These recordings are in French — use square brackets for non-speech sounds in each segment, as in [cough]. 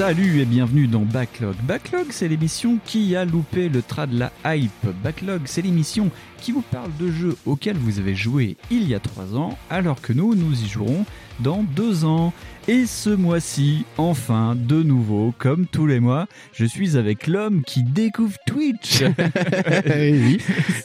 Salut et bienvenue dans Backlog. Backlog, c'est l'émission qui a loupé le tras de la hype. Backlog, c'est l'émission qui vous parle de jeux auxquels vous avez joué il y a 3 ans, alors que nous, nous y jouerons dans 2 ans. Et ce mois-ci, enfin, de nouveau, comme tous les mois, je suis avec l'homme qui découvre Twitch. [laughs] [laughs] oui,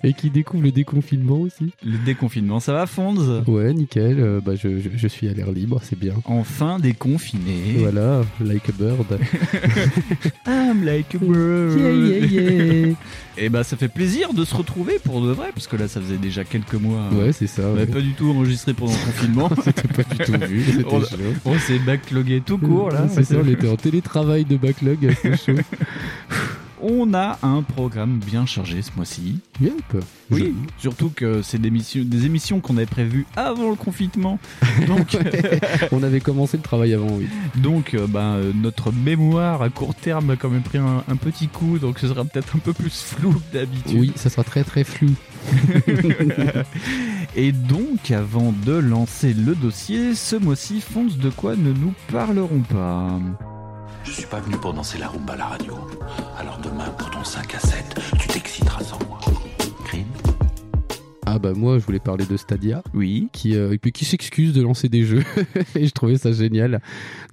et qui découvre le déconfinement aussi. Le déconfinement, ça va, Fonds Ouais, nickel. euh, bah, je, je- je suis à l'air libre, c'est bien. Enfin déconfiné. Voilà, like a bird. [laughs] I'm like a bird. Yeah, yeah, yeah. Et bah, ça fait plaisir de se retrouver pour de vrai, parce que là, ça faisait déjà quelques mois. Ouais, c'est ça. On ouais. n'avait pas du tout enregistré pendant le confinement. [laughs] C'était pas du tout vu. C'était On- chaud. On s'est backlogué tout court là. C'est ça, [laughs] on était en télétravail de backlog, c'était chaud. [laughs] On a un programme bien chargé ce mois-ci. Yep. Oui, surtout que c'est des, émissions- des émissions qu'on avait prévues avant le confinement. [laughs] Donc, On avait commencé le travail avant, oui. donc euh, ben, euh, notre mémoire à court terme a quand même pris un, un petit coup, donc ce sera peut-être un peu plus flou que d'habitude. Oui, ça sera très très flou. [laughs] Et donc, avant de lancer le dossier, ce mois-ci, Fonce, de quoi ne nous parlerons pas? Je suis pas venu pour danser la rumba à la radio. Alors demain, pour ton 5 à 7, tu t'exciteras sans moi. Ah bah moi, je voulais parler de Stadia. Oui. qui, euh, et puis qui s'excuse de lancer des jeux [laughs] et je trouvais ça génial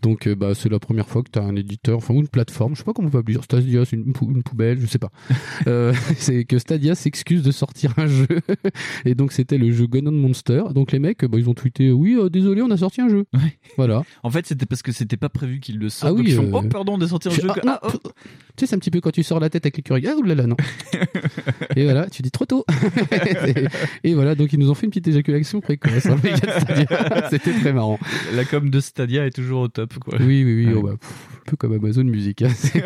donc euh, bah c'est la première fois que tu as un éditeur enfin ou une plateforme je sais pas comment on peut appeler. Stadia c'est une, pou- une poubelle je sais pas [laughs] Euh, [laughs] c'est que Stadia s'excuse de sortir un jeu et donc c'était le jeu Gun Monster donc les mecs bah, ils ont tweeté oui euh, désolé on a sorti un jeu Ouais. voilà En fait, c'était parce que c'était pas prévu qu'il le sorte. Ah donc oui, ils font, euh, oh pardon de sortir un Je jeu. que- ah, ah, oh. tu sais c'est un petit peu quand tu sors la tête avec l'écureuil ah oulala non et voilà tu dis trop tôt et, voilà donc ils nous ont fait une petite éjaculation précoce hein, [laughs] [laughs] c'était très marrant La com de Stadia est toujours au top, quoi. Oui, oui, oui. Ouais. oh bah, pff, un peu comme Amazon Music. hein. [laughs]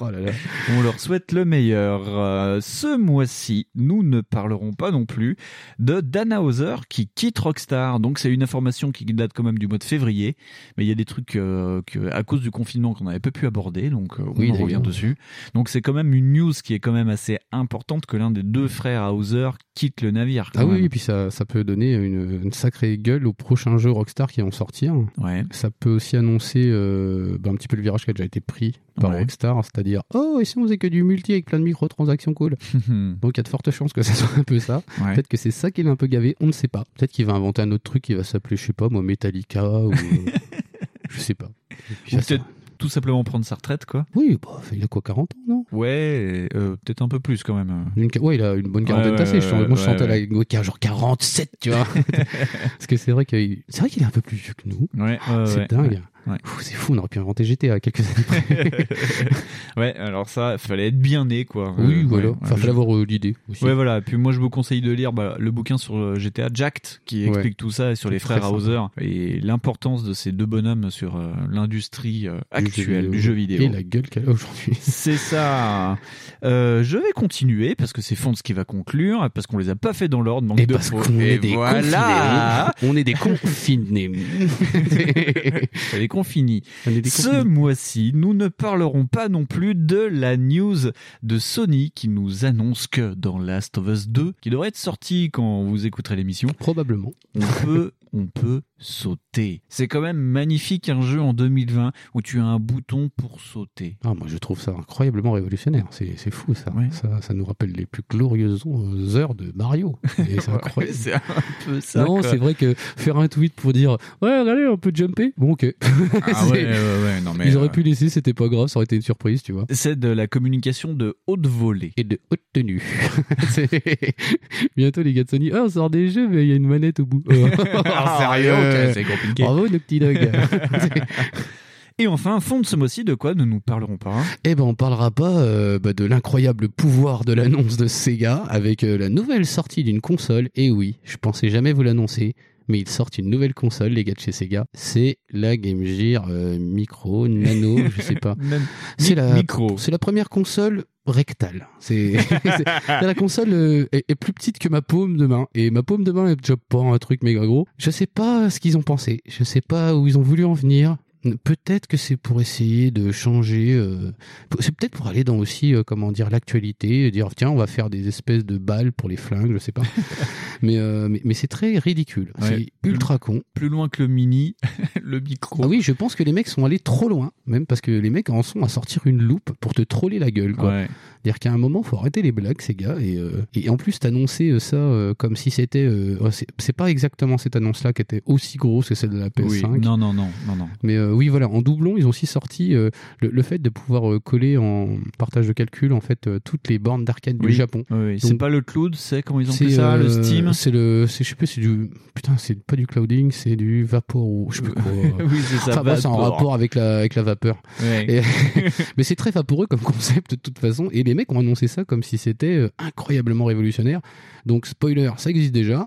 Oh là là. On leur souhaite le meilleur. Euh, ce mois-ci, nous ne parlerons pas non plus de Dana Hauser qui quitte Rockstar. Donc c'est une information qui date quand même du mois de février, mais il y a des trucs euh, que, à cause du confinement qu'on n'avait pas pu aborder, donc euh, on Oui, en revient dessus. Donc c'est quand même une news qui est quand même assez importante que l'un des deux frères Hauser quitte le navire. quand Ah oui, et puis ça, ça peut donner une, une sacrée gueule aux prochains jeux Rockstar qui vont sortir. Ouais. Ça peut aussi annoncer euh, bah, un petit peu le virage qui a déjà été pris par Ouais. Rockstar, c'est-à-dire oh ici on faisait que du multi avec plein de microtransactions cool? [laughs] Donc il y a de fortes chances que ça soit un peu ça. Ouais. Peut-être que c'est ça qui l'a un peu gavé, on ne sait pas. Peut-être qu'il va inventer un autre truc qui va s'appeler je sais pas moi Metallica ou [laughs] euh, je sais pas. Et Ou peut-être tout simplement prendre sa retraite, quoi. Oui, bah, il a quoi 40 ans non? Ouais, euh, peut-être un peu plus quand même. Une, ouais, il a une bonne quarantaine ouais, ouais, moi, je sentais la- a genre 47, tu vois. [laughs] Parce que c'est vrai qu'il c'est vrai qu'il est un peu plus vieux que nous. C'est dingue. Ouais. C'est fou, on aurait pu inventer GTA quelques années près. [laughs] ouais, alors ça, fallait être bien né, quoi. oui, Euh, voilà. ouais, enfin, fallait avoir euh, l'idée aussi. Ouais, voilà. Puis moi, je vous conseille de lire bah, le bouquin sur euh, GTA Jacked, qui Ouais. explique tout ça, et sur les frères. Hauser, et l'importance de ces deux bonhommes sur euh, l'industrie actuelle du jeu vidéo. Et la gueule qu'elle a aujourd'hui. [laughs] C'est ça. Je vais continuer parce que c'est Fonds qui va conclure, parce qu'on les a pas fait dans l'ordre. manque Et de parce qu'on Et est des voilà. confinés. On est des confinés. [laughs] Ce mois-ci, nous ne parlerons pas non plus de la news de Sony qui nous annonce que dans Last of Us 2, qui devrait être sorti quand vous écouterez l'émission, Probablement. on peut, on peut sauter. C'est quand même magnifique un jeu en 2020 où tu as un bouton pour sauter. Ah, moi, je trouve ça incroyablement révolutionnaire. C'est fou, ça. Ouais. ça. Ça nous rappelle les plus glorieuses heures de Mario. [laughs] C'est incroyable. un peu ça. non, c'est vrai que faire un tweet pour dire ouais, regardez, on peut jumper. Bon, ok. Ah [laughs] ouais, non mais Ils auraient euh, pu laisser, c'était pas grave, ça aurait été une surprise, tu vois. c'est de la communication de haute volée. Et de haute tenue. [laughs] Bientôt, les gars de Sony, ah, on sort des jeux, mais il y a une manette au bout. Ah, sérieux, ok, c'est compliqué. Bravo, le petit dog. [laughs] Et enfin, fond de ce mois-ci, de quoi ne nous parlerons pas hein? Eh ben, on parlera pas euh, bah, de l'incroyable pouvoir de l'annonce de Sega avec euh, la nouvelle sortie d'une console. Et oui, je pensais jamais vous l'annoncer, mais ils sortent une nouvelle console, les gars de chez Sega. C'est la Game Gear euh, Micro, Nano, je sais pas. [laughs] C'est la, micro. c'est la première console rectale. [laughs] C'est c'est- la console euh, est, est plus petite que ma paume de main et ma paume de main est déjà pas un truc méga gros. Je sais pas ce qu'ils ont pensé. Je sais pas où ils ont voulu en venir. Peut-être que c'est pour essayer de changer. euh, c'est peut-être pour aller dans aussi euh, comment dire l'actualité, dire tiens on va faire des espèces de balles pour les flingues, je sais pas. [laughs] mais, euh, mais mais c'est très ridicule. Ouais. C'est ultra con. Plus loin que le mini, [laughs] le micro. Ah oui, je pense que les mecs sont allés trop loin, même parce que les mecs en sont à sortir une loupe pour te troller la gueule. Quoi. Ouais. C'est-à-dire qu'à un moment, faut arrêter les blagues, ces gars. Et, euh, et en plus, t'annoncer ça comme si c'était. oh, c'est pas exactement cette annonce-là qui était aussi grosse que celle de la Oui. PS5. Non, non, non, non, non. Mais oui, voilà, en doublon, ils ont aussi sorti euh, le, le fait de pouvoir euh, coller en partage de calcul en fait euh, toutes les bornes d'arcade Oui. du Japon. Oui. C'est pas le cloud, c'est comment ils ont appelé ça, le Steam. C'est le, je sais plus, c'est du putain, c'est pas du clouding, c'est du vapor ou je sais plus quoi. [laughs] oui, c'est ça. Enfin, c'est en vapeur. rapport avec la avec la vapeur. Ouais. Et- [laughs] [laughs] mais c'est très vaporeux comme concept de toute façon. Et les mecs ont annoncé ça comme si c'était incroyablement révolutionnaire. Donc spoiler, ça existe déjà.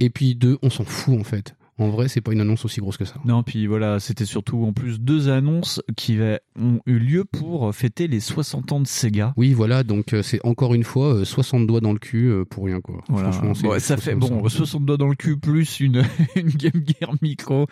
Et puis deux, on s'en fout en fait. En vrai, c'est pas une annonce aussi grosse que ça. Non, puis voilà, c'était surtout en plus deux annonces qui ont eu lieu pour fêter les 60 ans de Sega. Oui, voilà. Donc euh, c'est encore une fois euh, 60 doigts dans le cul euh, pour rien quoi. Voilà. Franchement, c'est Ouais, ça fait bon 60 doigts dans le cul plus une, [laughs] une Game Gear Micro.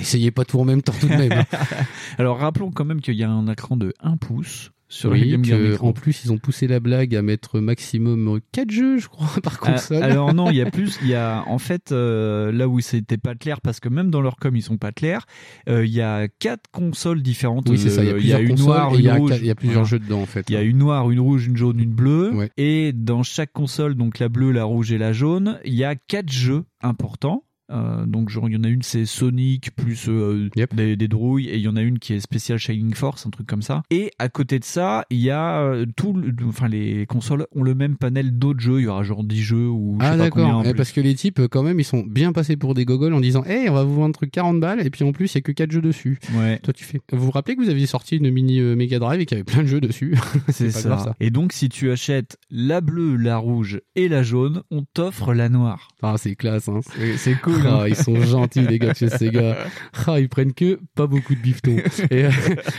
Essayez pas tout en même temps tout de même. [laughs] Alors rappelons quand même qu'il y a un écran de 1 pouce sur que, Micro. en plus ils ont poussé la blague à mettre maximum 4 jeux, je crois, [laughs] par console. alors non, il y a plus, il y a en fait euh, là où c'était pas clair parce que même dans leur com ils sont pas clairs, euh, il y a quatre consoles différentes. oui, c'est ça. Il y a plusieurs une noire, il y une a, rouge. il y a plusieurs Voilà. jeux dedans en fait. Il y a une noire, une rouge, une jaune, une bleue. Ouais. Et dans chaque console, donc la bleue, la rouge et la jaune, il y a quatre jeux importants. Euh, donc genre il y en a une c'est Sonic plus euh, Yep. des, des drouilles et il y en a une qui est spécial Shining Force un truc comme ça et à côté de ça il y a euh, tout le- enfin les consoles ont le même panel d'autres jeux il y aura genre 10 jeux ou je Ah d'accord, Eh, parce que les types quand même ils sont bien passés pour des gogoles en disant "Hey, on va vous vendre un truc 40 balles et puis en plus il y a que 4 jeux dessus." ouais Toi tu fais Vous vous rappelez que vous aviez sorti une mini Mega Drive et qu'il y avait plein de jeux dessus? [laughs] C'est ça. ça. et donc si tu achètes la bleue la rouge et la jaune on t'offre la noire Ah, c'est classe hein. c'est cool Ah, ils sont gentils les gars de chez Sega. [laughs] Ah, ils prennent que pas beaucoup de bifton. [laughs] Et, euh,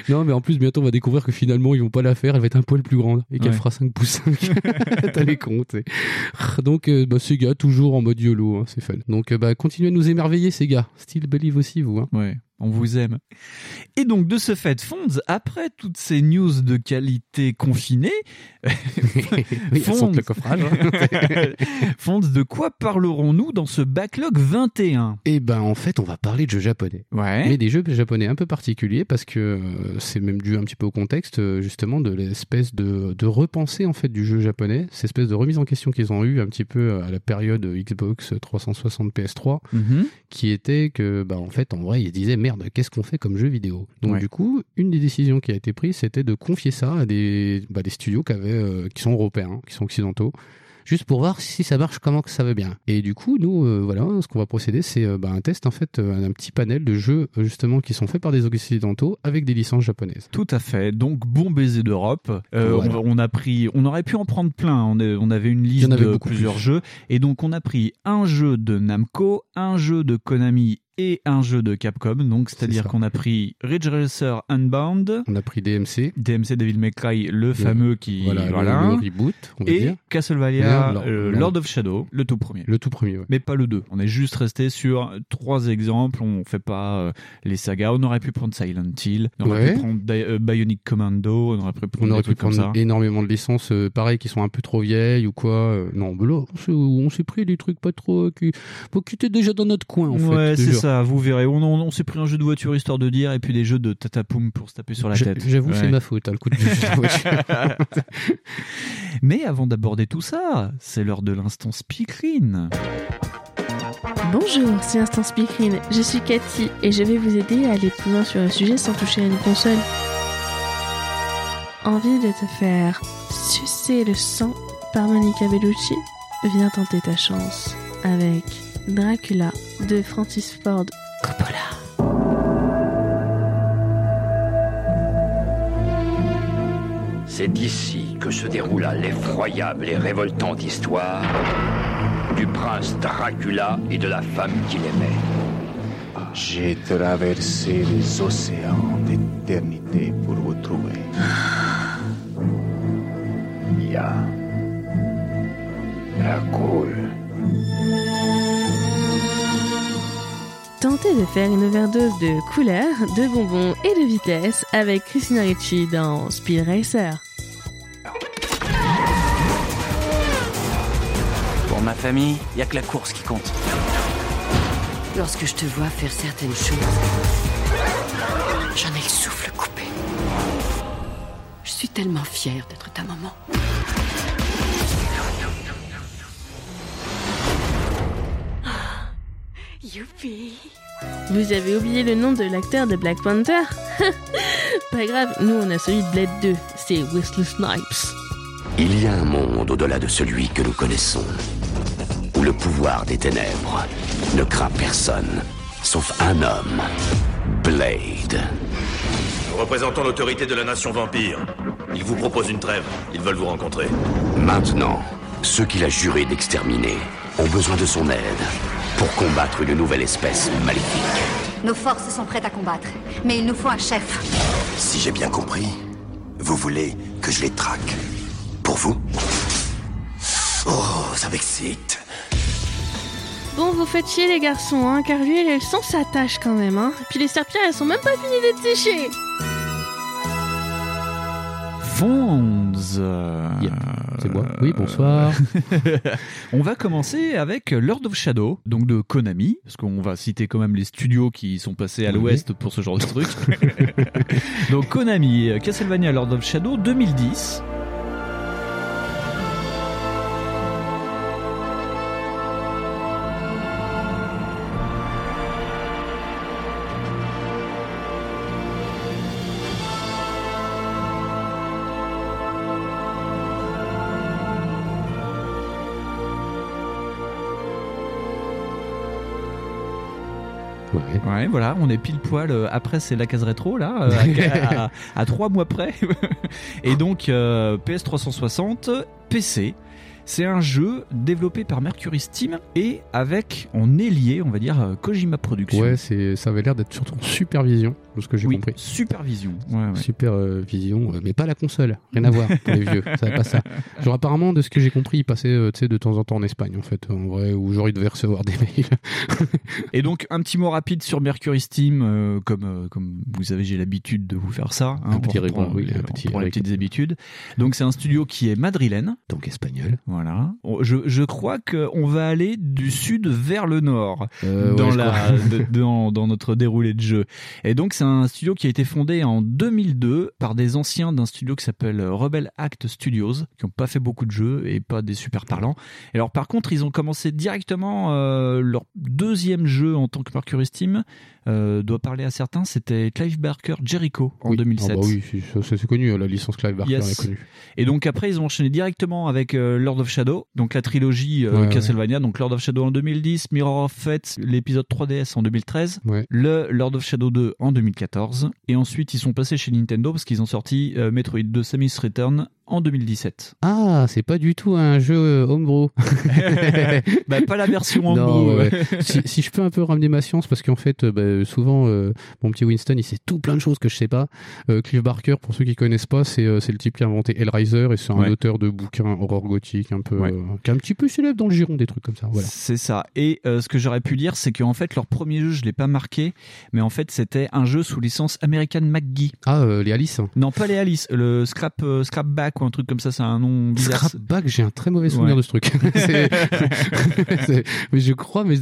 non, mais en plus bientôt on va découvrir que finalement ils vont pas la faire, elle va être un poil plus grande et qu'elle Ouais. fera 5 pouces 5. [laughs] T'as les comptes. Ah, Donc euh, bah, Sega toujours en mode YOLO, hein, c'est fun. Donc euh, bah continuez à nous émerveiller Sega. Still believe aussi vous hein. Ouais, on vous aime. Et donc, de ce fait, Fonds, après toutes ces news de qualité confinée, [laughs] oui, Fonds. le coffrage. hein. [laughs] Fonds, de quoi parlerons-nous dans ce backlog 21 Et ben en fait, on va parler de jeux japonais. Ouais. Mais des jeux japonais un peu particuliers parce que euh, c'est même dû un petit peu au contexte euh, justement de l'espèce de, de repenser en fait du jeu japonais, cette espèce de remise en question qu'ils ont eu un petit peu euh, à la période Xbox 360 PS3 Mhm. qui était que bah en fait en vrai ils disaient merde qu'est-ce qu'on fait comme jeu vidéo? Donc Ouais. du coup une des décisions qui a été prise c'était de confier ça à des, bah, des studios qui, avaient, euh, qui sont européens qui sont occidentaux juste pour voir si ça marche comment que ça va bien et du coup nous euh, voilà ce qu'on va procéder c'est euh, bah, un test en fait euh, un petit panel de jeux justement qui sont faits par des occidentaux avec des licences japonaises Tout à fait. Donc, bon baiser d'Europe. Voilà. on, on a pris, on aurait pu en prendre plein. On, est- on avait une liste avait de plusieurs plus. jeux. Et donc, on a pris un jeu de Namco, un jeu de Konami et un jeu de Capcom. Donc, c'est-à-dire ça. qu'on a pris Ridge Racer Unbound, on a pris DMC DMC Devil May Cry, le fameux qui, voilà, le- voilà, le, reboot on et dire Castlevania, Lord- euh, Lord- of Shadow, le tout premier. le tout premier ouais. Mais pas le 2. On est juste resté sur trois exemples. On fait pas euh, les sagas. On aurait pu prendre Silent Hill. On aurait Ouais. pu prendre Di- euh, Bionic Commando. On aurait pu prendre On aurait pu comme prendre ça. énormément de licences, pareil, qui sont un peu trop vieilles ou quoi. non, mais là, on s'est- pris des trucs pas trop. qui, qui étaient déjà dans notre coin, en fait. ouais, c'est déjà. Ça. Vous verrez. On, on, on s'est pris un jeu de voiture histoire de dire, et puis des jeux de tatapoum pour se taper sur la tête. J'avoue, c'est ma faute, hein, le coup de jeu de [laughs] voiture. Mais avant d'aborder tout ça, c'est l'heure de l'instant speakerine. Bonjour, c'est Instant Speakerine. Je suis Cathy et je vais vous aider à aller plus loin sur un sujet sans toucher à une console. Envie de te faire sucer le sang par Monica Bellucci? Viens tenter ta chance avec Dracula de Francis Ford Coppola. C'est d'ici que se déroula l'effroyable et révoltante histoire du prince Dracula et de la femme qu'il aimait. J'ai traversé les océans d'éternité pour vous trouver. Ya. Dracul. Tentez de faire une overdose de couleurs, de bonbons et de vitesse avec Christina Ricci dans Speed Racer. Pour ma famille, y a que la course qui compte. Lorsque je te vois faire certaines choses, j'en ai le souffle coupé. Je suis tellement fière d'être ta maman. Youpi Vous avez oublié le nom de l'acteur de Black Panther? [laughs] Pas grave, nous on a celui de Blade 2, c'est Wesley Snipes. Il y a un monde au-delà de celui que nous connaissons, où le pouvoir des ténèbres ne craint personne, sauf un homme, Blade. Nous représentons l'autorité de la nation vampire. Ils vous proposent une trêve. Ils veulent vous rencontrer. Maintenant, ceux qu'il a juré d'exterminer ont besoin de son aide pour combattre une nouvelle espèce maléfique. Nos forces sont prêtes à combattre, mais il nous faut un chef. Si j'ai bien compris, vous voulez que je les traque Pour vous Oh, ça m'excite. Bon, vous faites chier les garçons, hein, car lui et le sang s'attachent quand même, hein. Puis les serpillères, elles sont même pas finies d'être séchées. Fonz. C'est moi. Oui, bonsoir. [laughs] on va commencer avec Lord of Shadow, donc de Konami, parce qu'on va citer quand même les studios qui sont passés à l'ouest pour ce genre de truc. [laughs] donc Konami, Castlevania Lord of Shadow 2010. Ouais. voilà, on est pile poil. euh, après, c'est la case rétro, là, euh, à, [laughs] à, à, trois mois près. [laughs] Et donc, PS 360, PC. C'est un jeu développé par Mercury Steam et avec en ailier, on va dire, euh, Kojima Productions. Ouais, c'est, ça avait l'air d'être surtout en supervision, de ce que j'ai oui, compris. Supervision. Ouais, ouais. Supervision, euh, mais pas la console. Rien à voir pour les vieux. Ça va pas ça. Genre, apparemment, de ce que j'ai compris, il passait euh, de temps en temps en Espagne, en fait, en vrai, où genre il devait recevoir des [laughs] mails. et donc, un petit mot rapide sur Mercury Steam, euh, comme, comme vous savez, j'ai l'habitude de vous faire ça. Hein, un petit reprend, oui, un petit pour les petites habitudes. Donc, c'est un studio qui est madrilène. Donc espagnol. Voilà. Je, je crois qu'on va aller du sud vers le nord euh, dans, ouais, la, de, dans, dans, notre déroulé de jeu. Et donc, c'est un studio qui a été fondé en 2002 par des anciens d'un studio qui s'appelle Rebel Act Studios, qui n'ont pas fait beaucoup de jeux et pas des super parlants. Et alors, par contre, ils ont commencé directement euh, leur deuxième jeu en tant que Mercury Steam. Euh, doit parler à certains, c'était Clive Barker Jericho en oui. 2007. Ah bah oui, c'est connu, la licence Clive Barker yes. est connue. Et donc après, ils ont enchaîné directement avec euh, Lord of Shadow, donc la trilogie euh, ouais, Castlevania, ouais. donc Lord of Shadow en 2010, Mirror of Fate, l'épisode 3DS en 2013, ouais. le Lord of Shadow 2 en 2014, et ensuite ils sont passés chez Nintendo parce qu'ils ont sorti Metroid 2 Samus Return en 2017. Ah, c'est pas du tout un jeu euh, homebrew. [laughs] [laughs] bah, pas la version homebrew. Non, ouais. si, si, je peux un peu ramener ma science, parce qu'en fait, bah, souvent, euh, mon petit Winston, il sait tout plein de choses que je sais pas. Euh, Clive Barker, pour ceux qui connaissent pas, c'est euh, le type qui a inventé Hellraiser et c'est un ouais. auteur de bouquins horreur gothique, un peu, ouais. euh, qui est un petit peu célèbre dans le giron des trucs comme ça. Voilà. C'est ça. Et euh, ce que j'aurais pu lire, c'est qu'en fait, leur premier jeu, je l'ai pas marqué, mais en fait, c'était un jeu sous licence American McGee. Ah, les Alice. Non, pas les Alice, le Scrap Scrapback ou un truc comme ça, c'est un nom bizarre. Scrapback, j'ai un très mauvais souvenir ouais. de ce truc. [laughs] mais je crois, mais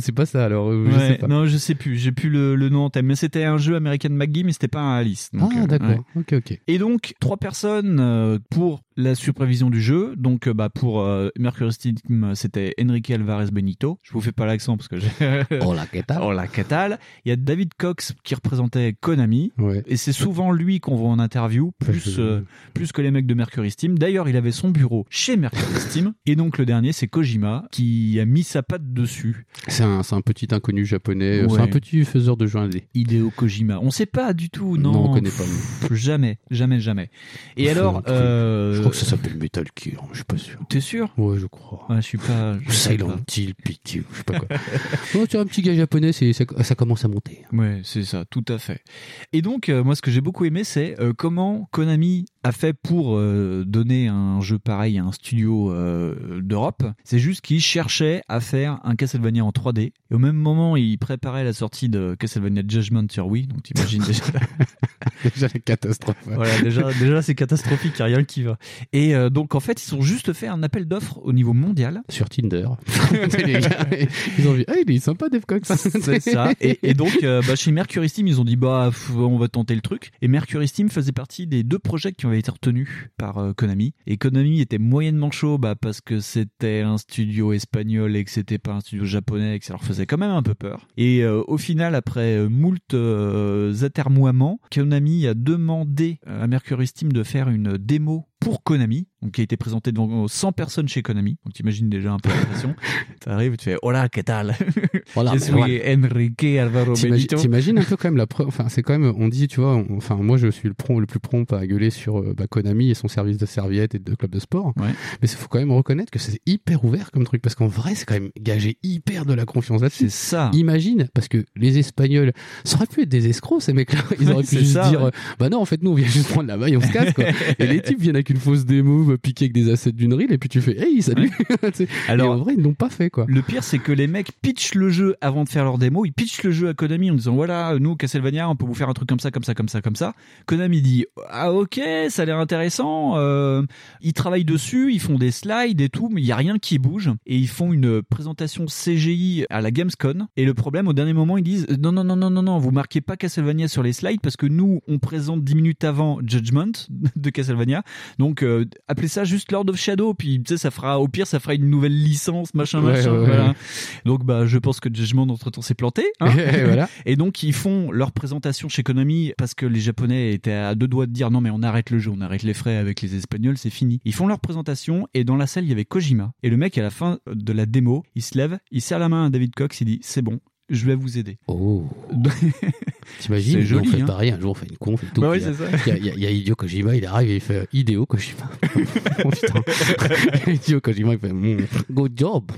c'est pas ça. Alors, je ouais, sais pas. Non, je sais plus. J'ai plus le, le, nom en tête. Mais c'était un jeu American McGee, mais c'était pas un Alice. Donc, ah, d'accord. Ouais. Ok, ok. Et donc trois personnes euh, pour la supervision du jeu. Donc, euh, bah, pour euh, Mercury Steam, c'était Enrique Alvarez Benito. Je vous fais pas l'accent parce que j'ai. [laughs] Hola, ¿qué tal? Hola, ¿qué tal? Il y a David Cox qui représentait Konami. Ouais. Et c'est souvent lui qu'on voit en interview, plus, euh, plus que les mecs de Mercury Steam. D'ailleurs, il avait son bureau chez Mercury Steam. [laughs] Et donc, le dernier, c'est Kojima qui a mis sa patte dessus. C'est un, un petit inconnu japonais. Ouais. C'est un petit faiseur de jeux indés. Hideo Kojima. On sait pas du tout, non. Non, on connaît pas. Pff, jamais, jamais, jamais. Et alors, euh, crois que ça s'appelle Metal Gear, je suis pas sûr. T'es sûr? Ouais, je crois. Ouais, je suis pas. je Silent. Hill, PT, je sais pas quoi. oh, tu as un petit gars japonais, c'est, ça, ça commence à monter. Ouais, c'est ça, tout à fait. Et donc, euh, moi, ce que j'ai beaucoup aimé, c'est euh, comment Konami a fait pour euh, donner un jeu pareil à un studio euh, d'Europe. C'est juste qu'ils cherchaient à faire un Castlevania en 3D. Et au même moment, ils préparaient la sortie de Castlevania Judgment sur Wii. Donc, t'imagines déjà. [laughs] Déjà la catastrophe. voilà, déjà, déjà c'est catastrophique, il n'y a rien qui va. Et euh, donc, en fait, ils ont juste fait un appel d'offres au niveau mondial. Sur Tinder. [laughs] Les gars, ils ont vu, ah, il est sympa, Dave Cox. C'est ça. Et, et donc, bah, chez Mercury Steam, ils ont dit, bah, on va tenter le truc. Et Mercury Steam faisait partie des deux projets qui avaient été retenus par euh, Konami. Et Konami était moyennement chaud, bah, parce que c'était un studio espagnol et que c'était pas un studio japonais et que ça leur faisait quand même un peu peur. Et euh, au final, après euh, moult atermoiements, Konami a demandé à Mercury Steam de faire une démo pour Konami, donc qui a été présentée devant 100 personnes chez Konami. Donc t'imagines déjà un peu l'impression. [laughs] T'arrives et tu fais Hola, ¿qué tal? Voilà, Je suis voilà. Enrique Alvaro Benito. t'imagines un peu quand même la preuve. Enfin, c'est quand même. On dit, tu vois. on- enfin, moi, je suis le prompt, le plus prompt à gueuler sur euh, bah, Konami et son service de serviettes et de club de sport. Ouais. Mais il faut quand même reconnaître que c'est hyper ouvert comme truc parce qu'en vrai, c'est quand même gagé hyper de la confiance là-dessus. C'est ça. Imagine, parce que les Espagnols, ça aurait pu être des escrocs ces mecs-là. Ils auraient [laughs] pu juste ça, dire, ouais. euh, bah non, en fait, nous, on vient juste prendre la maille, on se casse quoi. [laughs] et les types viennent avec une fausse démo, piquer avec des assets d'une reel, et puis tu fais, hey, salut. [laughs] Alors- et en vrai, ils l'ont pas fait quoi. Le pire, c'est que les mecs pitchent le jeu avant de faire leur démo. Ils pitchent le jeu à Konami en disant voilà, nous, Castlevania, on peut vous faire un truc comme ça, comme ça, comme ça, comme ça. Konami dit ah ok, ça a l'air intéressant. Euh, ils travaillent dessus, ils font des slides et tout, mais il y a rien qui bouge. Et ils font une présentation CGI à la Gamescom. Et le problème, au dernier moment, ils disent non, non, non, non, non, non, vous marquez pas Castlevania sur les slides parce que nous, on présente 10 minutes avant Judgment [laughs] de Castlevania. Donc euh, appelez ça juste Lord of Shadow. Puis tu sais, ça fera au pire, ça fera une nouvelle licence, machin, Ouais, machin. ouais, ouais. voilà. Donc bah je pense que Judgment entre temps s'est planté. hein. [laughs] Et voilà. [laughs] Et donc ils font leur présentation chez Konami parce que les Japonais étaient à deux doigts de dire non mais on arrête le jeu, on arrête les frais avec les Espagnols, c'est fini. Ils font leur présentation et dans la salle il y avait Kojima et le mec à la fin de la démo, il se lève, il serre la main à David Cox, il dit c'est bon. Je vais vous aider. Oh. [laughs] T'imagines, joli, on fait hein. pareil, un jour on fait une conf et tout. Bah oui, il y a- c'est ça. Il y, a- Hideo Kojima, il arrive et il fait Hideo Kojima. [laughs] oh putain. [laughs] Hideo Kojima, il fait mm, good job.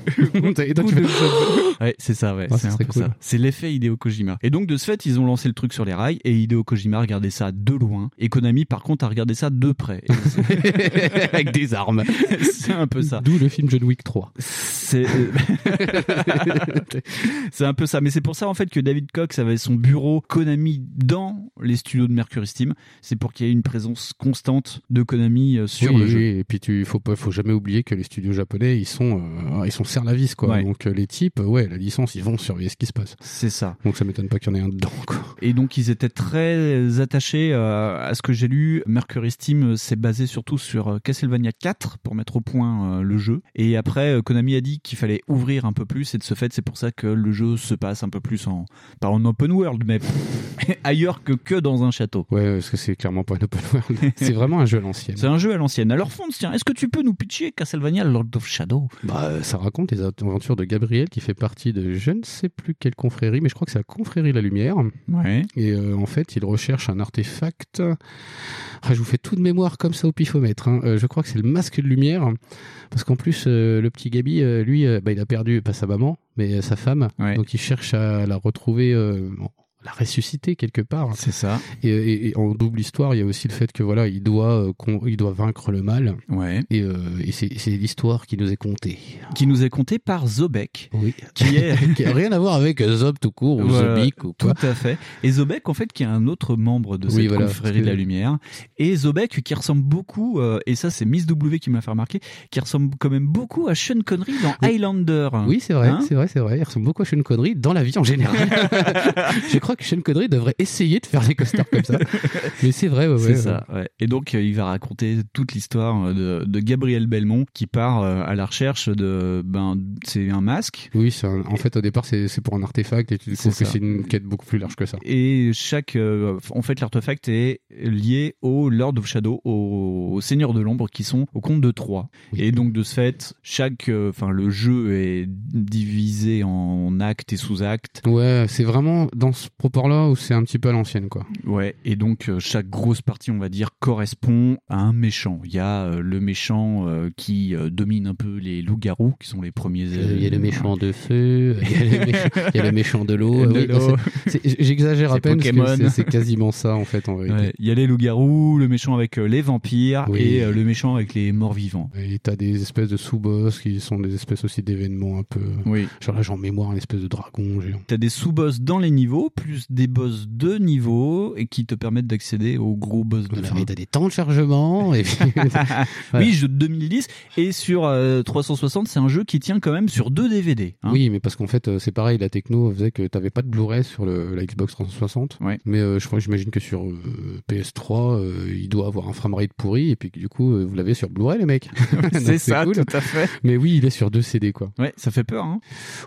et toi, tu fais, Ouais, c'est ça, ouais. Ah, c'est un peu cool. ça. C'est l'effet Hideo Kojima. Et donc, de ce fait, ils ont lancé le truc sur les rails et Hideo Kojima a regardé ça de loin. Et Konami, par contre, a regardé ça de près. [laughs] Avec des armes. c'est un peu ça. D'où le film John Wick 3. C'est [laughs] c'est un peu ça. Mais c'est pour ça, en fait, que David Cox avait son bureau Konami dans les studios de Mercury Steam. C'est pour qu'il y ait une présence constante de Konami euh, sur oui, le oui, jeu. Et puis tu faut pas, faut jamais oublier que les studios japonais, ils sont, euh, ils sont serre la vis quoi. Ouais. Donc euh, les types, ouais, la licence, ils vont surveiller ce qui se passe. C'est ça. Donc ça m'étonne pas qu'il y en ait un dedans quoi. Et donc ils étaient très attachés euh, à ce que j'ai lu. Mercury Steam s'est basé surtout sur euh, Castlevania 4 pour mettre au point euh, le jeu. Et après, Konami a dit qu'il fallait ouvrir un peu plus. Et de ce fait, c'est pour ça que le jeu se passe un peu plus en pas en open world, mais [laughs] ailleurs que que dans un château. Ouais, parce que c'est clairement pas un open world. c'est vraiment un jeu à l'ancienne. C'est un jeu à l'ancienne. Alors Fonds, tiens, est-ce que tu peux nous pitcher Castlevania Lord of Shadow? Bah, ça raconte les aventures de Gabriel qui fait partie de je ne sais plus quelle confrérie, mais je crois que c'est la confrérie La Lumière. Ouais. Et euh, en fait, il recherche un artefact. Ah, je vous fais tout de mémoire comme ça au pifomètre. hein. Euh, je crois que c'est le masque de lumière. Parce qu'en plus, euh, le petit Gabi, lui, bah, il a perdu pas sa maman, mais sa femme. Donc il cherche à la retrouver. La ressusciter quelque part. C'est ça. Et, et- et en double histoire, il y a aussi le fait que voilà, il doit, euh, il doit vaincre le mal. Ouais. Et, euh, et c'est l'histoire qui nous est contée. Qui nous est conté par Zobek. Oui. Qui est [laughs] qui a rien à voir avec Zob tout court ou Voilà, Zobik ou quoi. Tout à fait. Et Zobek, en fait, qui est un autre membre de Oui, cette voilà, confrérie de la lumière. Et Zobek, qui ressemble beaucoup, euh, et ça, c'est Miss W qui me l'a fait remarquer, qui ressemble quand même beaucoup à Sean Connery dans Highlander. Oui, c'est vrai, Hein c'est vrai, c'est vrai. Il ressemble beaucoup à Sean Connery dans la vie en général. [laughs] je crois que Sean Connery devrait essayer de faire des costards comme ça. [laughs] Mais c'est vrai, ouais, ouais. c'est ouais. ça, ouais. Et donc, euh, il va raconter toute l'histoire euh, de, de Gabriel Belmont qui part euh, à la recherche de. Ben, c'est un masque. Oui, en fait, au départ, c'est pour un artefact et tu découvres que c'est une quête beaucoup plus large que ça. Et chaque, euh, en fait, l'artefact est lié au Lord of Shadow, au, au Seigneur de l'ombre, qui sont au compte de trois. Et donc de ce fait, chaque, euh, enfin, le jeu est divisé en actes et sous-actes. Ouais, c'est vraiment dans ce propos-là où c'est un petit peu à l'ancienne, quoi. Ouais, et donc euh, chaque grosse partie, on va dire, correspond à un méchant. Il y a euh, le méchant euh, qui domine un peu les loups-garous, qui sont les premiers. Il y a le méchant de feu, il y a le méchant, [laughs] il y a le méchant de l'eau. Oui, J'exagère à peine c'est- quasiment ça en fait en vérité. Ouais, Il y a les loups-garous, le méchant avec les vampires Oui. et le méchant avec les morts-vivants. Et t'as des espèces de sous-boss qui sont des espèces aussi d'événements un peu. Oui. Genre là, j'ai en mémoire un espèce de dragon géant. T'as des sous-boss dans les niveaux, plus des boss de niveau, et qui te permettent d'accéder aux gros boss de Voilà, fin. t'as des temps de chargement. Et puis... [laughs] [laughs] Voilà. Oui, jeu de 2010, et sur euh, 360, c'est un jeu qui tient quand même sur deux DVD. hein. Oui, mais parce qu'en fait, euh, c'est pareil, la techno faisait que t'avais pas de Blu-ray sur le, la Xbox 360. Ouais. Mais euh, je crois, j'imagine que sur euh, PS3, euh, il doit avoir un framerate pourri, et puis du coup, euh, vous l'avez sur Blu-ray, les mecs. [laughs] C'est ça, cool. tout à fait. Mais oui, il est sur deux CD, quoi. Ouais, ça fait peur, hein.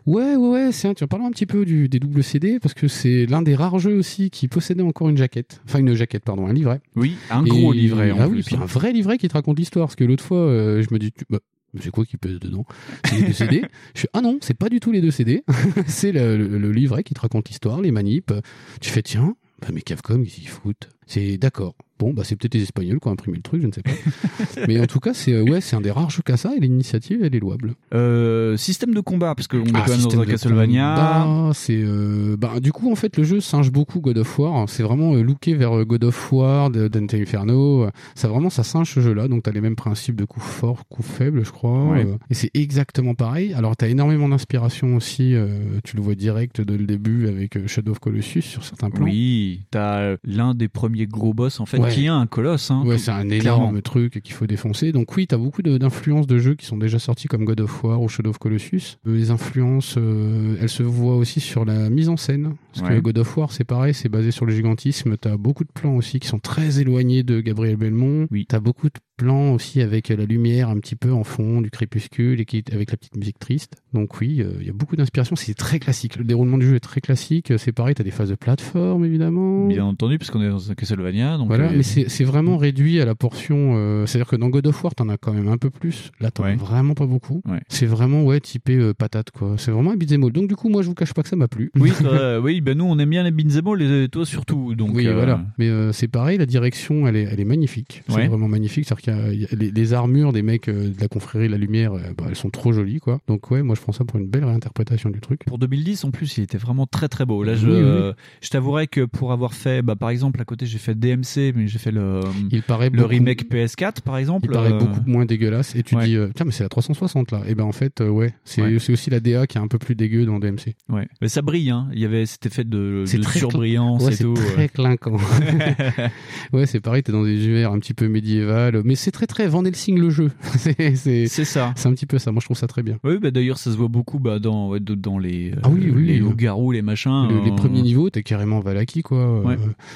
Ouais, ouais, ouais. C'est un, tu en parles un petit peu du, des doubles CD, parce que c'est l'un des rares jeux aussi qui possédait encore une jaquette. Enfin, une jaquette, pardon, un livret. Oui, un Et- gros livret en ah plus. oui, puis hein. un vrai livret qui te raconte l'histoire. Parce que l'autre fois, euh, je me dis, bah, c'est quoi qui pèse dedans? C'est les deux CD. Je fais, ah non, c'est pas du tout les deux CD. [laughs] c'est le, le- le livret qui te raconte l'histoire, les manips. Tu fais, tiens, bah, mais Capcom, ils s'y foutent. C'est d'accord. Bon, bah, c'est peut-être les Espagnols qui ont imprimé le truc, je ne sais pas. [laughs] mais en tout cas, c'est euh, ouais, c'est un des rares jeux qu'à ça et l'initiative, elle est louable. Euh, système de combat, parce qu'on est Ah, quand même dans un Castlevania. C'est euh, bah, du coup en fait le jeu singe beaucoup God of War. C'est vraiment euh, looké vers God of War, Dante Inferno. Ça vraiment ça singe ce jeu-là. Donc t'as les mêmes principes de coups forts, coups faibles, je crois. Ouais. Et c'est exactement pareil. Alors t'as énormément d'inspiration aussi. tu le vois direct dès le début avec Shadow of Colossus sur certains plans. Oui, t'as l'un des premiers gros boss en fait Ouais. qui est un colosse. Hein, Ouais, c'est un clairement. énorme truc qu'il faut défoncer. Donc oui, t'as beaucoup d'influences de jeux qui sont déjà sortis comme God of War ou Shadow of Colossus. Les influences, euh, elles se voient aussi sur la mise en scène. Parce Ouais. que God of War, c'est pareil, c'est basé sur le gigantisme. T'as beaucoup de plans aussi qui sont très éloignés de Gabriel Belmont. Oui. T'as beaucoup de plans aussi avec la lumière un petit peu en fond du crépuscule et qui, avec la petite musique triste. Donc oui, euh, il y a beaucoup d'inspiration. C'est très classique. Le déroulement du jeu est très classique. C'est pareil, t'as des phases de plateforme évidemment. Bien entendu, parce qu'on est dans un Castlevania. Donc Voilà, euh, mais c'est vraiment réduit à la portion. euh, C'est-à-dire que dans God of War, t'en as quand même un peu plus. Là, t'en as Ouais. vraiment pas beaucoup. Ouais. C'est vraiment ouais typé patate quoi. C'est vraiment un beat'em all. Donc du coup, moi, je vous cache pas que ça m'a plu. Oui, [laughs] oui, ben nous on aime bien les beat'em all et toi surtout. Donc oui, voilà. Mais c'est pareil, la direction, elle est, elle est magnifique. C'est Ouais. vraiment magnifique. C'est-à-dire y a- il y a les, les armures des mecs euh, de la confrérie de la lumière, euh, bah, elles sont trop jolies quoi. Donc ouais, moi, je prends ça pour une belle réinterprétation du truc. Pour 2010, en plus, il était vraiment très très beau. Là, je, Oui, oui. euh, je t'avouerais que pour avoir fait, bah, par exemple, à côté, j'ai fait DMC, mais j'ai fait le, Il paraît le beaucoup- remake PS4, par exemple. Il paraît euh, beaucoup moins dégueulasse et tu ouais. dis euh, tiens mais c'est la 360 là et ben en fait euh, ouais c'est Ouais. c'est aussi la DA qui est un peu plus dégueu dans DMC Ouais. Mais ça brille, hein. Il y avait cet effet de, C'est de très surbrillance Ouais, et c'est tout. très ouais. clinquant. [laughs] ouais, c'est pareil, t'es dans des univers un petit peu médiéval, mais c'est très très Van Helsing le jeu. [laughs] c'est ça. c'est un petit peu ça. Moi, je trouve ça très bien. Oui, bah, d'ailleurs, ça se voit beaucoup bah, dans, ouais, dans les, euh, Ah oui, oui, les oui. loups-garous, les machins. Le- les euh, premiers niveaux, t'es carrément Valaki quoi. Euh,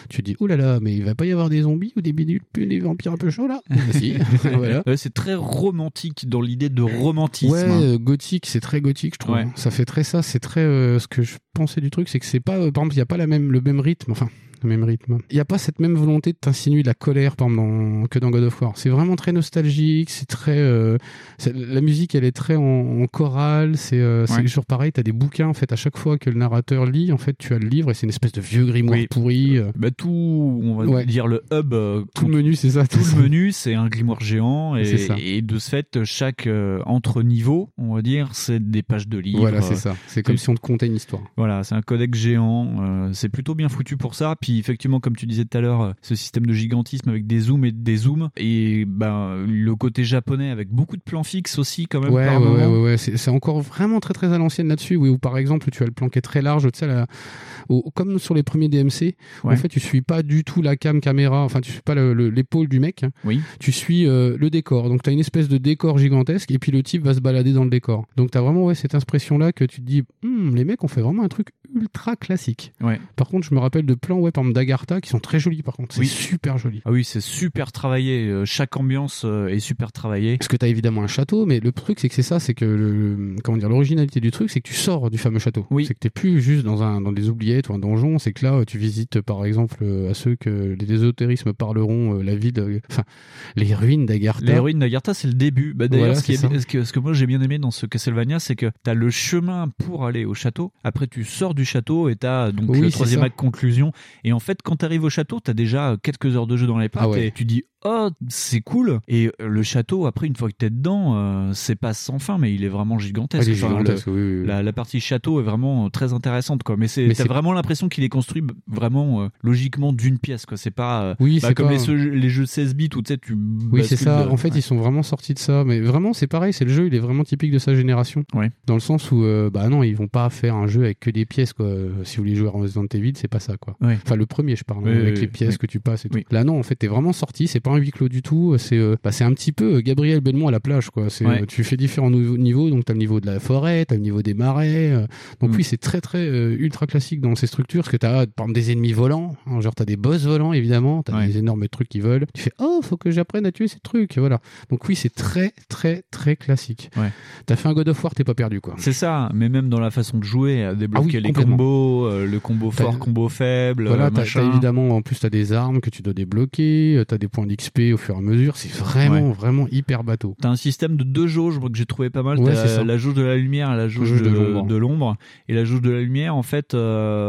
tu te dis oh là là, mais il va pas y avoir des zombies ou des bidules, des vampires un peu chauds là [laughs] Ah, Si, [laughs] voilà. Ouais, c'est très romantique dans l'idée de romantisme. Ouais, hein. euh, gothique, c'est très gothique, je trouve. Ça fait très ça, c'est très euh, ce que je pensais du truc, c'est que c'est pas, euh, par exemple, il y a pas la même, le même rythme, enfin, le même rythme. Il y a pas cette même volonté de t'insinuer de la colère, dans- que dans God of War. C'est vraiment très nostalgique, c'est très, euh, la musique, elle est très en, en chorale, c'est, euh, Ouais. toujours pareil. T'as des bouquins, en fait, à chaque fois que le narrateur lit, en fait, tu as le livre et c'est une espèce de vieux grimoire Oui. pourri. euh. Bah, tout, on va Ouais. dire le hub. euh, Tout le menu, c'est ça. tout le menu, c'est un grimoire géant et, ça. et de ce fait, chaque euh, entre niveau, on va dire, c'est des pages de livres. Voilà, c'est ça. C'est comme si on te contait une histoire. Voilà, c'est un codec géant. euh, c'est plutôt bien foutu pour ça. Puis effectivement, comme tu disais tout à l'heure, euh, ce système de gigantisme avec des zooms et des zooms et ben le côté japonais avec beaucoup de plans fixes aussi quand même. Ouais, par ouais, ouais, moment. ouais, ouais. C'est, encore vraiment très très à l'ancienne là-dessus. Oui, où par exemple tu as le plan qui est très large, tu sais, la- au- comme sur les premiers DMC, où Ouais. en fait tu suis pas du tout la cam caméra, enfin tu suis pas le- le- l'épaule du mec, hein. Oui. tu suis euh, le décor. Donc tu as une espèce de décor gigantesque et puis le type va se balader dans le décor. Donc tu as vraiment ouais, cette impression-là que tu te dis, Hum, les mecs ont fait vraiment un truc ultra classique. Ouais. Par contre, je me rappelle de plans, ouais, par exemple d'Agartha qui sont très jolis par contre. C'est Oui. super joli. Ah oui, c'est super travaillé. euh, Chaque ambiance euh, est super travaillée. Parce que tu as évidemment un château, mais le truc c'est que c'est ça, c'est que le, comment dire, l'originalité du truc, c'est que tu sors du fameux château. Oui. C'est que t'es plus juste dans un dans des oubliettes ou un donjon, c'est que là, tu visites par exemple euh, à ceux que les ésotérismes parleront euh, la ville, enfin les ruines d'Agartha. Les ruines d'Agartha, c'est le début. Bah, D'ailleurs, Voilà, ce, ce que, ce que moi j'ai bien aimé dans ce Castlevania, c'est que tu as le chemin pour aller au château. Après, tu sors du château et tu as donc Oui, le troisième acte conclusion. Et en fait, quand tu arrives au château, tu as déjà quelques heures de jeu dans les pattes Ah ouais. et tu dis Oh, c'est cool! Et euh, le château, après, une fois que t'es dedans, euh, c'est pas sans fin, mais il est vraiment gigantesque. Ah, il est Enfin, gigantesque, le- oui, oui, oui. La, la partie château est vraiment très intéressante, quoi. Mais c'est- vraiment l'impression qu'il est construit vraiment euh, logiquement d'une pièce, quoi. C'est pas, euh, Oui, bah, c'est comme pas- les, jeux- les jeux 16 bits où tu sais, tu. Oui, c'est ça. de- En fait, ouais. ils sont vraiment sortis de ça. Mais vraiment, c'est pareil. C'est le jeu, il est vraiment typique de sa génération. Dans le sens où, euh, bah non, ils vont pas faire un jeu avec que des pièces, quoi. Si vous voulez jouer à Resident Evil, c'est pas ça, quoi. Ouais. Enfin, le premier, je parle, hein, avec les pièces que tu passes et tout. Là, non, en fait, t'es vraiment sorti. C'est pas un huis clos du tout. C'est, bah, c'est un petit peu Gabriel Belmont à la plage, quoi. C'est, Ouais. tu fais différents niveaux. Donc, t'as le niveau de la forêt, t'as le niveau des marais. donc, Mm. oui, c'est très, très ultra classique dans ces structures. Parce que t'as, par exemple, des ennemis volants. hein, genre, t'as des boss volants, évidemment. T'as des énormes trucs qui volent. Tu fais, oh, faut que j'apprenne à tuer ces trucs. Voilà. Donc, oui, c'est très, très, très classique. Ouais. T'as fait un God of War, t'es pas perdu, quoi. C'est ça, mais même dans la façon de jouer, à débloquer Ah oui, les combos, euh, le combo fort, combo faible, Voilà, t'as, évidemment, en plus, t'as des armes que tu dois débloquer, euh, t'as des points d'XP au fur et à mesure. C'est vraiment, Ouais. vraiment hyper bateau. T'as un système de deux jauges que j'ai trouvé pas mal. Ouais, la jauge de la lumière et la jauge, de l'ombre. Et la jauge de la lumière, en fait, euh,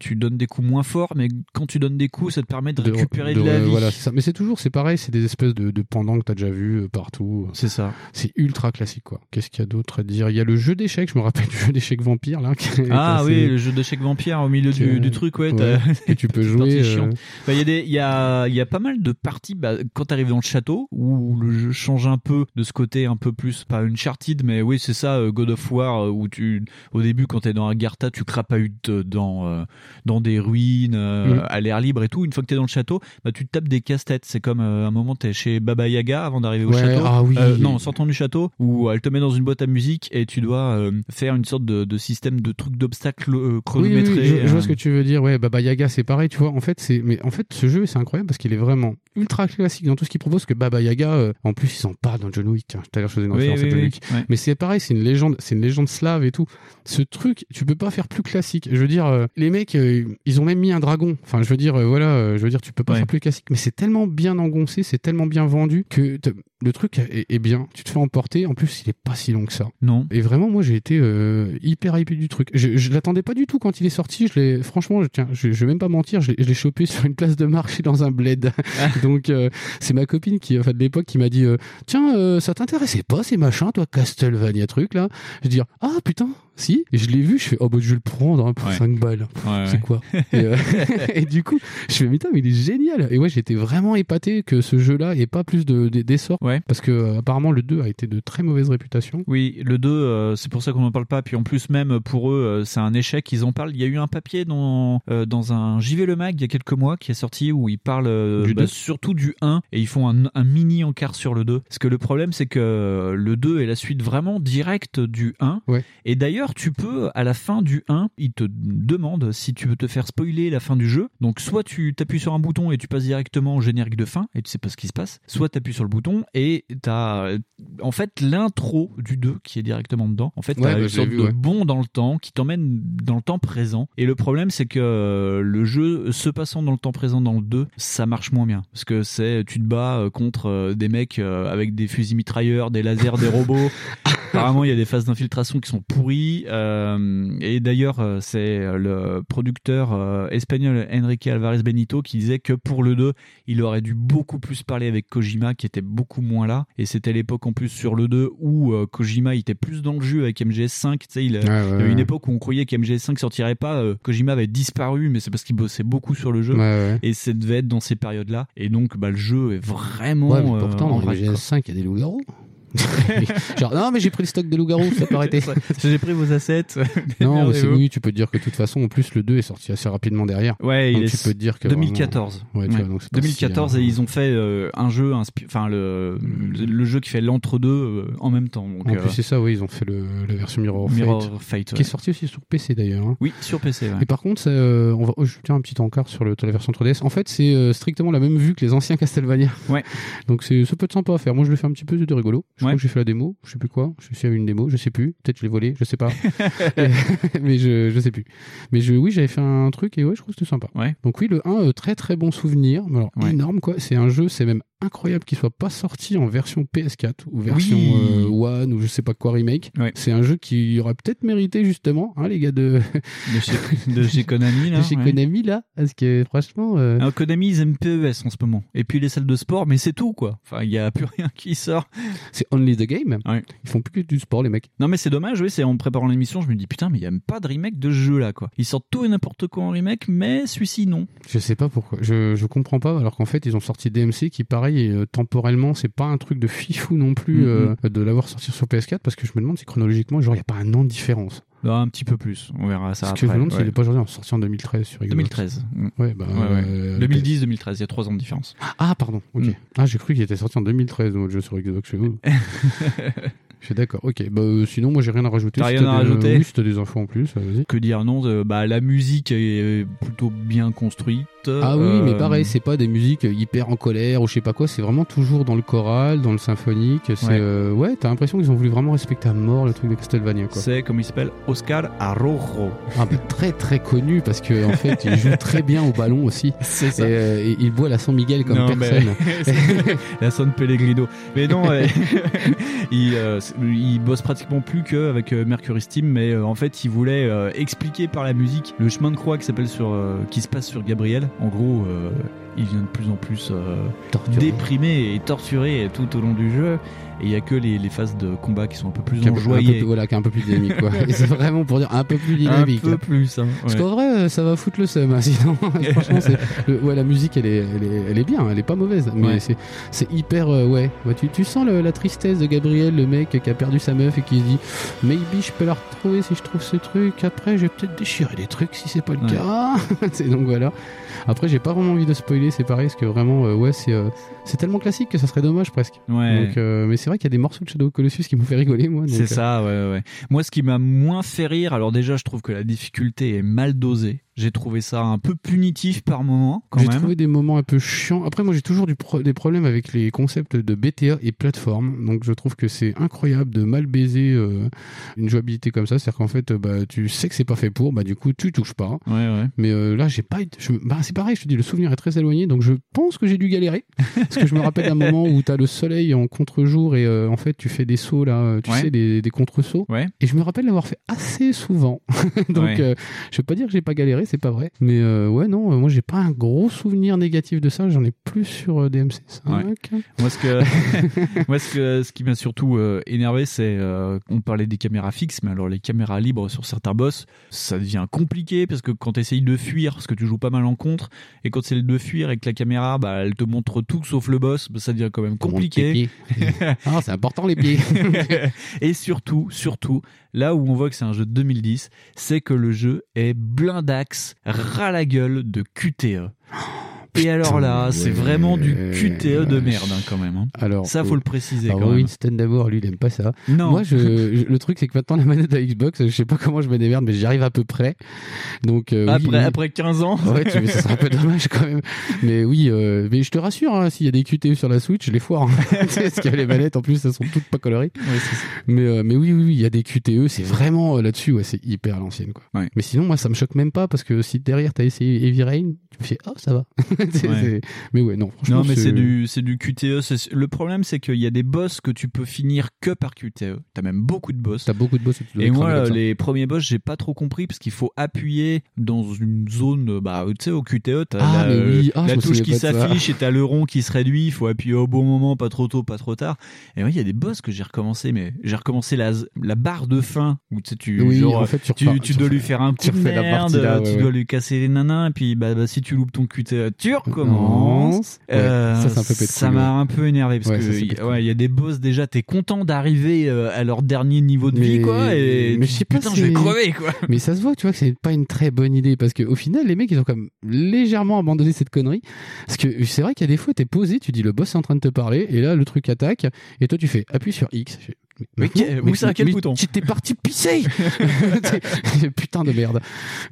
tu donnes des coups moins forts, mais quand tu donnes des coups, ça te permet de, récupérer de, la ouais, vie. Voilà, ça. Mais c'est toujours, c'est pareil, c'est des espèces de, de pendants que t'as déjà vu euh, partout. C'est ça. C'est ultra classique, quoi. Qu'est-ce qu'il y a d'autre à dire? Il y a le jeu d'échecs, je me rappelle du jeu d'échecs vampire, là. [laughs] qui Ah assez- oui, le jeu d'échecs vampire au milieu du, truc, ouais. que tu peux [laughs] jouer, euh. Bah, Il y, a des- il y, a, y a pas mal de parties bah, quand tu arrives dans le château où le jeu change un peu de ce côté un peu plus, pas Uncharted, mais oui, c'est ça, euh, God of War, euh, où tu, au début, quand tu es dans Agartha, tu crapahutes dans, euh, dans des ruines, euh, Mhm. à l'air libre et tout. Une fois que tu es dans le château, bah, tu te tapes des casse-têtes. C'est comme euh, un moment, tu es chez Baba Yaga avant d'arriver au Ouais, château. ah oui. Euh, non, en sortant du château, où elle te met dans une boîte à musique et tu dois euh, faire une sorte de, de système de truc d'obstacles euh, Oui, oui, chronométré. je, je vois ce que tu veux dire. Ouais, Baba Yaga, c'est pareil, tu vois. En fait, c'est, mais en fait, ce jeu, c'est incroyable parce qu'il est vraiment ultra classique dans tout ce qu'il propose. Que Baba Yaga, en plus, ils en parlent dans John Wick. Tiens, tout à l'heure, je faisais une référence à John Wick. ouais. Mais c'est pareil, c'est une légende, c'est une légende slave et tout. Ce truc, tu peux pas faire plus classique. Je veux dire, les mecs, euh, ils ont même mis un dragon. Enfin, je veux dire, euh, voilà, euh, je veux dire, tu peux pas Ouais. faire plus classique. Mais c'est tellement bien engoncé, c'est tellement bien vendu que le truc est, est bien. Tu te fais emporter. En plus, il est pas si long que ça. Non. Et vraiment, moi, j'ai été euh, hyper hypé du truc. Je, je l'attendais pas du tout quand il est sorti. Je l'ai, franchement, je, tiens, je, je vais même pas mentir, je l'ai, je l'ai chopé [laughs] sur une place de marché dans un bled. [laughs] Donc, euh, c'est ma copine qui, enfin, de l'époque, qui m'a dit, euh, tiens, euh, ça t'intéressait pas ces machins, toi, Castlevania truc là? Je dis, ah putain, si. Et je l'ai vu, je fais, oh bah je vais le prendre hein, pour Ouais. 5 balles. Ouais, c'est ouais. quoi? Et, euh, [laughs] et du coup, je fais, mais putain, mais il est génial. Et ouais, j'étais vraiment épaté que ce jeu-là ait pas plus de, de- d'essor. Parce que euh, apparemment, le 2 a été de très mauvaise réputation. Oui, le 2, euh, c'est pour ça qu'on n'en parle pas. Puis en plus, même pour eux, euh, c'est un échec. Ils en parlent. Il y a eu un papier dans, euh, dans un JV Le Mag il y a quelques mois qui est sorti où ils parlent euh, Du bah, 2. surtout du 1 et ils font un, un mini encart sur le 2. Parce que le problème, c'est que le 2 est la suite vraiment directe du 1. Et d'ailleurs, tu peux, à la fin du 1, ils te demandent si tu veux te faire spoiler la fin du jeu. Donc, soit tu t'appuies sur un bouton et tu passes directement au générique de fin et tu sais pas ce qui se passe, soit tu appuies sur le bouton et tu as en fait l'intro du 2 qui est directement dedans. En fait, tu Ouais, bah, une sorte vu, de ouais. bond dans le temps qui t'emmène dans le temps présent. Et le problème, c'est que euh, le jeu se passant dans le temps présent dans le 2, ça marche moins bien. Parce que c'est, tu te bats euh, contre euh, des mecs euh, avec des fusils mitrailleurs, des lasers, des robots. [laughs] Apparemment, il y a des phases d'infiltration qui sont pourries. euh, et d'ailleurs, euh, c'est le producteur euh, espagnol Enrique Alvarez Benito qui disait que pour le 2, il aurait dû beaucoup plus parler avec Kojima qui était beaucoup moins là. Et c'était l'époque en plus sur le 2 où euh, Kojima il était plus dans le jeu avec MGS5. Tu sais, il, a- Ouais, ouais, il y avait une ouais. époque où on croyait qu'MGS5 sortirait pas. euh, Kojima avait disparu, mais c'est parce qu'il bossait beaucoup sur le jeu. Et ça devait être dans ces périodes-là. Et donc, bah, le jeu est vraiment. Euh, pourtant, en dans rade, le quoi. GS5, il y a des loups-garous. [laughs] Genre, non, mais j'ai pris le stock des loups-garous, [laughs] ça peut arrêter. J'ai pris vos assets. [laughs] non, c'est, oui, tu peux te dire que de toute façon, en plus, le 2 est sorti assez rapidement derrière. Ouais, donc il tu est peux te dire que. 2014. vraiment- Ouais, tu Ouais. vois, donc c'est pas 2014 si, euh, et ils ont fait euh, un jeu, enfin le, le jeu qui fait l'entre-deux euh, en même temps. Donc, En plus, c'est ça, oui, ils ont fait le, la version Mirror Mirror Fate. Qui est sorti aussi sur PC d'ailleurs. hein. Oui, sur PC. Et par contre, on va, oh, je tiens un petit encart sur le, la version 3DS. En fait, c'est strictement la même vue que les anciens Castlevania. Ouais. Donc ça peut être sympa à faire. Moi, je le fais un petit peu, c'était rigolo. Je crois que j'ai fait la démo. Je sais plus quoi. Je y avait une démo. Je sais plus. Peut-être je l'ai volé. Je sais pas. [laughs] [laughs] mais je, je sais plus. Mais je, oui, j'avais fait un truc et ouais, je trouve que c'était sympa. Ouais. Donc oui, le 1, euh, très très bon souvenir. Alors, Ouais. énorme quoi. C'est un jeu, c'est même incroyable qu'il soit pas sorti en version PS4 ou version Oui. euh, One ou je sais pas quoi remake. C'est un jeu qui aurait peut-être mérité justement, hein, les gars de, De chez, de chez Konami, [laughs] là. de chez ouais. Konami là, parce que franchement. euh, Alors, Konami, ils aiment PES en ce moment. Et puis les salles de sport, mais c'est tout, quoi. Enfin, il n'y a plus [laughs] rien qui sort. C'est only the game. Ils font plus que du sport, les mecs. Non, mais c'est dommage, oui. C'est en préparant l'émission, je me dis, putain, mais il n'y a même pas de remake de ce jeu-là, quoi. Ils sortent tout et n'importe quoi en remake, mais celui-ci, non. Je sais pas pourquoi. Je, je comprends pas. Alors qu'en fait, ils ont sorti DMC qui, pareil, est, euh, temporellement, c'est pas un truc de fifou non plus euh, de l'avoir sorti sur PS4 parce que je me demande si chronologiquement, genre, il y a pas un an de différence. Non, un petit peu plus. On verra ça Parce que je me après. demande s'il ouais. est pas aujourd'hui sorti en 2013 sur Xbox. 2013. Mm. Ouais, bah. Ouais, ouais. euh, 2010, 2013, il y a trois ans de différence. Ah, pardon. Ok. Mm. Ah, j'ai cru qu'il était sorti en 2013, notre jeu sur Xbox chez vous. [laughs] Je suis d'accord. Ok. Bah, euh, sinon, moi, j'ai rien à rajouter. T'as Si rien t'as à des- rajouter Oui, si t'as des infos en plus, vas-y. Que dire non euh, Bah la musique est plutôt bien construite. Ah oui, mais Euh, pareil, c'est pas des musiques hyper en colère ou je sais pas quoi, c'est vraiment toujours dans le choral, dans le symphonique. C'est Ouais. euh, ouais, t'as l'impression qu'ils ont voulu vraiment respecter à mort le truc de Castlevania quoi. C'est comme il s'appelle Oscar Arrojo. Ah, bah, très très connu parce que en fait, il joue très bien au ballon aussi. [laughs] C'est ça. Et, euh, et il boit la San Miguel comme Non, mais- personne. [laughs] [laughs] la San Pellegrino. Mais non, il, il bosse pratiquement plus qu'avec Mercury Steam, mais en fait, il voulait expliquer par la musique le chemin de croix qui s'appelle sur, qui se passe sur Gabriel. En gros, euh, il vient de plus en plus euh, déprimé et torturé tout au long du jeu. Et il y a que les, les phases de combat qui sont un peu plus Qui un peu- un peu enjoyées. plus- voilà, qui est un peu plus dynamique quoi. [laughs] C'est vraiment pour dire un peu plus Un dynamique. peu hein. plus, hein, Parce qu'en vrai, euh, ça va foutre le seum. hein, [laughs] sinon, [laughs] franchement, c'est- le- ouais, la musique, elle est, elle est, elle est bien, elle est pas mauvaise, mais Ouais. c'est, c'est hyper, euh, ouais. Ouais, tu, tu sens le- la tristesse de Gabriel, le mec qui a perdu sa meuf et qui se dit, maybe je peux la retrouver si je trouve ce truc. Après, je vais peut-être déchirer des trucs si c'est pas le cas. c'est donc voilà. Après, j'ai pas vraiment envie de spoiler, c'est pareil, parce que vraiment, euh, ouais, c'est, euh, c'est tellement classique que ça serait dommage presque. Ouais. Donc, euh, mais c'est vrai qu'il y a des morceaux de Shadow of Colossus qui m'ont fait rigoler, moi. C'est euh, ça, ouais, ouais. Moi, ce qui m'a moins fait rire, alors déjà, je trouve que la difficulté est mal dosée. J'ai trouvé ça un peu punitif par moment, J'ai trouvé des moments un peu chiants. Après, moi, j'ai toujours du pro- des problèmes avec les concepts de BTA et plateforme. Donc, je trouve que c'est incroyable de mal baiser euh, une jouabilité comme ça. C'est-à-dire qu'en fait, bah, tu sais que c'est pas fait pour, bah, du coup, tu touches pas. Ouais, ouais. Mais euh, là, j'ai pas. je- bah, c'est pareil, je te dis, le souvenir est très éloigné. Donc, je pense que j'ai dû galérer. Parce que je me rappelle d'un moment où tu as le soleil en contre-jour et euh, en fait, tu fais des sauts là, tu Ouais. sais, des, des contre-sauts. Et je me rappelle l'avoir fait assez souvent. [laughs] Donc, je veux pas dire que j'ai pas galéré, c'est pas vrai. Mais euh, ouais, non, euh, moi j'ai pas un gros souvenir négatif de ça. J'en ai plus sur euh, DMC. 5. Ouais. Moi, ce que, [laughs] moi, ce que, ce qui m'a surtout euh, énervé, c'est, on parlait des caméras fixes, mais alors les caméras libres sur certains boss, ça devient compliqué parce que quand tu essayes de fuir, parce que tu joues pas mal en contre, et quand c'est de fuir et que la caméra, bah, elle te montre tout sauf le boss, bah, ça devient quand même compliqué. [laughs] ah, c'est important les pieds. [laughs] et surtout, surtout, là où on voit que c'est un jeu de 2010, c'est que le jeu est blindax, ras la gueule de QTE. Et alors là, c'est vraiment du QTE de merde hein, quand même. hein. Alors, ça, faut le préciser Alors, quand même. Winston d'abord, lui, il aime pas ça. Non. Moi, je, je- le truc, c'est que maintenant, la manette à Xbox, je sais pas comment je me démerde, mais j'y arrive à peu près. Donc, euh, Après, oui. après 15 ans Ouais, tu, ça serait un peu dommage quand même. Mais oui, euh, mais je te rassure, hein, s'il y a des QTE sur la Switch, je les foire. hein. [laughs] Tu sais, Parce que les manettes, en plus, elles sont toutes pas colorées. Mais, euh, mais oui, oui, oui, il y a des QTE, c'est vraiment euh, là-dessus, ouais, c'est hyper à l'ancienne, quoi. Mais sinon, moi, ça me choque même pas parce que si derrière t'as essayé Heavy Rain, tu me fais, oh, ça va. [laughs] [laughs] Ouais. Mais ouais, non, franchement. Non, mais c'est du, c'est du QTE. Le problème, c'est qu'il y a des boss que tu peux finir que par QTE. T'as même beaucoup de boss. T'as beaucoup de boss et moi, les premiers boss, j'ai pas trop compris parce qu'il faut appuyer dans une zone, bah, tu sais, au QTE, t'as Ah, la, oui. Ah, la touche qui s'affiche et t'as le rond qui se réduit. Il faut appuyer au bon moment, pas trop tôt, pas trop tard. Et moi, il y a des boss que j'ai recommencé, mais j'ai recommencé la, la barre de fin où tu sais, tu, Oui, genre, en fait, tu tu, repars- tu tu dois lui faire un coup de merde, partie là, ouais, tu ouais. dois lui casser les nanas, et puis bah, bah, si tu loupes ton QTE, tu recommences. Ouais, Euh, ça, c'est un peu pétri, ça m'a un peu énervé parce Ouais, que ouais, il y a des boss déjà, t'es content d'arriver euh, à leur dernier niveau de vie, quoi, et mais je sais pas putain, je vais crever, quoi. [laughs] Mais ça se voit, tu vois, que c'est pas une très bonne idée parce qu'au final, les mecs, ils ont comme légèrement abandonné cette connerie. Parce que c'est vrai qu'il y a des fois, t'es posé, tu dis le boss est en train de te parler, et là, le truc attaque, et toi, tu fais appuie sur X. Je fais, mais, Mais- où ça, quel mais bouton T'es parti pisser [laughs] [laughs] Putain de merde.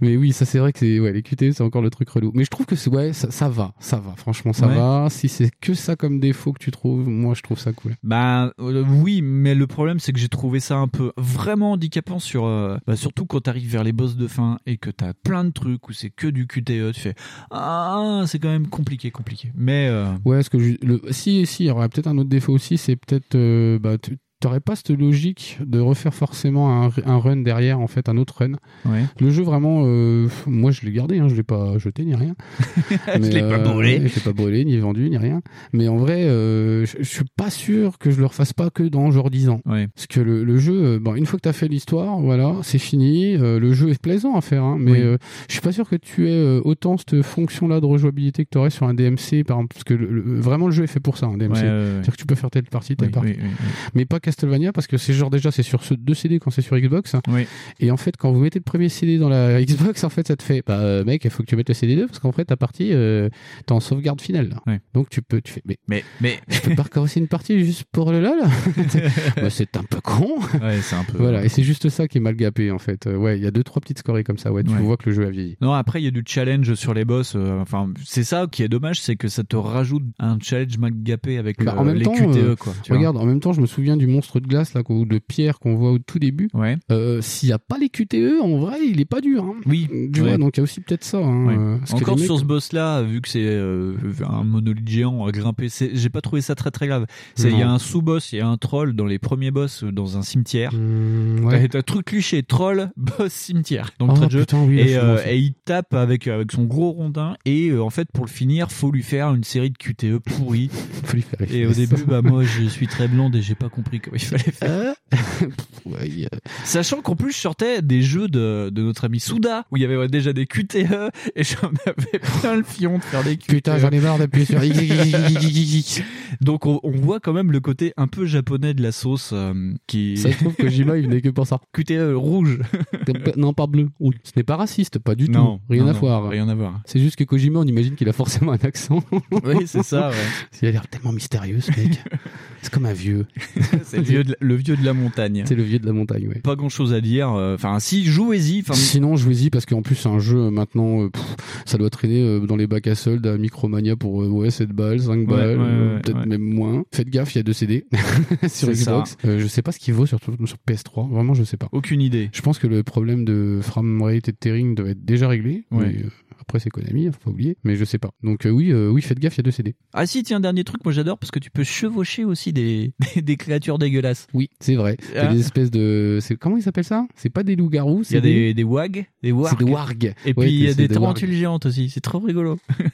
Mais oui, ça c'est vrai que c'est ouais, les QTE c'est encore le truc relou. Mais je trouve que ouais, ça, ça va, ça va. Franchement, ça Ouais. va. Si c'est que ça comme défaut que tu trouves, moi je trouve ça cool. Bah euh, oui, mais le problème c'est que j'ai trouvé ça un peu vraiment handicapant sur euh, bah, surtout quand t'arrives vers les boss de fin et que t'as plein de trucs où c'est que du QTE, tu fais ah c'est quand même compliqué compliqué. Mais euh, Ouais, ce que je, le, si, si, il y aurait peut-être un autre défaut aussi, c'est peut-être, euh, bah, tu t'aurais pas cette logique de refaire forcément un, un run derrière, en fait, un autre run? Ouais. Le jeu vraiment, euh, moi je l'ai gardé, hein, je l'ai pas jeté ni rien. [laughs] Je l'ai pas brûlé. Je l'ai pas brûlé ni vendu ni rien. Mais en vrai, euh, je, je suis pas sûr que je le refasse pas que dans genre 10 ans. Ouais. Parce que le, le jeu, euh, bon, une fois que t'as fait l'histoire, voilà, c'est fini. Euh, le jeu est plaisant à faire, hein, mais Oui. euh, je suis pas sûr que tu aies euh, autant cette fonction-là de rejouabilité que tu aurais sur un DMC, par exemple, parce que le- le- vraiment le jeu est fait pour ça, un DMC. Ouais. C'est-à-dire que tu peux faire telle partie, telle Oui, partie. oui. Mais pas Castlevania, parce que c'est genre déjà, c'est sur ce deux CD quand c'est sur Xbox. Oui. Et en fait, quand vous mettez le premier CD dans la [laughs] Xbox, en fait, ça te fait, bah, euh, mec, il faut que tu mettes le CD 2, parce qu'en fait, ta partie, euh, t'es en sauvegarde finale, là. Donc tu peux, tu fais, mais, mais, mais, [laughs] je peux pas recommencer une partie juste pour le lol? [laughs] Bah, c'est un peu con. Ouais, c'est un peu. Voilà, et c'est juste ça qui est mal gapé en fait. Euh, ouais, il y a deux trois petites scories comme ça. Ouais, tu Ouais. vois que le jeu a vieilli. Non, après, il y a du challenge sur les boss. euh, Enfin, c'est ça qui est dommage, c'est que ça te rajoute un challenge mal gapé avec Bah, en même les temps, QTE, quoi. tu vois. regarde, en même temps, je me souviens du monstre de glace là, ou de pierre qu'on voit au tout début. Ouais. Euh, S'il y a pas les QTE, en vrai, il est pas dur. Hein. Oui. Tu Ouais. vois, donc il y a aussi peut-être ça. Hein, Ouais. euh, Encore mecs- sur ce boss-là, vu que c'est euh, un monolithe géant à grimper, j'ai pas trouvé ça très très grave. C'est- Il y a un sous-boss, il y a un troll dans les premiers boss euh, dans un cimetière. Mmh. T'as t'as truc cliché, troll, [laughs] boss, cimetière. Donc Oh, très jeu. putain, oui, et, euh, il tape avec avec son gros rondin et euh, en fait pour le finir, faut lui faire une série de QTE pourris. [laughs] Faut lui faire les et au début, bah moi je suis très blonde et j'ai pas compris comment il fallait faire. [laughs] Ouais, Sachant qu'en plus je sortais des jeux de, de notre ami Souda où il y avait déjà des QTE et j'en avais plein le fion de faire des QTE. Putain, j'en ai marre d'appuyer sur X. Donc on, on voit quand même le côté un peu japonais de la sauce euh, qui Ça se trouve que Jima, il venait que pour ça. QTE rouge. non, pas bleu. Ce n'est pas raciste, pas du Non, tout. Rien non, à non, voir. rien à voir. C'est juste que Kojima, on imagine qu'il a forcément un accent. Oui, c'est ça, ouais. [laughs] Il a l'air tellement mystérieux, ce mec. [laughs] c'est comme un vieux. C'est le le vieux de la montagne. C'est le vieux de la montagne, ouais. Pas grand chose à dire. euh, Enfin, si, jouez-y. Sinon, jouez-y parce qu'en plus, c'est un jeu euh, maintenant, euh, pff, ça doit traîner dans les bacs à soldes à Micromania pour ouais, 7 balles, 5 Ouais, balles, ouais, ouais, peut-être même moins. Faites gaffe, il y a deux CD [laughs] sur. Xbox. Euh, je sais pas ce qu'il vaut sur, sur PS3, vraiment, je sais pas. aucune idée. Je pense que le problème de framerate et de tearing doit être déjà réglé. Mais, euh, après, c'est Konami, hein, faut pas oublier. Mais je sais pas. Donc, euh, oui, euh, oui, faites gaffe, il y a deux CD. Ah si, tiens, dernier truc, moi j'adore parce que tu peux chevaucher aussi des, [laughs] des, créatures dégueulasses. Oui, c'est vrai. Il y a Ah. des espèces de. c'est- Comment ils s'appellent ça? C'est pas des loups-garous, Il y a des, des wags, des wargs. C'est des wargs. Et puis il y a des, des tarentules géantes aussi. C'est trop rigolo. [laughs]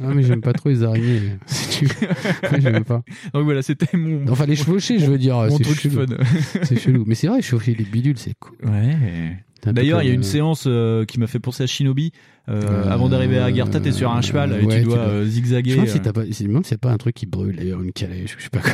Ah, mais j'aime pas trop les araignées. [laughs] Si tu. Ouais, j'aime pas. Donc voilà, c'était mon. Enfin, les chevaucher, je veux dire, mon c'est truc chelou. fun. c'est chelou. Mais c'est vrai, chevaucher les bidules, c'est cool. Ouais. D'ailleurs, il y a une euh, séance euh, qui m'a fait penser à Shinobi. Euh, Euh, avant d'arriver à Agartha, t'es sur un cheval et ouais, tu dois euh, Je zigzaguer. me si je me demande n'y a pas un truc qui brûle d'ailleurs, une calèche, je sais pas quoi.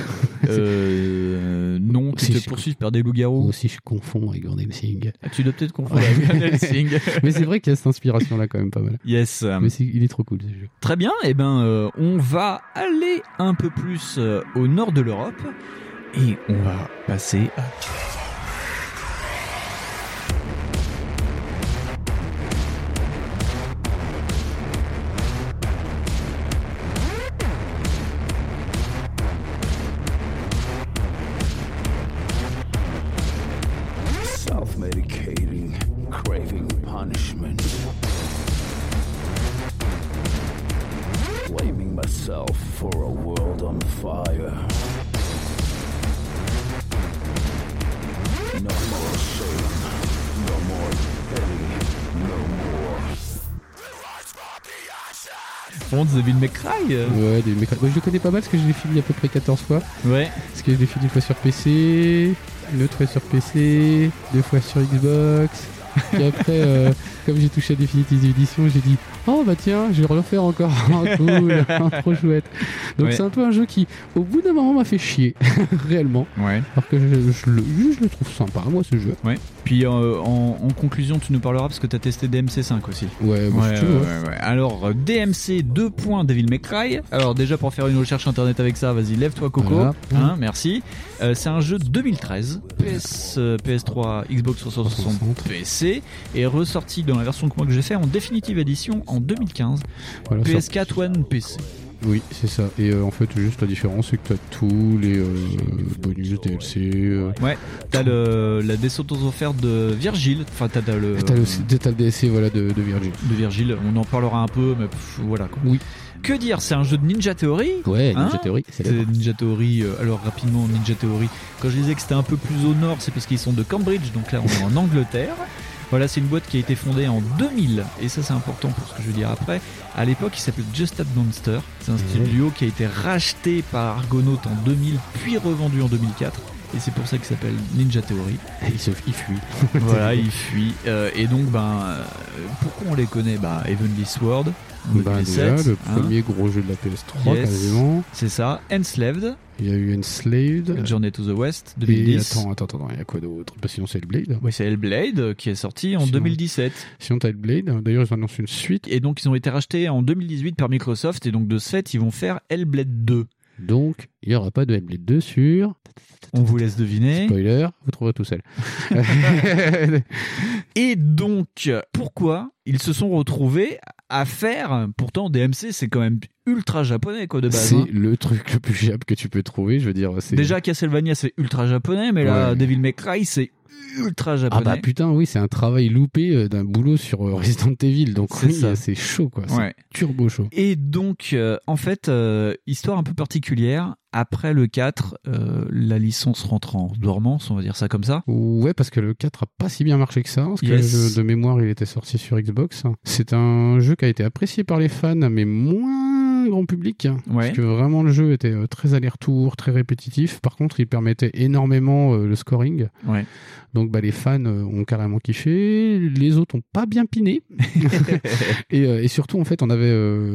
non, tu Si, te poursuives par des Moi loups-garous. aussi, je confonds avec Van Helsing. Ah, tu dois peut-être confondre avec Van Helsing. [laughs] Mais c'est vrai qu'il y a cette inspiration-là quand même pas mal. Yes. Mais c'est- il est trop cool ce jeu. Très bien, et ben euh, on va aller un peu plus au nord de l'Europe et on va passer à Cry Ouais, des ouais, je le connais pas mal parce que je l'ai fini à peu près 14 fois. Ouais. Parce que je l'ai fini une fois sur PC, une autre fois sur PC, deux fois sur Xbox. Et après, euh, [laughs] comme j'ai touché à Definitive Edition, j'ai dit Oh bah tiens, je vais le refaire encore. [laughs] Cool, trop chouette. Donc Ouais. c'est un peu un jeu qui, au bout d'un moment, m'a fait chier, [laughs] réellement. Ouais. Alors que je, je le, je le trouve sympa, moi, ce jeu. Ouais. Puis euh, en, en conclusion, tu nous parleras parce que tu as testé DMC5 aussi. Ouais, bah, si tu veux, ouais. Alors, DMC 2. Devil May Cry. Alors, déjà, pour faire une recherche internet avec ça, vas-y, lève-toi, Coco. Voilà. Hein, merci. Euh, c'est un jeu de 2013, PS, euh, PS3, Xbox 360, PC, et ressorti dans la version que moi que j'ai fait en définitive édition en 2015. Voilà, PS4 One PC. Oui, c'est ça. Et euh, en fait, juste la différence, c'est que tu as tous les euh, bonus DLC. euh, Ouais, t'as le, la descente aux offertes de Virgile. Enfin, t'as t'as le. T'as le, t'as le DLC voilà, de, de Virgin. de Virgile. On en parlera un peu, mais pff, voilà quoi. Oui. Que dire? C'est un jeu de Ninja Theory? Ouais, Hein? Ninja Theory, c'est C'est Ninja Theory. euh, alors rapidement, Ninja Theory. Quand je disais que c'était un peu plus au nord, c'est parce qu'ils sont de Cambridge, donc là on est en [laughs] Angleterre. Voilà, c'est une boîte qui a été fondée en 2000, et ça c'est important pour ce que je vais dire après. À l'époque, il s'appelait Just Add Monster. C'est un studio qui a été racheté par Argonaut en 2000, puis revendu en 2004. Et c'est pour ça qu'il s'appelle Ninja Theory. Il, se, il fuit. voilà, [laughs] il fuit. Euh, et donc, ben, euh, pourquoi on les connaît? Bah, Heavenly Sword, Bah, déjà, 2007, le hein. premier gros jeu de la PS3, Yes. quasiment. C'est ça. Enslaved, Il y a eu Enslaved. Journey to the West, Et 2010. attends, attends, attends, il y a quoi d'autre? Bah, sinon, c'est Hellblade. Oui, c'est Hellblade euh, qui est sorti en Sinon- 2017. Sinon, t'as Hellblade. D'ailleurs, ils annoncent une suite. Et donc, ils ont été rachetés en 2018 par Microsoft. Et donc, de ce fait, ils vont faire Hellblade 2. Donc, il n'y aura pas de Hellblade 2 sur. On vous laisse deviner. Spoiler, vous trouverez tout seul. [laughs] Et donc, pourquoi ils se sont retrouvés à faire Pourtant, DMC, c'est quand même ultra japonais, quoi, de base. c'est hein. le truc le plus fiable que tu peux trouver. Je veux dire, c'est. Déjà, Castlevania, c'est ultra japonais, mais là. Devil May Cry, c'est ultra Ah japonais. bah putain, oui, c'est un travail loupé euh, d'un boulot sur euh, Resident Evil. Donc, C'est oui, c'est chaud, quoi. Ouais. turbo chaud. Et donc, euh, en fait, euh, histoire un peu particulière, après le 4, euh, la licence rentre en dormance, on va dire ça comme ça. Ouais, parce que le 4 a pas si bien marché que ça. Parce que Yes. le jeu de mémoire, il était sorti sur Xbox. C'est un jeu qui a été apprécié par les fans, mais moins grand public. Ouais. Parce que vraiment, le jeu était euh, très aller-retour, très répétitif. Par contre, il permettait énormément euh, le scoring. Ouais. Donc, bah, les fans euh, ont carrément kiffé. Les autres ont pas bien piné. [laughs] [laughs] et, et surtout, en fait, on avait,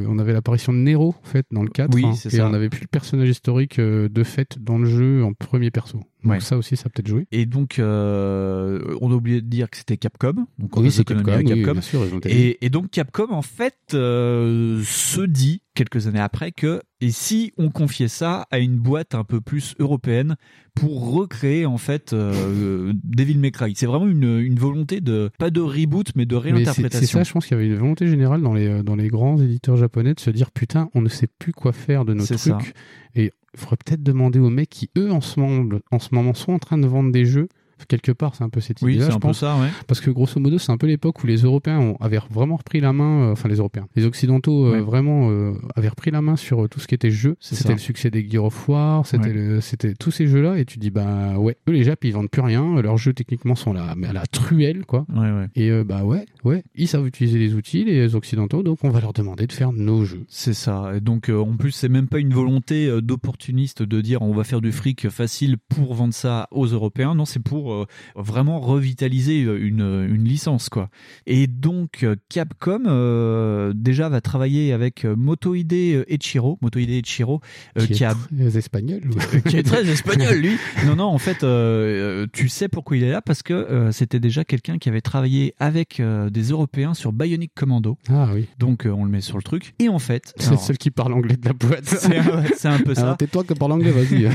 on avait l'apparition de Nero, en fait, dans le 4. Oui, hein. et ça. on avait plus le personnage historique de fait dans le jeu en premier perso. Donc, Ouais. ça aussi, ça a peut-être joué. Et donc, euh, on a oublié de dire que c'était Capcom. Donc, on Oui, c'est Capcom, oui, Capcom. bien sûr, et, et donc, Capcom, en fait, euh, se dit, quelques années après, que et si on confiait ça à une boîte un peu plus européenne pour recréer, en fait, euh, Devil May Cry? C'est vraiment une, une volonté de, pas de reboot, mais de réinterprétation. C'est ça, je pense qu'il y avait une volonté générale dans les, euh, dans les grands éditeurs japonais de se dire putain, on ne sait plus quoi faire de nos trucs. ça. Et faudrait peut-être demander aux mecs qui, eux, en en ce moment sont en train de vendre des jeux. Quelque part, c'est un peu cette Oui, idée-là, c'est je un peu pense. ça, ouais. Parce que grosso modo, c'est un peu l'époque où les Européens ont, avaient vraiment repris la main, euh, enfin les Européens, les Occidentaux euh, Ouais. vraiment euh, avaient repris la main sur tout ce qui était jeu. C'était le succès des Gear of War, c'était Ouais. le- c'était tous ces jeux-là, et tu dis bah ouais, eux les Japs ils vendent plus rien, leurs jeux techniquement sont là, mais à la truelle quoi. Et bah ouais, ouais, ils savent utiliser les outils, les Occidentaux, donc on va leur demander de faire nos jeux. C'est ça. Et donc, euh, en plus, c'est même pas une volonté d'opportuniste de dire on va faire du fric facile pour vendre ça aux Européens. Non, c'est pour euh, vraiment revitaliser euh, une, une licence, quoi. Et donc, euh, Capcom, euh, déjà, va travailler avec euh, Motohide euh, Echiro. Motohide Echiro, euh, qui, qui est a très espagnol. [laughs] qui est très [laughs] espagnol lui. Non non, en fait euh, euh, tu sais pourquoi il est là parce que euh, c'était déjà quelqu'un qui avait travaillé avec euh, des Européens sur Bionic Commando. Ah oui. Donc euh, on le met sur le truc et en fait C'est le alors, seul qui parle anglais de la boîte. [laughs] c'est un, peu ça. Tais-toi que parle anglais, vas-y.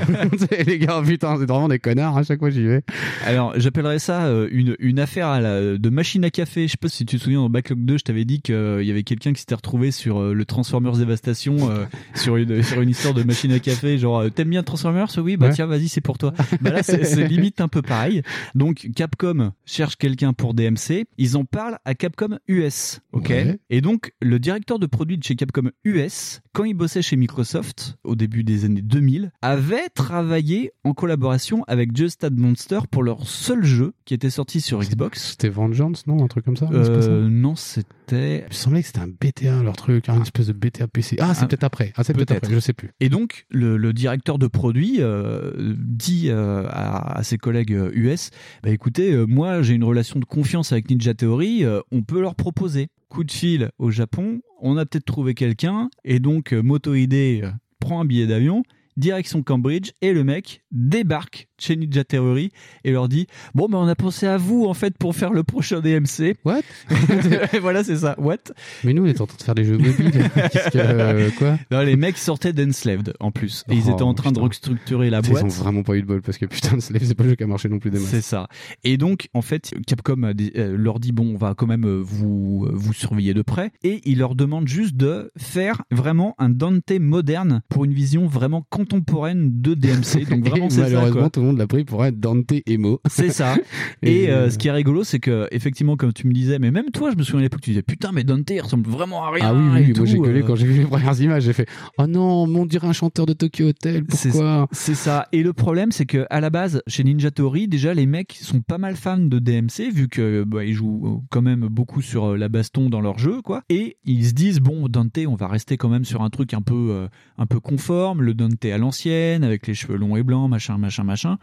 Les gars, putain, c'est vraiment des connards, à chaque fois j'y vais. Alors, j'appellerais ça euh, une, une affaire à la, de machine à café. Je sais pas si tu te souviens dans Backlog 2, je t'avais dit qu'il y avait quelqu'un qui s'était retrouvé sur euh, le Transformers Dévastation euh, [laughs] sur, une, sur une histoire de machine à café. Genre, euh, t'aimes bien Transformers? Oui, bah Ouais. tiens, vas-y, c'est pour toi. bah là, c'est limite un peu pareil. Donc, Capcom cherche quelqu'un pour DMC. Ils en parlent à Capcom US. Ok. Ouais. Et donc, le directeur de produit de chez Capcom US, quand il bossait chez Microsoft, au début des années 2000, avait travaillé en collaboration avec Just Add Monster pour leur seul jeu qui était sorti sur Xbox. C'était Vengeance, non Un truc comme ça Euh, non, c'était. Il me semblait que c'était un BTA, leur truc, hein, une espèce de BTA PC. Ah, c'est Ah, peut-être après. Ah, c'est peut-être peut-être. après, je sais plus. Et donc, le, le directeur de produit euh, dit euh, à, à ses collègues US bah, écoutez, moi j'ai une relation de confiance avec Ninja Theory, on peut leur proposer. Coup de fil au Japon, on a peut-être trouvé quelqu'un, et donc Motohide euh, prend un billet d'avion, direction Cambridge, et le mec débarque chez Ninja Theory et leur dit bon ben on a pensé à vous en fait pour faire le prochain DMC. What? [laughs] Voilà c'est ça. What? Mais nous, on est en train de faire des jeux mobiles. Qu'est-ce que, euh, quoi? Non, les mecs sortaient d'Enslaved en plus et ils Oh, étaient en train de restructurer la Ils boîte. ont vraiment pas eu de bol parce que putain, Slave, c'est pas le jeu qui a marché non plus des masses. C'est ça. Et donc, en fait, Capcom a des- euh, leur dit bon, on va quand même euh, vous vous surveiller de près, et il leur demande juste de faire vraiment un Dante moderne pour une vision vraiment contemporaine de DMC. Donc vraiment, C'est malheureusement, tout le monde l'a pris pour être Dante Emo. C'est ça. [laughs] Et euh, ce qui est rigolo, c'est que effectivement, comme tu me disais, mais même toi, je me souviens à l'époque, tu disais putain, mais Dante il ressemble vraiment à rien. Ah oui, oui, et oui, moi j'ai gueulé euh. quand j'ai vu les premières images. J'ai fait Oh non, on dirait un chanteur de Tokyo Hotel, pourquoi? C'est ça. Et le problème, c'est que à la base, chez Ninja Theory, déjà les mecs sont pas mal fans de DMC vu que bah, ils jouent euh, quand même beaucoup sur euh, la baston dans leur jeu, quoi. Et ils se disent bon, Dante, on va rester quand même sur un truc un peu euh, un peu conforme, le Dante à l'ancienne avec les cheveux longs et blancs, machin, machin, machin.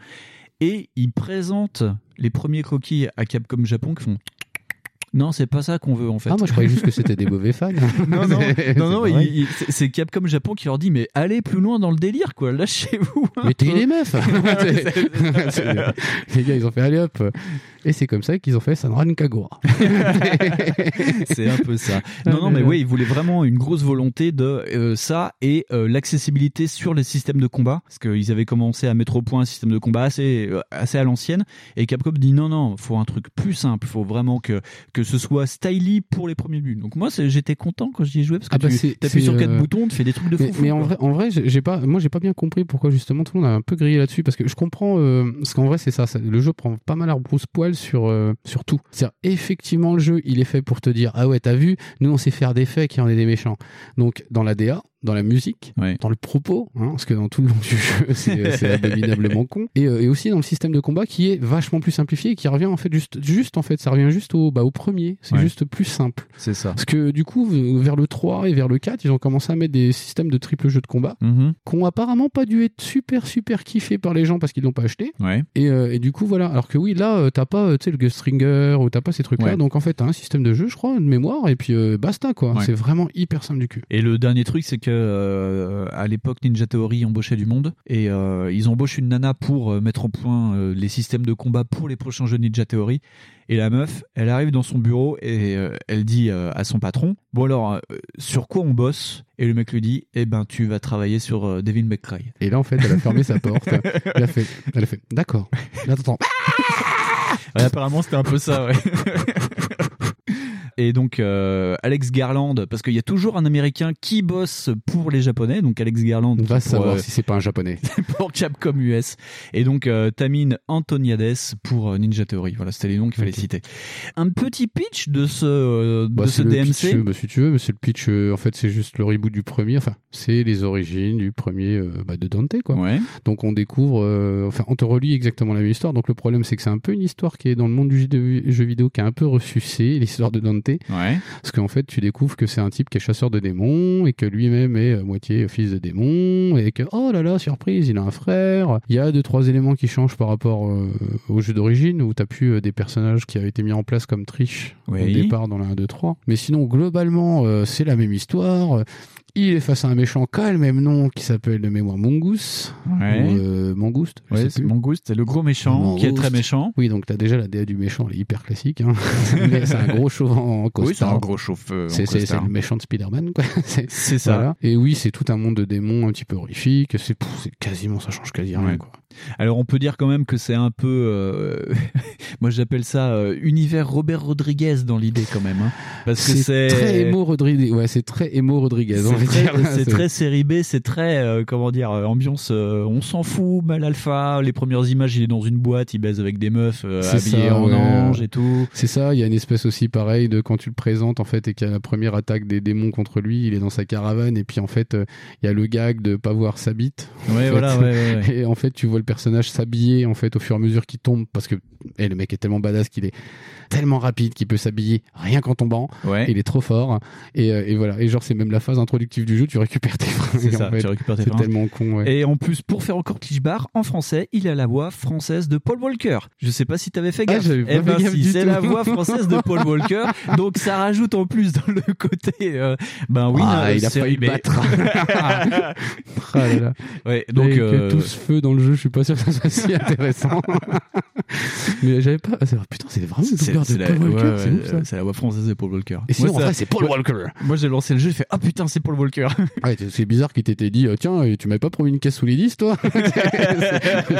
Et ils présentent les premiers croquis à Capcom Japon qui font non, c'est pas ça qu'on veut en fait. Ah, moi je croyais juste que c'était des mauvais fans. [laughs] Non, non, [laughs] C'est- non, non, c'est Capcom Japon qui leur dit mais allez plus loin dans le délire quoi, lâchez-vous. Mettez peu. les meufs [laughs] Les gars, ils ont fait allez hop Et c'est comme ça qu'ils ont fait Sanran Kagura. [laughs] c'est un peu ça. Non, non, mais oui, ils voulaient vraiment une grosse volonté de euh, ça et euh, l'accessibilité sur les systèmes de combat, parce qu'ils avaient commencé à mettre au point un système de combat assez, euh, assez à l'ancienne, et Capcom dit non, non, faut un truc plus simple, faut vraiment que, que ce soit styly pour les premiers buts. Donc moi, j'étais content quand j'y ai joué, parce que Ah bah tu appuies sur quatre boutons, tu fais des trucs de fou. Mais, mais en vrai, en vrai, j'ai pas, moi j'ai pas bien compris pourquoi justement tout le monde a un peu grillé là-dessus parce que je comprends, parce qu'en vrai c'est ça, ça- le jeu prend pas mal à euh, sur tout. C'est-à-dire effectivement le jeu il est fait pour te dire ah ouais t'as vu, nous on sait faire des faits qui en est des méchants. Donc dans la DA, dans la musique, dans le propos, hein, parce que dans tout le long du jeu [laughs] c'est abominablement con, et, euh, et aussi dans le système de combat qui est vachement plus simplifié et qui revient en fait juste juste en fait ça revient juste au bah au premier, c'est Ouais. juste plus simple. C'est ça. Parce que du coup, vers le 3 et vers le 4, ils ont commencé à mettre des systèmes de triple jeu de combat Mhm. qui ont apparemment pas dû être super super kiffés par les gens parce qu'ils l'ont pas acheté. Ouais. Et, euh, et du coup, voilà. Alors que oui, là, euh, t'as pas tu sais, le Gustringer ou t'as pas ces trucs-là. Ouais. Donc en fait, t'as un système de jeu, je crois, de mémoire, et puis euh, basta quoi. Ouais. C'est vraiment hyper simple du cul. Et le dernier truc, c'est que euh, à l'époque, Ninja Theory embauchait du monde et euh, ils embauchent une nana pour euh, mettre au point les systèmes de combat pour les prochains jeux Ninja Theory. Et la meuf, elle arrive dans son bureau et elle dit à son patron Bon, alors, sur quoi on bosse? Et le mec lui dit Eh ben, tu vas travailler sur Devil May Cry. Et là, en fait, elle a fermé sa porte. [laughs] Elle a fait, elle a fait, d'accord. T'entends. Ouais, apparemment, c'était un peu ça, ouais. [laughs] Et donc euh, Alex Garland, parce qu'il y a toujours un Américain qui bosse pour les Japonais, donc Alex Garland. On va pour, savoir euh, si c'est pas un japonais. [laughs] pour Capcom US et donc euh, Tamine Antoniades pour euh, Ninja Theory. Voilà, c'était les noms qu'il fallait citer. Un petit pitch de ce Bah, de ce DMC. pitch, bah, si tu veux, c'est le pitch. en fait, c'est juste le reboot du premier. Enfin, c'est les origines du premier bah, de Dante, quoi. Donc, on découvre. enfin, on te relie exactement la même histoire. Donc, le problème, c'est que c'est un peu une histoire qui est dans le monde du jeu, vidéo qui est un peu ressucée, l'histoire de Dante. Parce qu'en fait, tu découvres que c'est un type qui est chasseur de démons et que lui-même est euh, moitié fils de démons et que oh là là, surprise, il a un frère. Il y a deux trois éléments qui changent par rapport euh, au jeu d'origine où t'as plus euh, des personnages qui avaient été mis en place comme Trish au départ dans la 1, 2, 3. Mais sinon, globalement, euh, c'est la même histoire. Il est face à un méchant qui a le même nom qui s'appelle de mémoire Mongoose. Ouais. Ou, euh, Mangouste. Ouais, c'est. Mangouste, c'est le gros méchant qui est très méchant. Oui, donc t'as déjà la DA du méchant, elle est hyper classique. Hein. [laughs] Mais c'est un gros chauve en costard. Oui, c'est un gros chauve, euh, C'est le méchant de Spider-Man, quoi. [laughs] C'est ça. Et oui, c'est tout un monde de démons un petit peu horrifique. C'est quasiment, ça change quasi rien, Ouais. quoi. Alors on peut dire quand même que c'est un peu, euh, [laughs] moi j'appelle ça euh, univers Robert Rodriguez dans l'idée quand même, hein. parce que c'est très émo Rodriguez. Ouais, c'est très émo Rodriguez. C'est très, série B, c'est très euh, comment dire euh, ambiance. euh, on s'en fout, mal alpha. Les premières images, il est dans une boîte, il baise avec des meufs euh, habillées ça, en ouais. ange et tout. C'est ça, il y a une espèce aussi pareil de quand tu le présentes en fait et qu'il y a la première attaque des démons contre lui, il est dans sa caravane et puis en fait euh, il y a le gag de pas voir sa bite. Ouais, voilà, ouais, ouais, ouais. [laughs] Et en fait tu vois le personnage s'habiller en fait au fur et à mesure qu'il tombe parce que eh, le mec est tellement badass qu'il est tellement rapide qu'il peut s'habiller rien qu'en tombant. Ouais. Il est trop fort et, euh, et voilà et genre c'est même la phase introductive du jeu, tu récupères tes fringues. C'est ça, en fait. tu récupères tes C'est tellement con, ouais. Et en plus, pour faire encore cliché-bar, en français, il a la voix française de Paul Walker. Je sais pas si t'avais fait Ah, gaffe. pas eh ben si, c'est la voix [laughs] française de Paul Walker. Donc ça rajoute en plus dans le côté, euh, ben oui, Ah, euh, il a failli B. battre. [laughs] Ah. Ouais, donc Avec euh, tout ce feu dans le jeu, je suis pas sûr que ça soit si intéressant. [laughs] Mais j'avais pas. ah, Putain, c'est vraiment c'est doubleur c'est de la, Paul Walker, ouais, c'est ouais, ouf ça. c'est la voix française de Paul Walker. Et sinon, Moi, en ça- vrai, c'est Paul Walker. Moi, j'ai lancé le jeu, j'ai fait ah putain, c'est Paul Walker. [laughs] Ouais, c'est- bizarre qu'il t'était dit, euh, tiens, et tu m'avais pas promis une caisse sous les 10, toi? [laughs]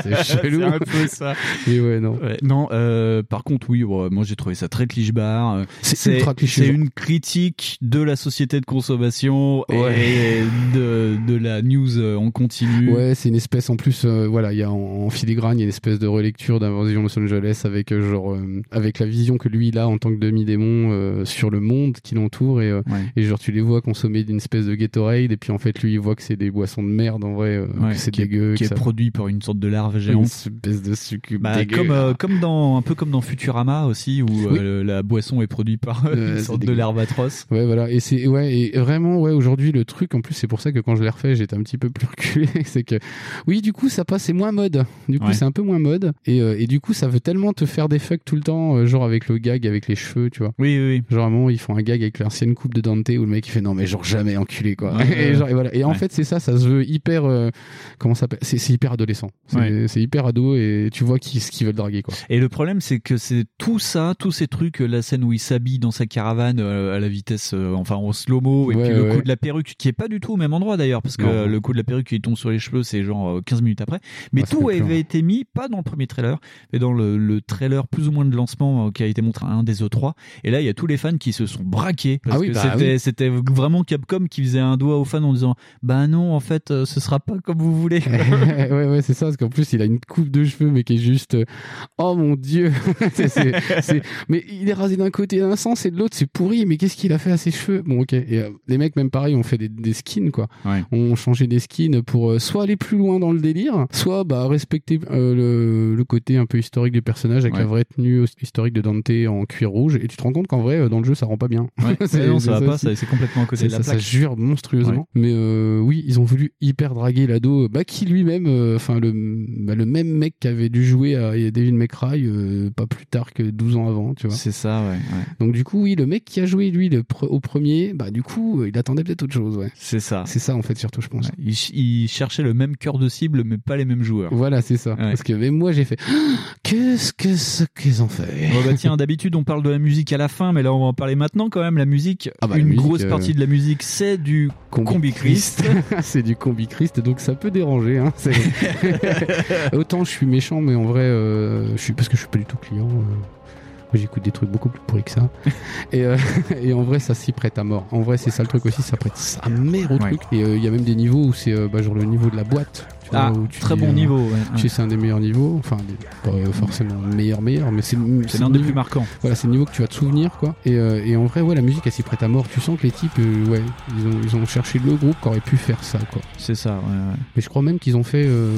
C'est chelou. C'est un peu ça. Mais ouais, non. Ouais, non, euh, par contre, oui, ouais, moi j'ai trouvé ça très cliché-bar. Euh, C'est ultra cliché, C'est une critique de la société de consommation Ouais. et de, de la news euh, en continu. Ouais, c'est une espèce en plus, euh, voilà, il y a en, en filigrane, il y a une espèce de relecture d'Invasion Los Angeles avec euh, genre euh, avec la vision que lui il a en tant que demi-démon euh, sur le monde qui l'entoure et, euh, Ouais. et genre tu les vois consommer d'une espèce de Gatorade et puis en fait lui il voit que c'est des boissons de merde en vrai, euh, Ouais, que c'est dégueu, qui est ça- produit par une sorte de larve une géante. espèce de succube Bah, comme comme dans un peu comme dans Futurama aussi où Oui. la boisson est produite par [laughs] une sorte de larve atroce. Ouais, voilà. Et c'est, ouais, et vraiment, ouais, aujourd'hui, le truc, en plus, c'est pour ça que quand je l'ai refait, j'étais un petit peu plus [laughs] reculé. c'est que, oui, du coup, ça passe, c'est moins mode. Du coup, c'est un peu moins mode. Et, et du coup, ça veut tellement te faire des fucks tout le temps, genre avec le gag, avec les cheveux, tu vois. Oui, oui, oui. Genre, à un moment, ils font un gag avec l'ancienne coupe de Dante où le mec, il fait non, mais genre jamais enculé, quoi. Ouais, et, ouais. genre, et voilà. Et en Ouais. fait, c'est ça, ça se veut hyper, euh, comment ça s'appelle? C'est, hyper adolescent. C'est, Ouais. hyper ado et tu vois qui, ce qu'ils veulent draguer, quoi. Et le problème, c'est que c'est tout ça, tous ces trucs, euh, la scène où il s'habille dans sa caravane euh, à la vitesse, euh, enfin en slow-mo, et puis le coup de la perruque, qui est pas du tout au même endroit d'ailleurs, parce que Non. le coup de la perruque qui tombe sur les cheveux, c'est genre euh, 15 minutes après. Mais tout avait été mis, pas dans le premier trailer, mais dans le, le trailer plus ou moins de lancement euh, qui a été montré à un des E3. Et là, il y a tous les fans qui se sont braqués, parce Ah oui, que bah c'était oui. c'était vraiment Capcom qui faisait un doigt aux fans en disant, bah non, en fait, euh, ce sera pas comme vous voulez. [laughs] ouais, ouais, c'est ça, parce qu'en plus, il a une coupe de cheveux, mais qui est juste, euh, oh mon dieu, [laughs] C'est- c'est- c'est- mais il est rasé d'un côté d'un sens et de l'autre, c'est pourri, mais qu'est-ce qu'il a fait à ses cheveux? Bon, ok. Et euh, les mecs, même pareil, ont fait des, des skins, quoi. Ouais. On changé des skins pour soit aller plus loin dans le délire, soit, bah, respecter le, le côté un peu historique du personnage avec Ouais. la vraie tenue historique de Dante en cuir rouge. Et tu te rends compte qu'en vrai, euh, dans le jeu, ça rend pas bien. Ouais. [laughs] C'est- non, ça va pas, ça- c'est complètement à côté de la ça, ça plaque. jure monstrueusement. Mais euh, oui, ils ont voulu hyper draguer l'ado, bah, qui lui-même, euh, enfin le, bah, le même mec qui avait dû jouer à David McRae euh, pas plus tard que 12 ans avant, tu vois. C'est ça, ouais. ouais. Donc du coup, oui, le mec qui a joué lui le pre- au premier, bah du coup, euh, il attendait peut-être autre chose, ouais. C'est ça. C'est ça en fait surtout, je pense. Il, ch- il cherchait le même cœur de cible, mais pas les mêmes joueurs. Voilà, c'est ça. Parce que même moi, j'ai fait [gasps] qu'est-ce que ce qu'ils ont fait? Bah tiens, d'habitude on parle de la musique à la fin, mais là on va en parler maintenant quand même. La musique, Ah bah, la une musique, grosse euh, partie de la musique, c'est du Combi Christ. [laughs] c'est du combi Christ, donc ça peut déranger. Hein. [laughs] Autant je suis méchant, mais en vrai, euh, je suis parce que je suis pas du tout client. euh, moi, j'écoute des trucs beaucoup plus pourris que ça. [laughs] et, euh, et en vrai, ça s'y prête à mort. En vrai, c'est ça le truc aussi, ça prête sa mère au Ouais. truc. Et euh, il y a même des niveaux où c'est euh, bah, genre le niveau de la boîte. Ah, où tu très dis, bon euh, niveau. ouais, sais c'est un des meilleurs niveaux. Enfin, des- pas forcément meilleur, meilleur, mais c'est l'un des plus marquants. voilà, c'est le niveau que tu vas te souvenir, quoi. Et, euh, et en vrai, ouais, la musique, elle s'y prête à mort. Tu sens que les types, euh, ouais, ils ont, ils ont cherché le groupe qui aurait pu faire ça, quoi. C'est ça, ouais, ouais. Mais je crois même qu'ils ont fait euh,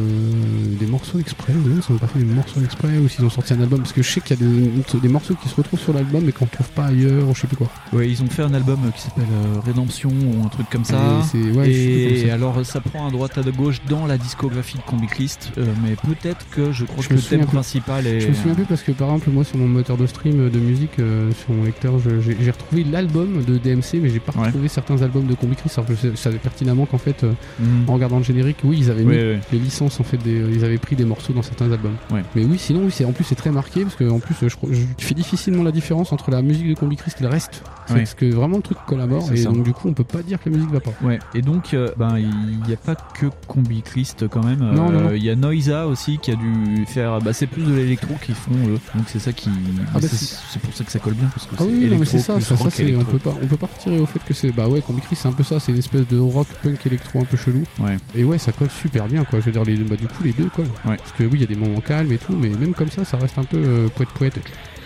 des morceaux exprès, ou non, ils n'ont pas fait des morceaux exprès, ou s'ils ont sorti un album. Parce que je sais qu'il y a des, des morceaux qui se retrouvent sur l'album, mais qu'on trouve pas ailleurs, ou je sais plus quoi. Ouais, ils ont fait un album qui s'appelle Rédemption ou un truc comme ça. Et ouais, et comme ça. alors ça prend à droite à gauche dans la discographie de Combi Christ, euh, mais peut-être que je crois Je que le thème principal est. Je me souviens plus parce que par exemple moi sur mon moteur de stream de musique euh, sur mon lecteur j'ai retrouvé l'album de DMC mais j'ai pas Ouais. retrouvé certains albums de Combi Christ alors que je je savais pertinemment qu'en fait euh, Mhm. en regardant le générique oui ils avaient mis les licences en fait des, ils avaient pris des morceaux dans certains albums Ouais. mais oui sinon oui c'est en plus c'est très marqué parce que en plus je, fais difficilement la différence entre la musique de Combi Christ et le reste C'est parce que vraiment le truc C'est et ça. donc du coup on peut pas dire que la musique va pas Ouais, et donc euh, ben il n'y a pas que Combi Christ quand même. Non, non, non. Euh, Il y a Noisa aussi qui a dû faire. Bah, c'est plus de l'électro qu'ils font eux. Donc c'est ça qui. bah, c'est pour ça que ça colle bien parce que Ah oui, c'est ça, on peut pas, on peut pas retirer au fait que c'est, bah ouais, Combi Christ, c'est un peu ça, c'est une espèce de rock punk électro un peu chelou. Ouais. Et ouais, ça colle super bien, quoi. Je veux dire, les deux, bah du coup, les deux. Ouais. Parce que oui, il y a des moments calmes et tout, mais même comme ça, ça reste un peu euh, poète poète.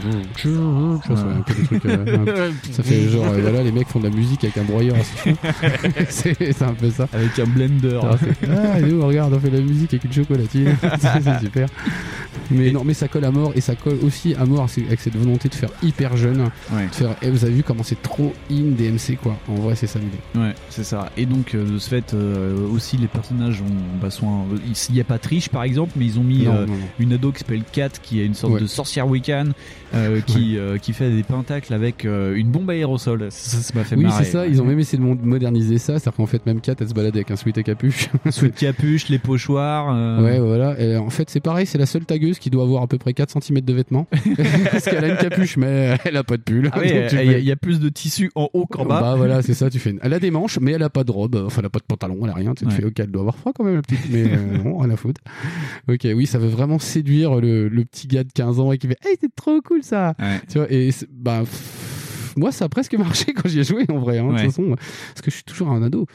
Un peu des trucs, euh, [laughs] ça fait genre, euh, voilà, les mecs font de la musique avec un broyeur c'est, [laughs] un peu ça. Avec un blender. Ah, c'est- ah, et nous, regarde, on fait de la musique avec une chocolatine. [laughs] c'est super. Mais non, mais ça colle à mort et ça colle aussi à mort avec cette volonté de faire hyper jeune. Ouais. De faire, et vous avez vu comment c'est trop in DMC quoi. En vrai, c'est ça l'idée. Ouais, c'est ça. Et donc, euh, de ce fait, euh, aussi, les personnages ont, bah, sont, un- il n'y a pas Triche, par exemple, mais ils ont mis Non, euh, non, non. une ado qui s'appelle Kat, qui est une sorte Ouais. de sorcière Wiccan, euh, qui, euh, qui fait des pentacles avec euh, une bombe à aérosol. Ça, ça m'a fait Oui, marrer. c'est ça. Ils ont même essayé de moderniser ça. C'est-à-dire qu'en fait, même Kat, elle se balade avec un sweat à capuche. De [laughs] capuche, les pochoirs. euh, Ouais, voilà. Et en fait, c'est pareil, c'est la seule tagueuse qui doit avoir à peu près 4 cm de vêtements. [laughs] Parce qu'elle a une capuche, mais elle a pas de pull. Ah oui, [laughs] il y, a- fais- il y a plus de tissu en haut qu'en bas. Bah voilà, c'est ça, tu fais. une- Elle a des manches, mais elle a pas de robe. Enfin, elle a pas de pantalon, elle a rien. Tu, Ouais. fais, ok, elle doit avoir froid quand même, la petite. Mais euh, non, rien à foutre. Ok, oui, ça veut vraiment séduire le, le petit gars de 15 ans et qui fait, hey, c'est trop cool ça. Ouais. Tu vois, et bah. pff, Moi, ça a presque [laughs] marché quand j'y ai joué en vrai, hein, de toute façon, parce que je suis toujours un ado.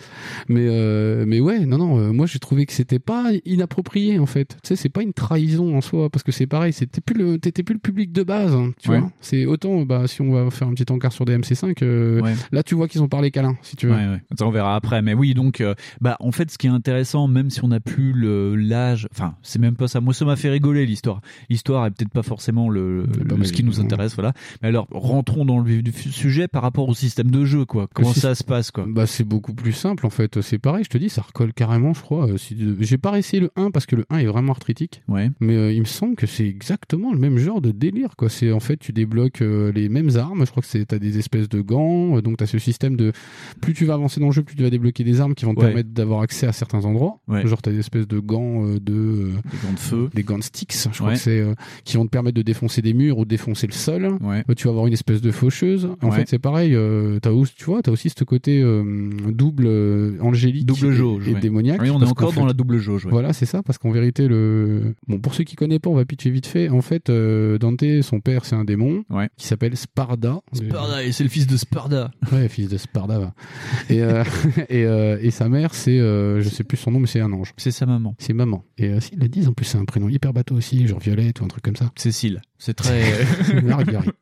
Mais euh, mais ouais, non non, euh, moi j'ai trouvé que c'était pas inapproprié en fait. Tu sais, c'est pas une trahison en soi, parce que c'est pareil, c'était plus le, t'étais plus le public de base, hein, tu Ouais. vois. C'est autant, bah si on va faire un petit encart sur DMC5, euh, Ouais. là tu vois qu'ils ont parlé câlin, si tu veux. Ça, on verra après. Mais oui, donc, euh, bah, en fait, ce qui est intéressant, même si on n'a plus le l'âge, enfin, c'est même pas ça. Moi, ça m'a fait rigoler l'histoire. L'histoire est peut-être pas forcément le, pas le- mal, ce qui nous intéresse, voilà. Mais alors, rentrons dans le vif du sujet par rapport au système de jeu, quoi. Comment ça se passe, quoi Bah c'est beaucoup plus simple en fait. C'est pareil, je te dis, ça recolle carrément, je crois. Euh, J'ai pas essayé le 1 parce que le 1 est vraiment arthritique. Ouais. Mais euh, il me semble que c'est exactement le même genre de délire quoi. C'est en fait tu débloques euh, les mêmes armes. Je crois que c'est t'as des espèces de gants. euh, donc t'as ce système de plus tu vas avancer dans le jeu, plus tu vas débloquer des armes qui vont te Ouais. permettre d'avoir accès à certains endroits. Ouais. Genre t'as des espèces de gants euh, de euh, Des gants de feu. des gants de sticks. Je crois Ouais. que c'est euh, qui vont te permettre de défoncer des murs ou de défoncer le sol. Ouais. Euh, tu vas avoir une espèce de faucheuse. En Ouais. fait, c'est pareil. Euh, t'as aussi, tu vois, t'as aussi ce côté euh, double euh, angélique Double et- jauge. et, ouais. démoniaque. Oui, on est encore dans la double jauge. ouais. Voilà, c'est ça, parce qu'en vérité, le bon pour ceux qui connaissent pas, on va pitcher vite fait. En fait, euh, Dante, son père, c'est un démon qui s'appelle Sparda. Sparda, et c'est le fils de Sparda. Ouais, fils de Sparda. va. Et [laughs] et, et sa mère, c'est je sais plus son nom, mais c'est un ange. C'est sa maman. C'est maman. Et s'ils le disent, en plus, c'est un prénom hyper bateau aussi, genre Violette ou un truc comme ça. Cécile. C'est très. [laughs] Marguerite.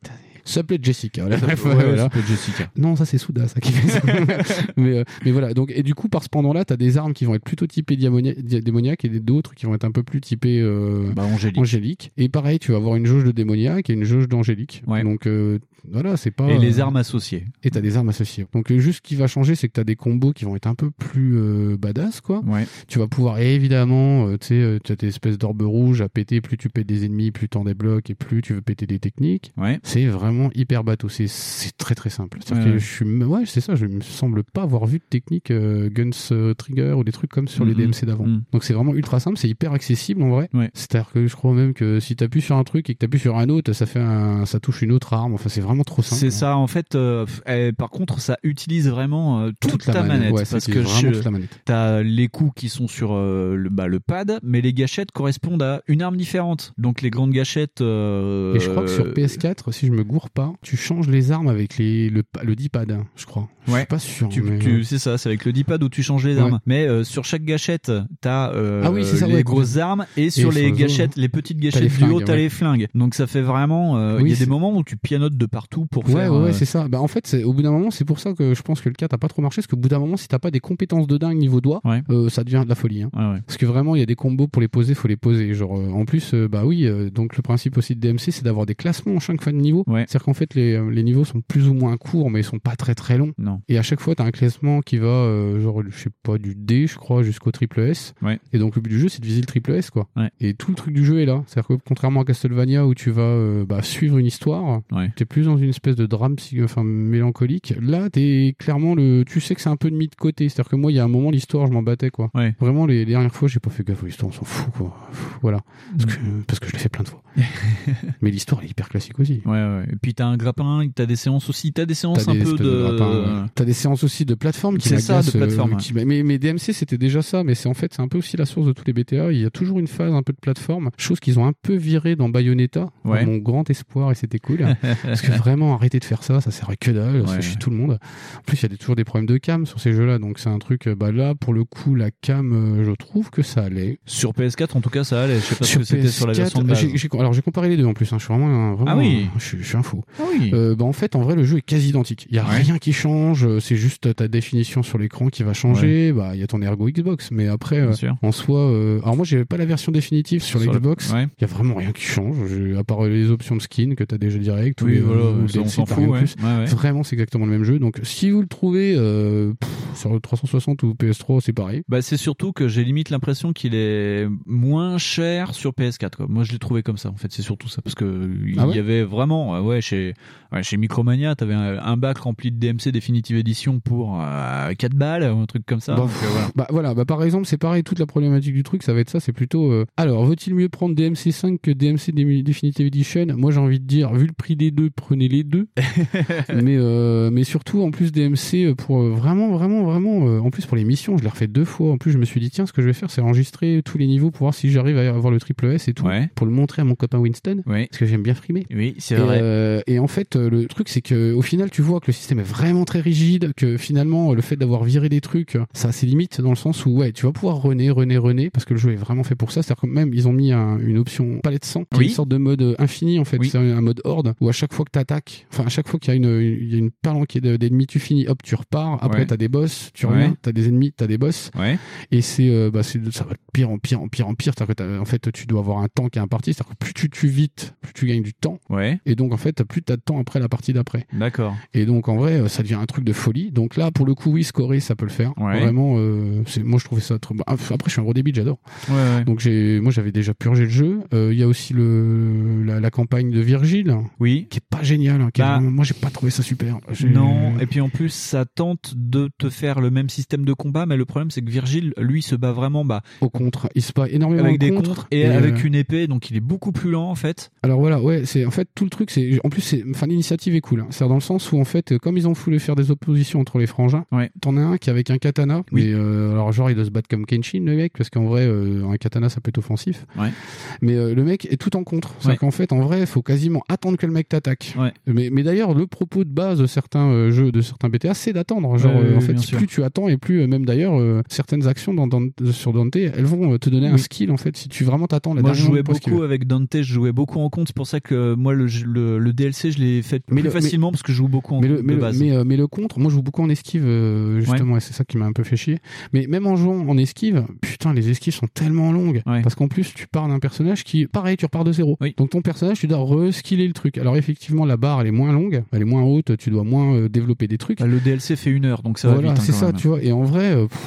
Ça s'appelait Jessica. [laughs] Ouais, Voilà. Jessica. Non, ça c'est Souda, ça qui fait ça. [laughs] mais, euh, mais voilà. Donc, et du coup, par ce pendant-là, t'as des armes qui vont être plutôt typées démoniaques et d'autres qui vont être un peu plus typées euh, Bah, angélique. Et pareil, tu vas avoir une jauge de démoniaque et une jauge d'angélique. Ouais. Donc euh, voilà, c'est pas. Et les euh, armes associées. Et t'as des armes associées. Donc euh, juste ce qui va changer, c'est que t'as des combos qui vont être un peu plus badass, quoi. Ouais. Tu vas pouvoir évidemment, tu sais, euh, tu as des espèces d'orbes rouges à péter. Plus tu pètes des ennemis, plus t'en débloques et plus tu veux péter des techniques. Ouais. C'est vraiment hyper bateau. C'est très très simple. Ouais, que je suis, ouais, c'est ça. Je me semble pas avoir vu de technique euh, Guns euh, Trigger ou des trucs comme sur les. DMC d'avant. Mhm. Donc c'est vraiment ultra simple. C'est hyper accessible en vrai. Ouais. C'est-à-dire que je crois même que si t'appuies sur un truc et que t'appuies sur un autre, ça fait un, ça touche une autre arme. Enfin, c'est vraiment trop simple. C'est ça, en fait. euh, eh, par contre, ça utilise vraiment euh, toute, Toute la ta manette, manette. parce que t'as les coups qui sont sur le, bah, le pad, mais les gâchettes correspondent à une arme différente. Donc les grandes gâchettes. Et je crois que sur PS4, si je me gourre pas, tu changes les armes avec les, le, le D-pad, je crois. Je suis pas sûr. Tu, mais, tu- euh, c'est ça, c'est avec le D-pad où tu changes les Ouais. armes. Mais euh, sur chaque gâchette, t'as euh, Ah oui, ça, les ouais, grosses armes et Et sur les gâchettes, les petites gâchettes les du haut, t'as les flingues. Donc ça fait vraiment. euh, Il Oui, y a des moments où tu pianotes de partout pour Ouais, faire. ouais, ouais, c'est ça. Bah, en fait, au bout d'un moment, c'est pour ça que je pense que le 4 a pas trop marché, parce qu'au bout d'un moment, si t'as pas des compétences de dingue niveau doigt, ça devient de la folie. Hein. Parce que vraiment, il y a des combos pour les poser, faut les poser. Genre, en plus, bah oui, donc le principe aussi de DMC, c'est d'avoir des classements en chaque fin de niveau. Ouais. C'est-à-dire qu'en fait, les, euh, les niveaux sont plus ou moins courts, mais ils sont pas très très longs. Non. Et à chaque fois, t'as un classement qui va, euh, genre, je sais pas, du D, je crois, jusqu'au triple S. Ouais. Et donc, le but du jeu, c'est de viser le triple S, quoi. Ouais. Et tout le truc du jeu est là. C'est-à-dire que contrairement à Castlevania, où tu vas euh, bah, suivre une histoire, Ouais. t'es plus dans une espèce de drame enfin, mélancolique. Là, t'es clairement le. Tu sais que c'est un peu de mis de côté. C'est-à-dire que moi, il y a un moment, l'histoire, je m'en battais, quoi. Ouais. Vraiment, les, les dernières fois, j'ai pas fait gaffe l'histoire, on s'en fout, quoi. Voilà. Parce que, parce que je l'ai fait plein de fois. [laughs] Mais l'histoire, elle est hyper classique aussi. Ouais, ouais. Puis t'as un grappin, t'as des séances aussi, t'as des séances T'as un des peu espèces de. ouais. T'as des séances aussi de plateforme qui C'est ça, de plateforme, euh, ouais. mais, mais DMC c'était déjà ça, mais c'est en fait c'est un peu aussi la source de tous les BTA. Il y a toujours une phase un peu de plateforme, chose qu'ils ont un peu viré dans Bayonetta, Ouais. mon grand espoir et c'était cool. [laughs] parce que vraiment arrêter de faire ça, ça sert à que dalle, ça chier tout le monde. En plus il y a des- toujours des problèmes de cam sur ces jeux-là, donc c'est un truc. euh, Bah là pour le coup la cam, euh, je trouve que ça allait. Sur PS4, en tout cas, ça allait. Je sais pas ce que c'était sur la version de base. j'ai- j'ai- alors j'ai comparé les deux en plus. hein. Je suis vraiment, un- vraiment Ah oui. un- je, suis- je suis un fou. Ah oui. Euh, bah en fait en vrai le jeu est quasi identique. Il y a Ouais. rien qui change. euh, c'est juste ta définition sur l'écran qui va changer. Bah, il y a ton ergo Xbox, mais après, euh, en soi, euh, alors moi, j'ai pas la version définitive sur, Sur le- l'Xbox. Il ouais. y a vraiment rien qui change, à part les options de skin que t'as déjà direct. ou Oui, les- voilà, ou le on s'en fout, plus. Vraiment, c'est exactement le même jeu. Donc, si vous le trouvez pff, sur le 360 ou PS3, c'est pareil. Bah, c'est surtout que j'ai limite l'impression qu'il est moins cher sur PS4. Quoi. Moi, je l'ai trouvé comme ça. En fait, c'est surtout ça parce que il Ah ouais y avait vraiment, ouais, chez ouais, chez Micromania, t'avais un, un bac rempli de DMC Definitive Edition pour euh, 4 balles ou un truc comme ça. Bah, Donc, euh, voilà. Bah voilà, bah par exemple, c'est pareil, toute la problématique du truc, ça va être ça, c'est plutôt euh, alors, vaut-il mieux prendre DMC5 que DMC Definitive Edition? Moi, j'ai envie de dire vu le prix des deux, prenez les deux. [laughs] mais euh, mais surtout en plus DMC pour vraiment vraiment vraiment en plus pour les missions, je l'ai refait deux fois. En plus, je me suis dit tiens, ce que je vais faire, c'est enregistrer tous les niveaux pour voir si j'arrive à avoir le triple S et tout pour le montrer à mon copain Winston parce que j'aime bien frimer. Oui, c'est vrai. Euh, et en fait, euh, le truc, c'est que au final, tu vois que le système est vraiment très rigide, que finalement, le fait d'avoir viré des trucs, ça a ses limites dans le sens où, ouais, tu vas pouvoir runner, runner, runner, parce que le jeu est vraiment fait pour ça. C'est-à-dire que même, ils ont mis un- une option palette sang, qui Oui. est une sorte de mode euh, infini, en fait. Oui. C'est un, un mode horde, où à chaque fois que t'attaques, enfin, à chaque fois qu'il y a une, a une palanquée de- d'ennemis, tu finis, hop, tu repars. Après, Ouais. t'as des boss, tu Ouais. reviens, t'as des ennemis, t'as des boss. Ouais. Et c'est, euh, bah, ça va de pire en pire, en pire, en pire. C'est-à-dire que en fait, tu dois avoir un temps qui est imparti. C'est-à-dire que plus tu tues vite, plus tu gagnes du temps. Ouais. Et donc, en fait, t'as plus t'as de temps après la partie d'après. D'accord. Et donc, en vrai, euh, ça devient un truc de folie. Donc là, pour le coup, oui, scorer, ça peut le faire. Ouais. Vraiment, euh, c'est, moi, je trouvais ça trop. Ah, Après, je suis un gros débit, j'adore. Ouais, ouais. Donc, j'ai, moi, j'avais déjà purgé le jeu. Euh, Il y a aussi le, la, la campagne de Virgile. Oui. Qui est pas géniale. hein, qui est Bah, vraiment- moi, j'ai pas trouvé ça super. J'ai- Non, et puis en plus, ça tente de te faire le même système de combat, mais le problème, c'est que Virgile, lui, se bat vraiment bah, Au contre. Il se bat énormément avec des contre. contres et, avec une épée, donc il est beaucoup plus lent en fait. Alors voilà, ouais, c'est en fait tout le truc, c'est en plus enfin l'initiative est cool. Hein. C'est dans le sens où en fait, comme ils ont voulu faire des oppositions entre les frangins, t'en as un qui est avec un katana, mais euh, alors genre il doit se battre comme Kenshin le mec, parce qu'en vrai euh, un katana ça peut être offensif. Ouais. Mais euh, le mec est tout en contre. C'est-à-dire Ouais. qu'en fait, en vrai, il faut quasiment attendre que le mec t'attaque. Mais, mais d'ailleurs, le propos de base de certains jeux, de certains BTA, c'est d'attendre. Genre, Ouais, en ouais, fait, plus sûr. tu attends et plus, même d'ailleurs, certaines actions dans, dans- sur Dante, elles vont te donner un skill, en fait, si tu vraiment t'attends. Moi, je jouais beaucoup avec Dante, je jouais beaucoup en compte. C'est pour ça que moi, le, le, le DLC, je l'ai fait plus le- facilement parce que je joue beaucoup en mais le, mais, de le- base. mais, euh, mais le contre, moi je joue beaucoup en esquive euh, justement, et c'est ça qui m'a un peu fait chier. Mais même en jouant en esquive, putain, les esquives sont tellement longues parce qu'en plus tu pars d'un personnage qui, pareil, tu repars de zéro. Donc ton personnage, tu dois reskiller le truc. Alors effectivement, la barre elle est moins longue, elle est moins haute, tu dois moins euh, développer des trucs. Bah, le DLC fait une heure, donc ça va voilà, vite. hein, c'est ça, même. tu vois. Et en vrai. pff,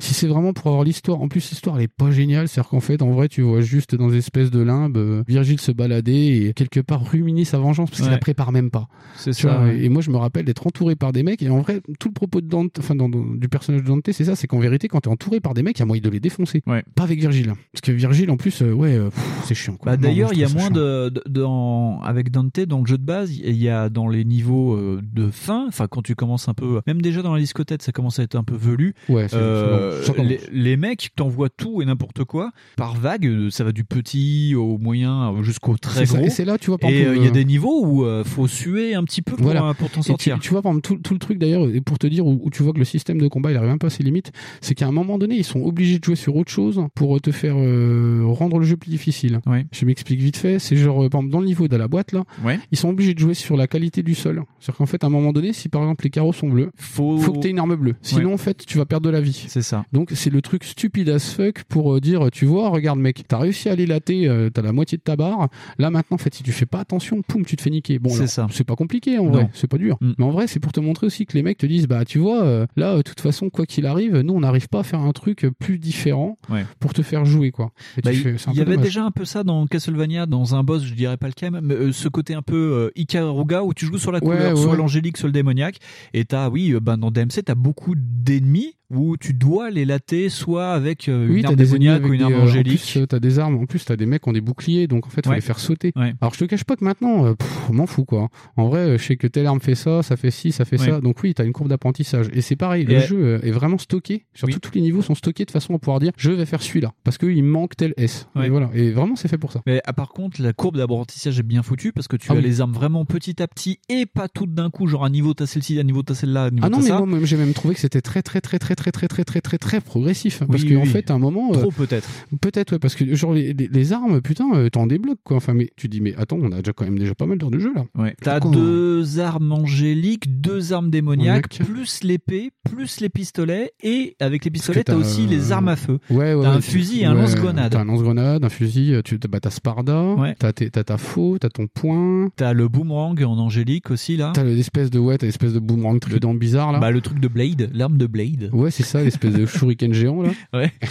si c'est vraiment pour avoir l'histoire, en plus l'histoire elle est pas géniale, c'est-à-dire qu'en fait en vrai tu vois juste dans des espèces de limbes euh, Virgile se balader et quelque part ruminer sa vengeance parce qu'il Ouais. la prépare même pas. C'est ça, vois, ouais. Et moi je me rappelle d'être entouré par des mecs et en vrai tout le propos de Dante, enfin dans- dans- du personnage de Dante c'est ça, c'est qu'en vérité quand t'es entouré par des mecs il y a moyen de les défoncer. Pas avec Virgile, parce que Virgile en plus euh, ouais euh, c'est chiant. Quoi. Bah, D'ailleurs, il y a moins de, de- dans- avec Dante dans le jeu de base. Il y a dans les niveaux de fin, enfin quand tu commences un peu, même déjà dans la discothèque, ça commence à être un peu velu. Ouais, c'est- Euh, les, les mecs t'envoient tout et n'importe quoi par vague. euh, Ça va du petit au moyen euh, jusqu'au très ça, gros. et c'est là, tu vois, par Et euh, il y a des niveaux où euh, faut suer un petit peu pour, Voilà. pour t'en tu- sortir. Tu, vois, par exemple, tout, tout le truc d'ailleurs, et pour te dire où, où tu vois que le système de combat il arrive un peu à ses limites, c'est qu'à un moment donné, ils sont obligés de jouer sur autre chose pour te faire rendre le jeu plus difficile. Je m'explique vite fait. C'est genre, par exemple, dans le niveau de la boîte là, ils sont obligés de jouer sur la qualité du sol. C'est-à-dire qu'en fait, à un moment donné, si par exemple les carreaux sont bleus, faut, faut que tu aies une arme bleue. Sinon, Ouais. en fait, tu vas perdre de la vie. C'est ça. Donc, c'est le truc stupide as fuck pour euh, dire, tu vois, regarde mec, t'as réussi à aller latter, euh, t'as la moitié de ta barre. Là maintenant, en fait, si tu fais pas attention, poum, tu te fais niquer. Bon, C'est ça. C'est pas compliqué en Non. vrai, c'est pas dur. Mais en vrai, c'est pour te montrer aussi que les mecs te disent, bah tu vois, euh, là, euh, de toute façon, quoi qu'il arrive, nous, on n'arrive pas à faire un truc plus différent Ouais. pour te faire jouer, quoi. Bah, il y avait dommage. déjà un peu ça dans Castlevania, dans un boss, je dirais pas lequel, mais euh, ce côté un peu euh, Ikaruga où tu joues sur la Ouais, couleur, ouais. soit l'angélique, soit le démoniaque. Et t'as, oui, ben, dans DMC, t'as beaucoup d'ennemis où tu dois les latter soit avec euh, Oui, une t'as arme démoniaque ou une arme euh, En angélique. plus, t'as des armes. En plus, t'as des mecs qui ont des boucliers, donc en fait, faut Ouais. les faire sauter. Ouais. Alors, je te cache pas que maintenant, euh, pff, m'en fous quoi. En vrai, euh, je sais que telle arme fait ça, ça fait ci, ça fait Ouais. ça. Donc oui, t'as une courbe d'apprentissage. Et c'est pareil, Et le jeu euh, est vraiment stocké. Surtout tous les niveaux sont stockés de façon à pouvoir dire, je vais faire celui-là parce qu'il manque tel S. Ouais. Et voilà. Et vraiment, c'est fait pour ça. Mais ah, par contre, la courbe d'apprentissage est bien foutue parce que tu Ah as oui. les armes vraiment petit à petit et pas toutes d'un coup, genre un niveau t'as celle-ci, un niveau t'as celle-là, un niveau Ah non, mais ça. moi, j'ai même trouvé que c'était très, très, très, très, très très très très très très progressif. parce Oui, qu'en oui. fait, à un moment, Trop euh, peut-être. peut-être ouais, parce que genre les, les- les armes, putain, euh, t'en débloques quoi. Enfin, mais tu dis mais attends, on a déjà quand même déjà pas mal d'heures de jeu là. Ouais. T'as deux armes angéliques, deux armes démoniaques, plus l'épée, plus les pistolets, et avec les pistolets, t'as aussi les euh, armes à feu. Ouais, ouais. T'as un fusil et un ouais, lance-grenade. T'as un lance-grenade, un fusil, euh, tu bah, t'as Sparda, Ouais. t'as ta faux, t'as ton poing, T'as le boomerang en angélique aussi là. t'as l'espèce de ouais, t'as l'espèce de boomerang trident bizarre là. Bah le truc de Blade, l'arme de Blade. Ouais, c'est ça, l'espèce de [laughs] shuriken géant là. Ouais. [laughs]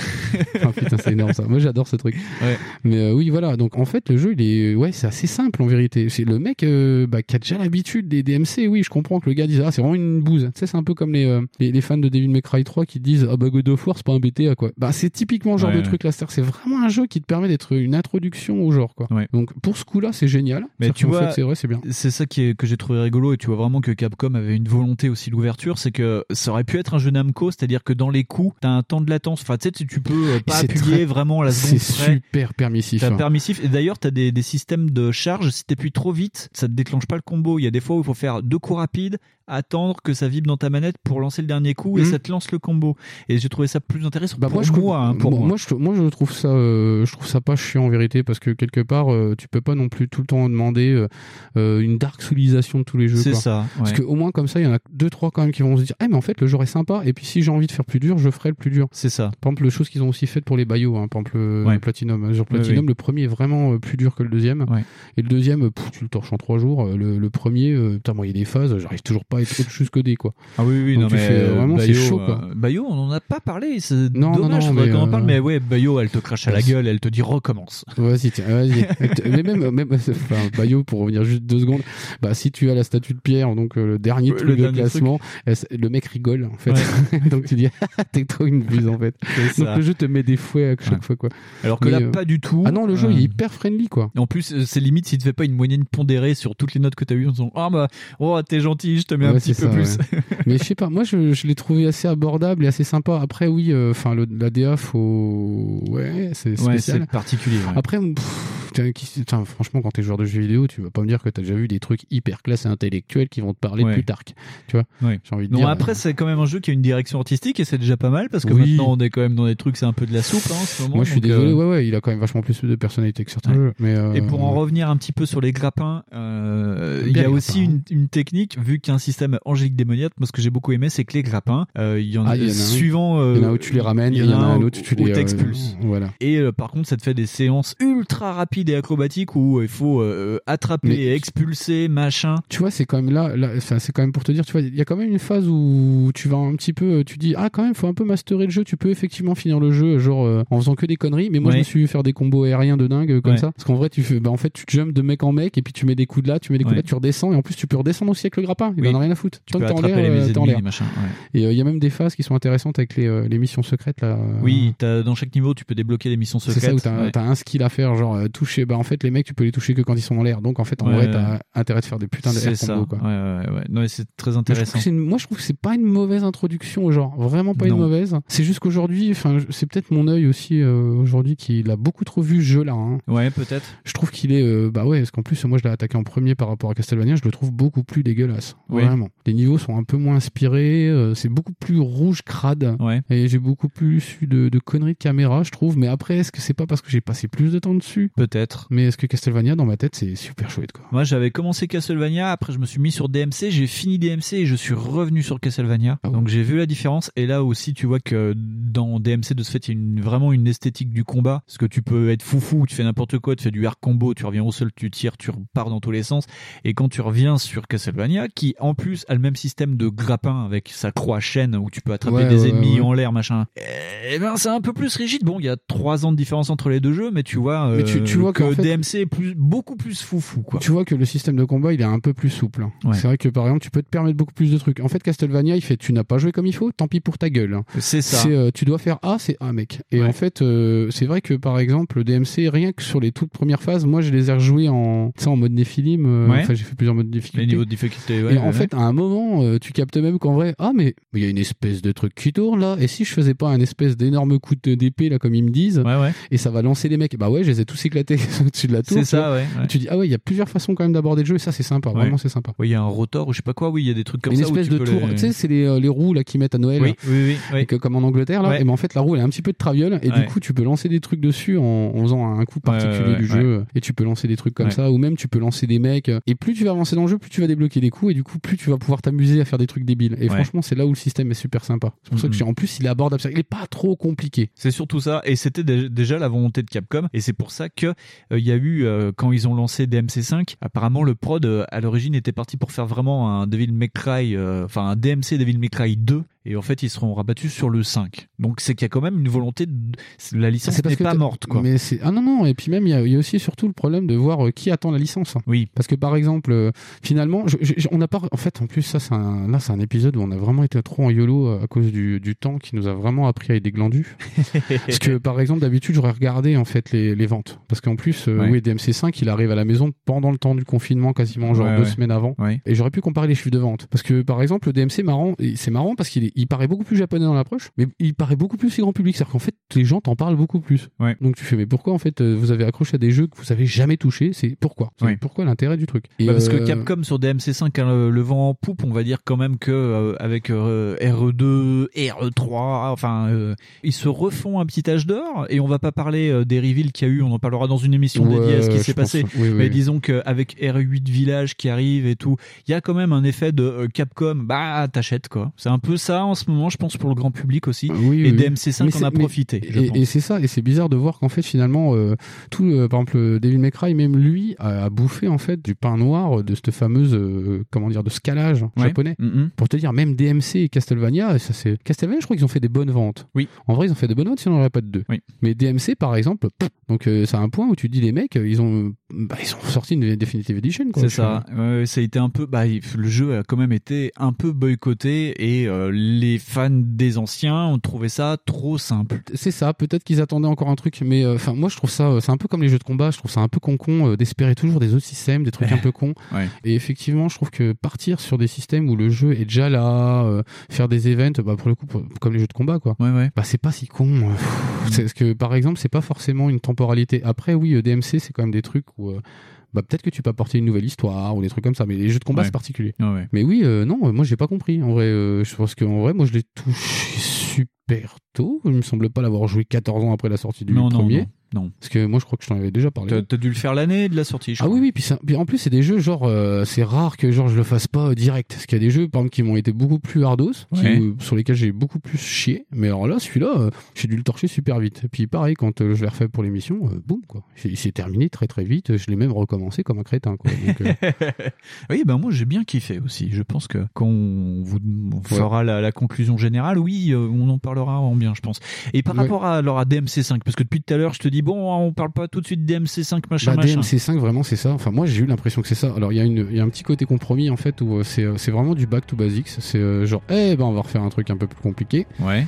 Ah, putain, c'est énorme ça. Moi, j'adore ce truc. Ouais. Mais euh, oui, voilà. Donc en fait, le jeu, il est, ouais, c'est assez simple en vérité. C'est le mec euh, bah, qui a déjà l'habitude des DMC. Oui, je comprends que le gars dise ah, c'est vraiment une bouse. Tu sais, c'est un peu comme les, euh, les les fans de Devil May Cry 3 qui disent ah bah God of War c'est pas un BTA quoi. Bah c'est typiquement le genre Ouais, de ouais. truc là. C'est vraiment un jeu qui te permet d'être une introduction au genre quoi. Ouais. Donc pour ce coup-là, c'est génial. Mais tu vois, c'est vrai, c'est bien. C'est ça qui est, que j'ai trouvé rigolo et tu vois vraiment que Capcom avait une volonté aussi d'ouverture, c'est que ça aurait pu être un jeu Namco, c'est-à-dire que dans les coups, t'as un temps de latence. Enfin, tu sais, tu- peux euh, pas appuyer très- vraiment à la seconde C'est super permissif. Hein. permissif et d'ailleurs t'as des, des systèmes de charge. Si t'appuies trop vite, ça te déclenche pas le combo. Il y a des fois où il faut faire deux coups rapides, attendre que ça vibre dans ta manette pour lancer le dernier coup et Mhm. ça te lance le combo. Et j'ai trouvé ça plus intéressant Bah pour moi, je hein, pour moi, moi. je, moi, je trouve ça, euh, je trouve ça pas chiant en vérité parce que quelque part, euh, tu peux pas non plus tout le temps demander euh, euh, une dark soulisation de tous les jeux. C'est ça, Parce ouais. que au moins comme ça, il y en a deux trois quand même qui vont se dire, eh mais en fait le genre est sympa. Et puis si j'ai envie de faire plus dur, je ferai le plus dur. C'est ça. Par exemple, le chose qu'ils ont aussi fait pour les Bayo, hein, par exemple le, Ouais. le Platinum. Sur Ouais, Platinum, le premier est vraiment plus dur que le deuxième. Ouais. Et le deuxième, pff, tu le torches en trois jours. Euh, Le, le premier, euh, putain moi il y a des phases, j'arrive toujours pas à être autre chose codé quoi. Ah oui, oui, Donc non, tu mais fais, euh, vraiment, c'est Bayo, chaud quoi. euh, Bayo, on en a pas parlé. C'est Non, non, dommage, non, mais, qu'on en parle. Mais ouais, Bayo, elle te crache à la Ouais, gueule, elle te dit recommence. [laughs] Vas-y, tiens, vas-y. Mais même, même, [laughs] enfin, Bayo, pour revenir juste deux secondes, bah, si tu as la statue de pierre, donc le dernier Ouais, truc le de dernier classement, le mec rigole, en fait. [laughs] donc tu dis, ah, t'es trop une buse, en fait. Donc le jeu te met des fouets à chaque Ouais. fois, quoi. Alors que Mais, là, pas du tout. Ah non, le jeu, il est hyper friendly, quoi. Et en plus, c'est limite s'il te fait pas une moyenne pondérée sur toutes les notes que t'as eues en disant Ah bah, oh, t'es gentil, je te mets un Ouais, petit peu ça, plus. ouais. [laughs] Mais je sais pas, moi je, je l'ai trouvé assez abordable et assez sympa. Après, oui, euh, enfin, le la DA, faut. Ouais, c'est Ouais, spécial. c'est particulier. ouais. Après, pff, putain, franchement, quand t'es joueur de jeux vidéo, tu vas pas me dire que t'as déjà vu des trucs hyper classe et intellectuels qui vont te parler Ouais. de Plutarque. Tu vois Ouais. J'ai envie de Non, dire. euh, après, c'est quand même un jeu qui a une direction artistique et c'est déjà pas mal parce que Oui. maintenant on est quand même dans des trucs, c'est un peu de la soupe hein, en ce moment. Moi, je suis désolé, euh, ouais, ouais, il a quand même vachement plus de personnalité que certains jeux. Mais, euh, Et pour en revenir un petit peu sur les grappins, euh, il y a aussi une, une technique, vu qu'il y a un système angélique démoniaque, moi ce que j'ai beaucoup aimé, c'est que les grappins, euh, il y en a, Ah, il y en a un. suivant... euh, Il y en a où tu les ramènes, il y en a un autre où tu les, où euh, voilà. Et euh, par contre, ça te fait des séances ultra rapides et acrobatiques où il faut euh, attraper, Mais- expulser, machin. Tu vois, c'est quand même là, c'est quand même pour te dire, tu vois, il y a quand même une phase où tu vas un petit peu, tu dis, ah, quand même, faut un peu masterer le jeu. Tu peux effectivement finir le jeu, genre, euh, en faisant que des conneries. Mais moi, je Ouais. me suis faire des combos aériens de dingue euh, comme Ouais. ça. Parce qu'en vrai, tu fais, bah, en fait, tu jumps de mec en mec et puis tu mets des coups de là, tu mets des coups de là, tu redescends. Et en plus, tu peux redescendre aussi avec le grappin. Il Oui. en a rien à foutre. Tu Tant peux que t'es en attraper l'air, les euh, t'es en l'air. Et euh, il y a même des phases qui sont intéressantes avec les, euh, les missions secrètes là. Oui, dans chaque niveau, tu peux débloquer des missions C'est secrètes. ça où t'as ouais. un skill à faire, genre euh, toucher. Bah en fait, les mecs, tu peux les toucher que quand ils sont en l'air. Donc en fait, en Ouais, vrai, t'as intérêt de faire des putains de C'est air ça. quoi. Ouais, ouais, ouais. Non, c'est très intéressant. une- Moi, je trouve que c'est pas une mauvaise introduction au genre. Vraiment pas Non. une mauvaise. C'est juste qu'aujourd'hui, enfin, c'est peut-être mon œil aussi euh, aujourd'hui qui l'a beaucoup trop vu ce jeu-là. hein. Ouais, peut-être. Je trouve qu'il est, euh, bah ouais, parce qu'en plus, moi, je l'ai attaqué en premier par rapport à Castlevania. Je le trouve beaucoup plus dégueulasse. Oui. Vraiment. Les niveaux sont un peu moins inspirés. euh, c'est beaucoup plus rouge crade. Ouais. Et j'ai beaucoup plus eu de, de conneries de caméra, je trouve. Mais après, est-ce que c'est pas parce que j'ai passé plus de temps dessus? Peut-être. Mais est-ce que Castlevania, dans ma tête, c'est super chouette, quoi. Moi, j'avais commencé Castlevania, après je me suis mis sur DMC, j'ai fini DMC et je suis revenu sur Castlevania. Ah Donc j'ai vu la différence. Et là aussi, tu vois que dans DMC, de ce fait, il y a une- vraiment une esthétique du combat. Parce que tu peux être foufou, tu fais n'importe quoi, tu fais du air combo, tu reviens au sol, tu tires, tu repars dans tous les sens. Et quand tu reviens sur Castlevania, qui en plus a le même système de grappin avec sa croix chaîne où tu peux attraper Ouais, des ouais, ennemis ouais. en l'air, machin. Eh ben, c'est un peu plus rigide. Bon, il y a trois ans de différence entre les deux jeux, mais tu vois, Mais tu- euh, tu vois que fait- DMC est plus, beaucoup plus foufou, quoi. Tu vois que le système de combat, il est un peu plus souple. Ouais. C'est vrai que par exemple, tu peux te permettre beaucoup plus de trucs. En fait, Castlevania, il fait tu n'as pas joué comme il faut, tant pis pour ta gueule. C'est ça. Euh, tu dois faire A, c'est un mec. Et en fait, euh, c'est vrai que par exemple, le DMC, rien que sur les toutes premières phases, moi je les ai rejoués en, en mode Nephilim. euh, Ouais. Enfin, j'ai fait plusieurs modes de difficulté. Les niveaux de difficulté, ouais, et en fait, à un moment, tu captes même qu'en vrai, ah, mais il y a une espèce de truc qui tourne là. Et si je faisais pas un espèce d'énorme coup d'épée là, comme ils me disent, et ça va lancer les mecs. Bah ouais, je les ai tous éclatés [laughs] au-dessus de la tour. C'est ça, ouais, Tu dis, ah ouais, il y a plusieurs façons quand même d'aborder le jeu. Et ça, c'est sympa. Vraiment, c'est sympa. Oui, il y a un rotor ou je sais pas quoi, oui, il y a des trucs comme une ça. où espèce tu de tour, les- tu sais, c'est les, euh, les roues là qu'ils mettent à Noël. Oui, oui, oui, que, comme en Angleterre là. Et ben en fait, la roue elle a un petit peu de traviole et du coup, tu peux lancer des trucs dessus en, en faisant un coup particulier du jeu. Et tu peux lancer des trucs comme ça, ou même tu peux lancer des mecs. Et plus tu vas avancer dans le jeu, plus tu vas débloquer des coups et du coup, plus tu vas pouvoir t'amuser à faire des trucs débiles. Et franchement, c'est là où le système est super sympa. C'est pour ça que Mhm. dis, en plus, il est abordable. C'est-à-dire qu'il est pas trop compliqué. C'est surtout ça, et c'était dé- déjà la volonté de Capcom, et c'est pour ça que euh, il y a eu euh, quand ils ont lancé DMC5, apparemment le prod euh, à l'origine était parti pour faire vraiment un Devil May Cry, euh, enfin un DMC Devil May Cry 2, et en fait ils seront rabattus sur le 5. Donc c'est qu'il y a quand même une volonté, de... la licence n'est pas morte quoi. Mais c'est ah non non et puis même il y a, il y a aussi surtout le problème de voir euh, qui attend la licence. Oui. Parce que par exemple euh, finalement je- je- on n'a pas en fait en plus ça c'est un là c'est un épisode où on a vraiment été trop en yolo euh, à cause du, du temps qui nous a vraiment appris à être des glandus. [laughs] parce que par exemple d'habitude j'aurais regardé en fait les, les ventes parce qu'en plus euh, Ouais. oui DMC5 il arrive à la maison pendant le temps du confinement quasiment genre Ouais, deux ouais. semaines avant et j'aurais pu comparer les chiffres de vente parce que par exemple le DMC marrant c'est marrant parce qu'il est- il paraît beaucoup plus japonais dans l'approche mais il paraît beaucoup plus grand public c'est-à-dire qu'en fait les gens t'en parlent beaucoup plus Ouais. donc tu fais mais pourquoi en fait euh, vous avez accroché à des jeux que vous avez jamais touché c'est pourquoi? C'est Ouais. pourquoi l'intérêt du truc? Et, Bah, parce que euh, Capcom sur DMC5 a le, le vent en poupe, on va dire quand même que euh, avec euh, RE2, RE3, enfin euh, ils se refont un petit âge d'or et on va pas parler des reveals qu'il y a eu, on en parlera dans une émission Ouais, dédiée à ce qui s'est passé. oui, oui, Mais oui. disons qu'avec RE8 Village qui arrive et tout, il y a quand même un effet de Capcom, bah t'achètes quoi. C'est un peu ça en ce moment, je pense pour le grand public aussi. Oui, et oui, oui. DMC5 Mais en a mais- profité. je Et, c'est ça, et c'est bizarre de voir qu'en fait finalement euh, tout, euh, par exemple euh, May Cry, même lui a, a bouffé en fait du pain noir de cette fameuse euh, comment dire de scalage Ouais. japonais. Mhm. Pour te dire, même DMC et Castlevania, ça c'est Castlevania, je crois qu'ils ont fait des bonnes ventes. Oui. En vrai, ils ont fait des bonnes ventes, sinon on n'aurait pas de deux. Mais DMC par exemple, pff, donc euh, c'est un point où tu dis les mecs, euh, ils ont, bah, ils ont sorti une Definitive Edition. C'est ça. Ça a été un peu. Bah, le jeu a quand même été un peu boycotté et euh, les fans des anciens ont trouvé ça trop simple. C'est ça, peut-être qu'ils attendaient encore un truc, mais euh, enfin moi je trouve ça, euh, c'est un peu comme les jeux de combat, je trouve ça un peu con-con euh, d'espérer toujours des autres systèmes, des trucs un [laughs] peu cons. Ouais. Et effectivement, je trouve que partir sur des systèmes où le jeu est déjà là, faire des events, bah pour le coup, pour- comme les jeux de combat quoi, Ouais, ouais. bah c'est pas si con. parce que par exemple, c'est pas forcément une temporalité. Après oui, euh, DMC c'est quand même des trucs où bah peut-être que tu peux apporter une nouvelle histoire ou des trucs comme ça, mais les jeux de combat Ouais. c'est particulier. Ouais, ouais. Mais oui, euh, non, euh, moi j'ai pas compris. En vrai, euh, je pense qu'en vrai, moi je l'ai touché super tôt. Il me semble pas l'avoir joué 14 ans après la sortie du Non, premier. non, non. Parce que moi je crois que je t'en avais déjà parlé. T'as t'as dû le faire l'année de la sortie. Je Ah crois. oui oui puis, ça- puis en plus c'est des jeux genre euh, c'est rare que genre je le fasse pas euh, direct parce qu'il y a des jeux par exemple qui m'ont été beaucoup plus hardos qui- euh, sur lesquels j'ai beaucoup plus chié mais alors là celui-là euh, j'ai dû le torcher super vite et puis pareil quand je l'ai refait pour l'émission boum quoi il s'est terminé très très vite je l'ai même recommencé comme un crétin quoi Donc, [laughs] oui, ben moi j'ai bien kiffé aussi. Je pense que quand on vous on fera la, la conclusion générale, oui, on en parlera en bien, je pense. Et par Ouais. rapport à, alors à DMC5, parce que depuis tout à l'heure, je te dis bon, on parle pas tout de suite de DMC5 machin Bah, machin. DMC5 vraiment c'est ça. Enfin moi j'ai eu l'impression que c'est ça. Alors il y a une y a un petit côté compromis en fait où euh, c'est euh, c'est vraiment du back to basics. C'est euh, genre eh ben on va refaire un truc un peu plus compliqué. Ouais.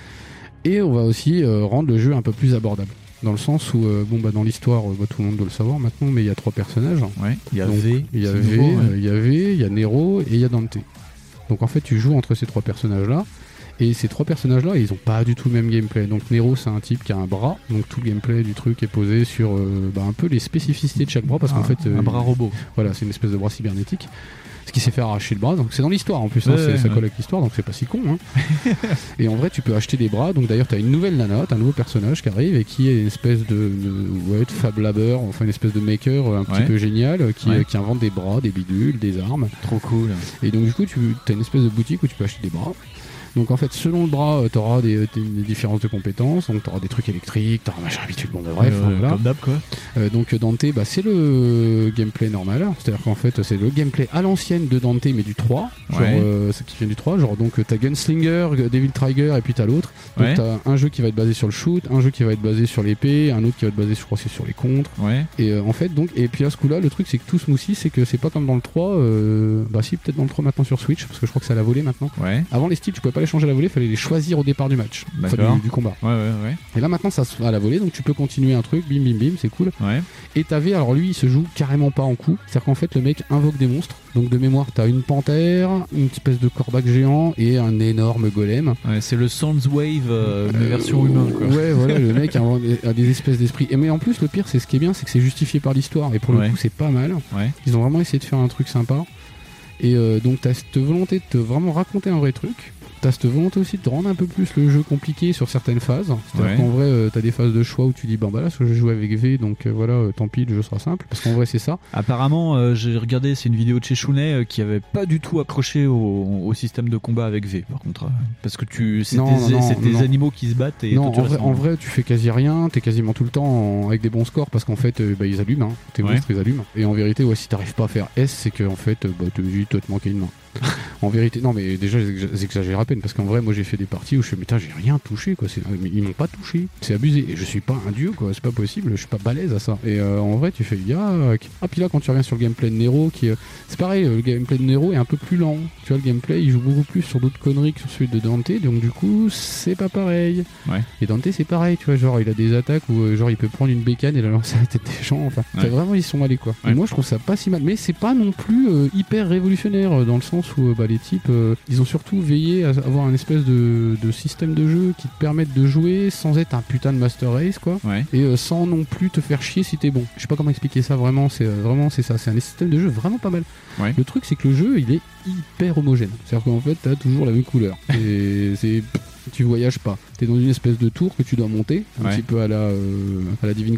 Et on va aussi euh, rendre le jeu un peu plus abordable. Dans le sens où euh, bon bah dans l'histoire euh, bah, tout le monde doit le savoir maintenant mais il y a trois personnages. Ouais. Il y a Donc, V. il y a c'est V, nouveau, ouais. euh, il y a V, il y a Nero et il y a Dante. Donc en fait tu joues entre ces trois personnages là. Et ces trois personnages-là, ils ont pas du tout le même gameplay. Donc Nero, c'est un type qui a un bras, donc tout le gameplay du truc est posé sur euh, bah, un peu les spécificités de chaque bras, parce qu'en fait, euh, un bras robot. Voilà, c'est une espèce de bras cybernétique. Ce qui s'est fait arracher le bras, donc c'est dans l'histoire en plus, hein, Ouais, ça ouais. colle avec l'histoire, donc c'est pas si con. hein. et en vrai, tu peux acheter des bras, donc d'ailleurs, tu as une nouvelle nana, un nouveau personnage qui arrive et qui est une espèce de, de ouais, de Fab Labor, enfin une espèce de maker euh, un petit peu génial, qui, qui invente des bras, des bidules, des armes. Trop cool. Et donc du coup, tu as une espèce de boutique où tu peux acheter des bras. Donc en fait, selon le bras, tu auras des, des- différences de compétences. Donc tu auras des trucs électriques, tu auras machin habitude. Bon, bah, bref, ouais, voilà. Comme d'hab quoi. Euh, donc Dante, bah, c'est le gameplay normal. C'est-à-dire qu'en fait, c'est le gameplay à l'ancienne de Dante, mais du 3. Genre, Ouais. euh, ce qui vient du 3. Genre, donc t'as Gunslinger, Devil Trigger, et puis t'as l'autre. Donc Ouais. t'as un jeu qui va être basé sur le shoot, un jeu qui va être basé sur l'épée, un autre qui va être basé, je crois, c'est sur les contres. Ouais. Et euh, en fait, donc, et puis à ce coup-là, le truc, c'est que tout smoothie, c'est que c'est pas comme dans le 3. euh, bah si, peut-être dans le 3 maintenant sur Switch, parce que je crois que ça l'a volé maintenant. Ouais. Avant les styles, tu pouvais pas fallait changer la volée, il fallait les choisir au départ du match, enfin, du, du combat. Ouais, ouais, ouais. Et là maintenant ça se fait à la volée, donc tu peux continuer un truc, bim bim bim, c'est cool. Ouais. Et t'avais, alors lui il se joue carrément pas en coup, c'est-à-dire qu'en fait le mec invoque des monstres, donc de mémoire t'as une panthère, une espèce de corbac géant et un énorme golem. C'est le Soundswave euh, mais version humaine quoi. Ouais, voilà, le mec [laughs] a, des espèces d'esprit. Et mais en plus, le pire, c'est ce qui est bien, c'est que c'est justifié par l'histoire. Et pour le coup, c'est pas mal. Ouais. Ils ont vraiment essayé de faire un truc sympa. Et euh, donc, t'as cette volonté de te vraiment raconter un vrai truc. T'as cette volonté aussi de te rendre un peu plus le jeu compliqué sur certaines phases. C'est-à-dire Ouais. qu'en vrai, euh, t'as des phases de choix où tu dis, bon bah là, je joue avec V, donc euh, voilà, euh, tant pis, le jeu sera simple. Parce qu'en vrai, c'est ça. Apparemment, j'ai regardé, c'est une vidéo de chez Chounet qui avait pas du tout accroché au, au système de combat avec V, par contre. parce que tu, c'est des, animaux qui se battent et non, toi, tu en vrai, restes en vrai, tu fais quasi rien, t'es quasiment tout le temps en- avec des bons scores parce qu'en fait, bah, ils allument, hein. tes Ouais. monstres ils allument. Et en vérité, ouais, si t'arrives pas à faire S, c'est que en fait, bah, toi, te manquer une main. [laughs] en vérité, non, mais déjà, j'ex- j'exagère à peine parce qu'en vrai, moi, j'ai fait des parties où je fais, mais j'ai rien touché, quoi. C'est- mais ils m'ont pas touché, c'est abusé. Et je suis pas un dieu, quoi. C'est pas possible, je suis pas balèze à ça. Et euh, en vrai, tu fais, yak. Ah, puis là, quand tu reviens sur le gameplay de Nero, qui, euh, c'est pareil, euh, le gameplay de Nero est un peu plus lent. Tu vois, le gameplay, il joue beaucoup plus sur d'autres conneries que sur celui de Dante, donc du coup, c'est pas pareil. Ouais. Et Dante, c'est pareil, tu vois, genre, il a des attaques où, euh, genre, il peut prendre une bécane et la lancer à la tête des gens. Enfin, Ouais. vraiment, ils sont allés, quoi. Ouais. Et moi, je trouve ça pas si mal. Mais c'est pas non plus euh, hyper révolutionnaire, euh, dans le sens où, euh, bah, les types, euh, ils ont surtout veillé à avoir un espèce de, de système de jeu qui te permette de jouer sans être un putain de master race, quoi. Ouais. Et euh, sans non plus te faire chier si t'es bon. Je sais pas comment expliquer ça vraiment, c'est vraiment, c'est ça. C'est un système de jeu vraiment pas mal. Ouais. Le truc, c'est que le jeu, il est hyper homogène. C'est-à-dire qu'en fait, t'as toujours la même couleur. [laughs] Et c'est. Tu voyages pas. T'es dans une espèce de tour que tu dois monter, un Ouais. petit peu à la, euh, à la Divine.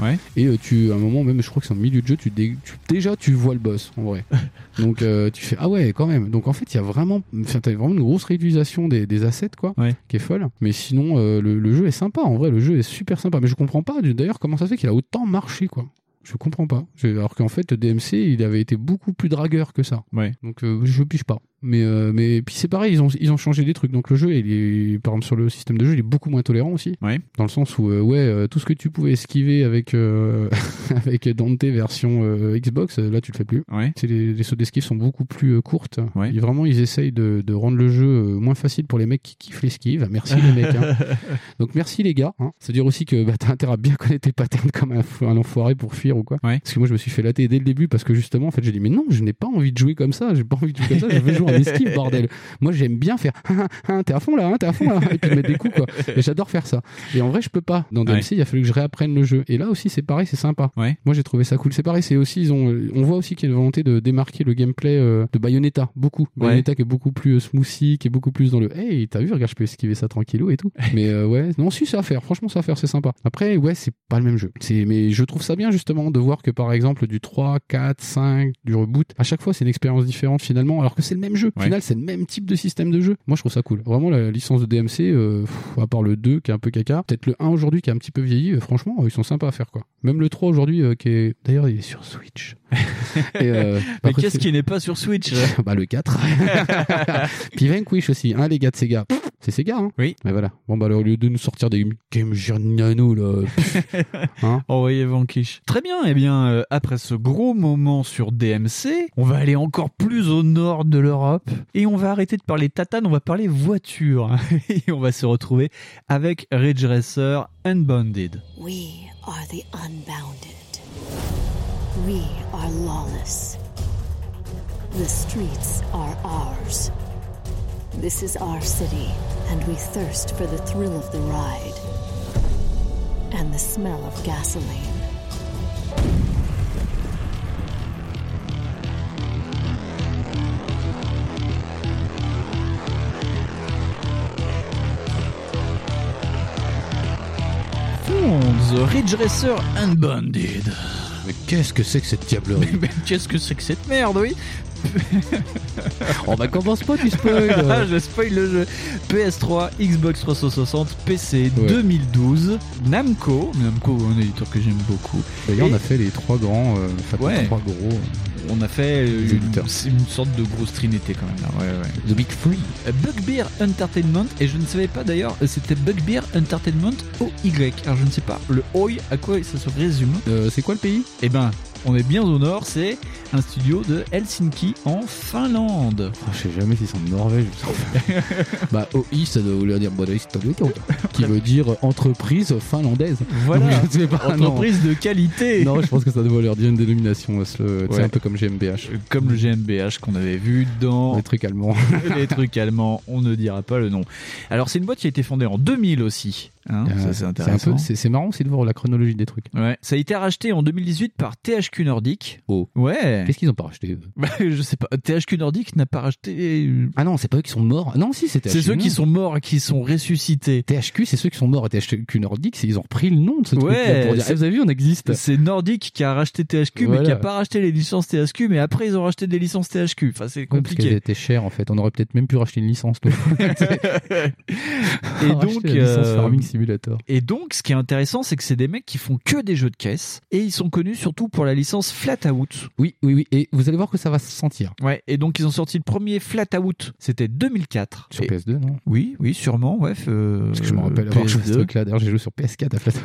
Ouais. Et euh, tu, à un moment même, je crois que c'est en milieu de jeu, tu, dé- tu- déjà tu vois le boss en vrai. [laughs] Donc euh, tu fais ah ouais quand même. Donc en fait il y a vraiment, t'as vraiment une grosse réutilisation des, des assets quoi, Ouais. qui est folle. Mais sinon le, le jeu est sympa. En vrai le jeu est super sympa. Mais je comprends pas d'ailleurs comment ça se fait qu'il a autant marché quoi. Je comprends pas. Alors qu'en fait, DMC, il avait été beaucoup plus dragueur que ça. Ouais. Donc, je pige pas. Mais, euh, mais puis c'est pareil, ils ont, ils ont changé des trucs. Donc, le jeu, il est, par exemple, sur le système de jeu, il est beaucoup moins tolérant aussi. Ouais. Dans le sens où, euh, ouais, euh, tout ce que tu pouvais esquiver avec, euh, [laughs] avec Dante version euh, Xbox, là, tu le fais plus. Ouais. Les, les sauts d'esquive sont beaucoup plus courtes. Ouais. Et vraiment, ils essayent de, de rendre le jeu moins facile pour les mecs qui kiffent l'esquive. Merci les mecs. hein. [laughs] Donc merci les gars. Hein. C'est-à-dire aussi que bah, t'as intérêt à bien connaître tes patterns comme un, un enfoiré pour fuir ou quoi. Ouais. Parce que moi je me suis fait latter dès le début parce que justement en fait j'ai dit mais non je n'ai pas envie de jouer comme ça, j'ai pas envie de jouer comme ça, je veux jouer esquive bordel. Moi j'aime bien faire Ah, ah, ah, t'es à fond là, hein, t'es à fond là et puis mettre des coups quoi. Et j'adore faire ça. Et en vrai je peux pas. Dans DMC Ouais. il a fallu que je réapprenne le jeu. Et là aussi c'est pareil, c'est sympa. Ouais. Moi j'ai trouvé ça cool. C'est pareil, c'est aussi ils ont on voit aussi qu'il y a une volonté de démarquer le gameplay euh, de Bayonetta beaucoup. Ouais. Bayonetta qui est beaucoup plus euh, smoothie, qui est beaucoup plus dans le hey t'as vu regarde je peux esquiver ça tranquillou et tout. [laughs] mais euh, ouais non si c'est à faire. Franchement c'est à faire c'est sympa. Après ouais c'est pas le même jeu. C'est mais je trouve ça bien justement de voir que par exemple du 3, 4, 5, du reboot à chaque fois c'est une expérience différente finalement alors que c'est le même jeu. Au Ouais. final c'est le même type de système de jeu. Moi je trouve ça cool. Vraiment la licence de DMC euh, pff, à part le 2 qui est un peu caca, peut-être le 1 aujourd'hui qui est un petit peu vieilli, euh, franchement euh, ils sont sympas à faire quoi. Même le 3 aujourd'hui qui est d'ailleurs il est sur Switch. [laughs] Et, Mais qu'est-ce qui n'est pas sur Switch [laughs] bah le 4. [laughs] Puis Vanquish aussi, hein, les gars de Sega. Pff, C'est Sega, hein Oui. Mais voilà. Bon bah alors, au lieu de nous sortir des Game Gear Nano là, [laughs] hein Envoyez Vanquish. Très bien, et bien euh, après ce gros moment sur DMC, on va aller encore plus au nord de l'Europe et on va arrêter de parler tatane, on va parler voiture [laughs] et on va se retrouver avec Ridge Racer Unbounded. We are the unbounded. We are lawless. The streets are ours. This is our city, and we thirst for the thrill of the ride and the smell of gasoline. The Ridge Racer Unbounded. Mais qu'est-ce que c'est que cette diablerie [laughs] Mais qu'est-ce que c'est que cette merde, oui Oh bah commence pas, tu spoil [laughs] Je spoil le jeu. PS3, Xbox 360, PC Ouais. 2012, Namco, Namco, un éditeur que j'aime beaucoup. D'ailleurs Et on a fait les trois grands, euh, enfin Ouais. les trois gros. on a fait euh, une, sorte de grosse trinité quand même là. Ouais, ouais. The Big Free. Euh, Bugbear Entertainment et je ne savais pas d'ailleurs euh, c'était Bugbear Entertainment OY alors je ne sais pas le OY à quoi ça se résume? Euh, c'est quoi le pays? Eh ben On est bien au nord, c'est un studio de Helsinki en Finlande. Ah, je sais jamais s'ils sont de Norvège. [laughs] bah, OI, ça doit vouloir dire qui veut dire entreprise finlandaise. Voilà, Donc, je sais pas, non. entreprise de qualité. Non, je pense que ça doit leur dire une dénomination. C'est le- c'est Ouais. un peu comme GmbH. Comme le GmbH qu'on avait vu dans Les trucs allemands. [laughs] les trucs allemands, on ne dira pas le nom. Alors c'est une boîte qui a été fondée en 2000 aussi. Hein, c'est Euh, marrant aussi de voir la chronologie des trucs. Ouais. Ça a été racheté en 2018 par THQ Nordic. Oh. Ouais. Qu'est-ce qu'ils ont pas racheté Bah, [laughs] je sais pas. THQ Nordic n'a pas racheté. Ah non, c'est pas eux qui sont morts. Non, si, c'est. C'est ceux qui sont morts et qui sont ressuscités. THQ, c'est ceux qui sont morts. Et THQ Nordic, ils ont repris le nom de ce Ouais, truc-là pour dire Eh, vous avez vu, on existe. C'est Nordic qui a racheté THQ, mais qui a pas racheté les licences THQ, mais après ils ont racheté des licences THQ. Enfin, c'est Ouais, parce compliqué. chères en fait. On aurait peut-être même pu racheter une licence. [laughs] [laughs] et donc, licence euh, Farming Simulator. Et donc, ce qui est intéressant, c'est que c'est des mecs qui font que des jeux de caisse et ils sont connus surtout pour la licence Flatout. Oui, oui, oui. Et vous allez voir que ça va se sentir. Ouais, et donc ils ont sorti le premier Flatout, c'était 2004. Sur Et- PS2, non? Oui, oui, sûrement, ouais. euh, Parce que je me rappelle avoir joué à ce PS2. truc-là. D'ailleurs, j'ai joué sur PS4 à Flatout.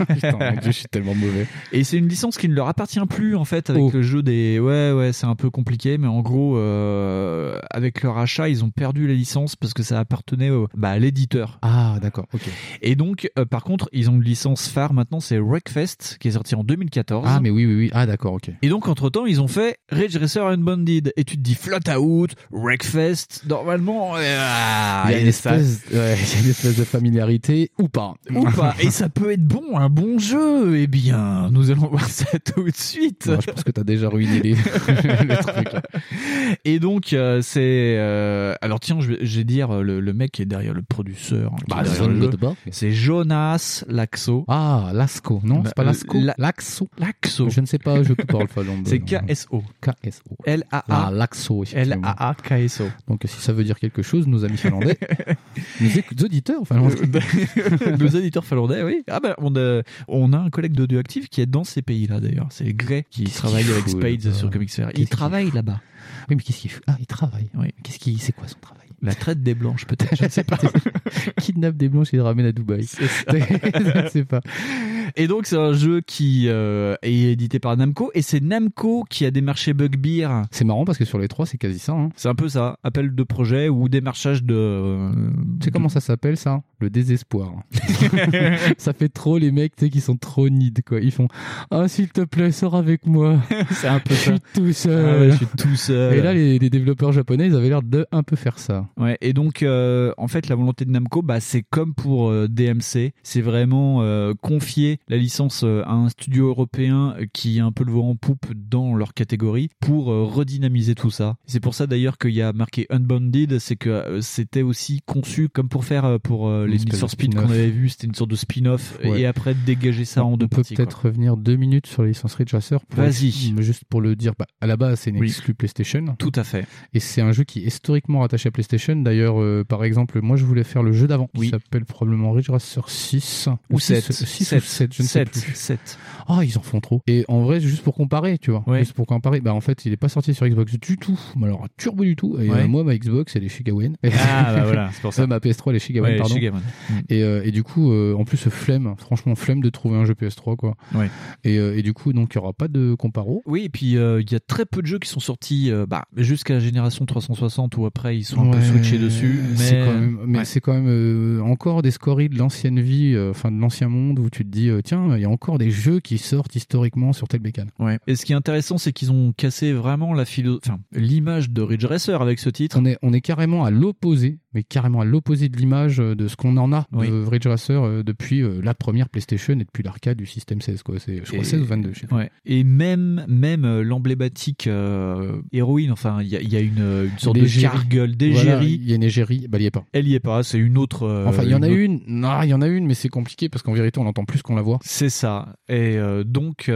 [laughs] Putain, mon Dieu, je suis tellement mauvais. Et c'est une licence qui ne leur appartient plus en fait avec Oh. le jeu des. Ouais, ouais, c'est un peu compliqué, mais en gros, euh, avec leur achat, ils ont perdu la licence parce que ça appartenait au- bah, à l'éditeur. Ah, d'accord, ok. Et donc, euh, par contre, ils ont une licence phare maintenant, c'est Wreckfest qui est sorti en 2014. Ah, mais oui, oui, oui. Ah, d'accord, ok. Et donc, entre temps, ils ont fait Ridge Racer Unbounded. Et tu te dis Flatout, Wreckfest. Normalement, euh, ah, il y a une et espèce, ouais, il y a une espèce de familiarité ou pas. ou pas. Et ça peut être bon, un bon jeu. Eh bien, nous allons voir ça tout de suite. Non, je pense que t'as déjà ruiné les... [laughs] le truc. Et donc, euh, c'est. euh, alors, tiens, je vais, je vais dire le, le mec qui est derrière le producteur. hein, Bah, derrière le jeu. C'est Jonas Laxo. Ah, Lasco. Non, c'est pas Lasco. la- Laxo. Laxo. Je ne sais pas, je peux pas le. C'est. KSO. KSO. L-A-A. Ah, Laxo. L-A-A-K-S-O. Donc, si ça veut dire quelque chose, nos amis finlandais, [laughs] [laughs] nos auditeurs finlandais. Nos éditeurs finlandais, oui. Ah ben, on a, on a un collègue d'Audioactive qui est dans ces pays-là d'ailleurs. C'est Gray qui travaille avec Spades sur Comics Fair. Il travaille là-bas. Oui, mais qu'est-ce qu'il fait Ah, il travaille. Oui. Qu'est-ce qu'il, c'est quoi son travail? La traite des blanches, peut-être. Je ne sais pas. [laughs] Kidnappe des blanches et les ramène à Dubaï. [laughs] je ne sais pas. Et donc, c'est un jeu qui euh, est édité par Namco. Et c'est Namco qui a démarché Bugbear. C'est marrant parce que sur les trois, c'est quasi ça. Hein. C'est un peu ça. Appel de projet ou démarchage de. euh, Tu sais comment ça s'appelle ça? Le désespoir. [laughs] ça fait trop les mecs qui sont trop nids quoi. Ils font Ah s'il te plaît, sors avec moi. c'est un peu Je ça. suis tout seul. Ah ouais, je suis tout seul. Et là, les, les développeurs japonais, ils avaient l'air de un peu faire ça. Ouais, et donc euh, en fait la volonté de Namco, bah c'est comme pour euh, DMC, c'est vraiment euh, confier la licence à un studio européen qui a un peu le vent en poupe dans leur catégorie pour redynamiser tout ça. C'est pour ça d'ailleurs qu'il y a marqué Unbounded, c'est que c'était aussi conçu comme pour faire pour les de Speed qu'on avait vu, c'était une sorte de spin-off Ouais. et après dégager ça en On deux peut parties. quoi. peut-être revenir deux minutes sur la licence Ridge Racer. Vas-y. Juste pour le dire, bah, à la base, c'est une Oui. PlayStation. Tout à fait. Et c'est un jeu qui est historiquement rattaché à PlayStation. D'ailleurs, euh, par exemple, moi je voulais faire le jeu d'avant, qui Oui. s'appelle probablement Ridge Racer 6. Ou six- 7. 6 ou 7, je ne sais plus. 7. Ah, ils en font trop. Et en vrai, juste pour comparer, tu vois. Ouais. Juste pour comparer, bah en fait, il est pas sorti sur Xbox du tout. Mais alors, turbo du tout. Et Ouais. euh, moi, ma Xbox, elle est chez Gawain. Ah bah [laughs] voilà, c'est pour ça. Euh, ma PS3, elle est chez Gawain, Ouais, pardon. chez Gawain. Mm. Et, euh, et du coup, euh, en plus, flemme, franchement, flemme de trouver un jeu PS3, quoi. Ouais. Et, euh, et du coup, donc, il y aura pas de comparo. Oui, et puis euh, il y a très peu de jeux qui sont sortis euh, bah, jusqu'à la génération 360 ou après ils sont un peu Dessus. Mais, c'est quand même, mais Ouais. c'est quand même euh, encore des scories de l'ancienne vie, euh, enfin de l'ancien monde où tu te dis euh, tiens, il y a encore des jeux qui sortent historiquement sur telle bécane. Ouais. Et ce qui est intéressant, c'est qu'ils ont cassé vraiment la philo... enfin, l'image de Ridge Racer avec ce titre. On est, on est carrément à l'opposé, mais carrément à l'opposé de l'image euh, de ce qu'on en a Oui. de Ridge Racer euh, depuis euh, la première PlayStation et depuis l'arcade du système 16 quoi. C'est je crois Et- 16 ou 22. Je sais. Ouais. Et même, même l'emblématique euh, héroïne, enfin, il y a, il y a une, une sorte L'égérie. de Voilà, d'égérie. il y a une égérie, bah il y est pas. Elle y est pas, c'est une autre. euh, Enfin, il y en a autre- une. Non, il y en a une, mais c'est compliqué parce qu'en vérité, on entend plus qu'on la voit. C'est ça. Et euh, donc,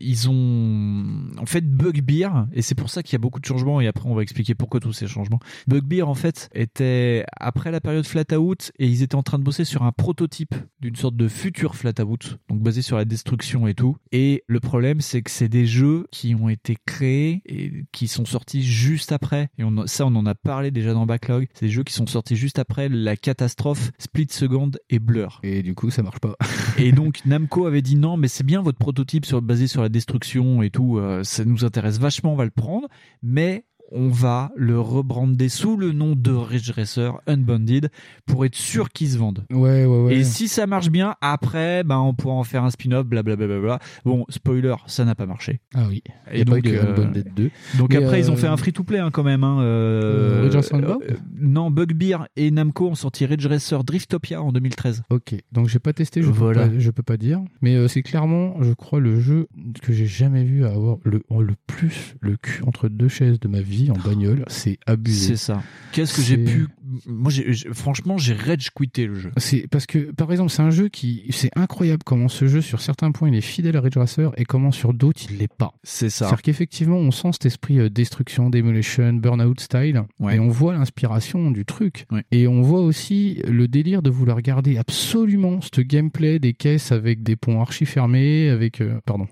ils ont en fait Bugbear, et c'est pour ça qu'il y a beaucoup de changements, et après on va expliquer pourquoi tous ces changements. Bugbear, en fait, était c'était après la période flat out et ils étaient en train de bosser sur un prototype d'une sorte de futur flat out, donc basé sur la destruction et tout. Et le problème, c'est que c'est des jeux qui ont été créés et qui sont sortis juste après. Et on, ça, on en a parlé déjà dans Backlog. C'est des jeux qui sont sortis juste après la catastrophe Split Second et Blur. Et du coup, ça marche pas. [laughs] et donc [laughs] Namco avait dit non, mais c'est bien votre prototype sur, basé sur la destruction et tout. euh, ça nous intéresse vachement, on va le prendre. Mais on va le rebrander sous le nom de Ridge Racer Unbounded pour être sûr qu'il se vendent. Ouais, ouais, ouais. Et si ça marche bien, après, ben, on pourra en faire un spin-off, blablabla. Bon, spoiler, ça n'a pas marché. Ah oui. Il y Et a donc, euh, Unbounded 2. donc Mais, après, ils ont euh, fait un free-to-play hein, quand même. Hein, euh, Ridge Racer Unbound euh, Non, Bugbear et Namco ont sorti Ridge Racer Driftopia en 2013. Ok, donc j'ai pas testé, je, Voilà. peux, pas, je peux pas dire. Mais c'est clairement, je crois, le jeu que j'ai jamais vu avoir le, le plus le cul entre deux chaises de ma vie en bagnole. C'est abusé. C'est ça. Qu'est-ce que j'ai pu. Moi, j'ai- j'ai- franchement, j'ai rage quitté le jeu. C'est parce que, par exemple, c'est un jeu qui, c'est incroyable comment ce jeu, sur certains points, il est fidèle à Ridge Racer et comment sur d'autres, il l'est pas. C'est ça. C'est-à-dire qu'effectivement, on sent cet esprit euh, destruction, demolition, burnout style, Ouais. et on voit l'inspiration du truc. Et on voit aussi le délire de vouloir garder absolument ce gameplay des caisses avec des ponts archi fermés, avec, euh, pardon,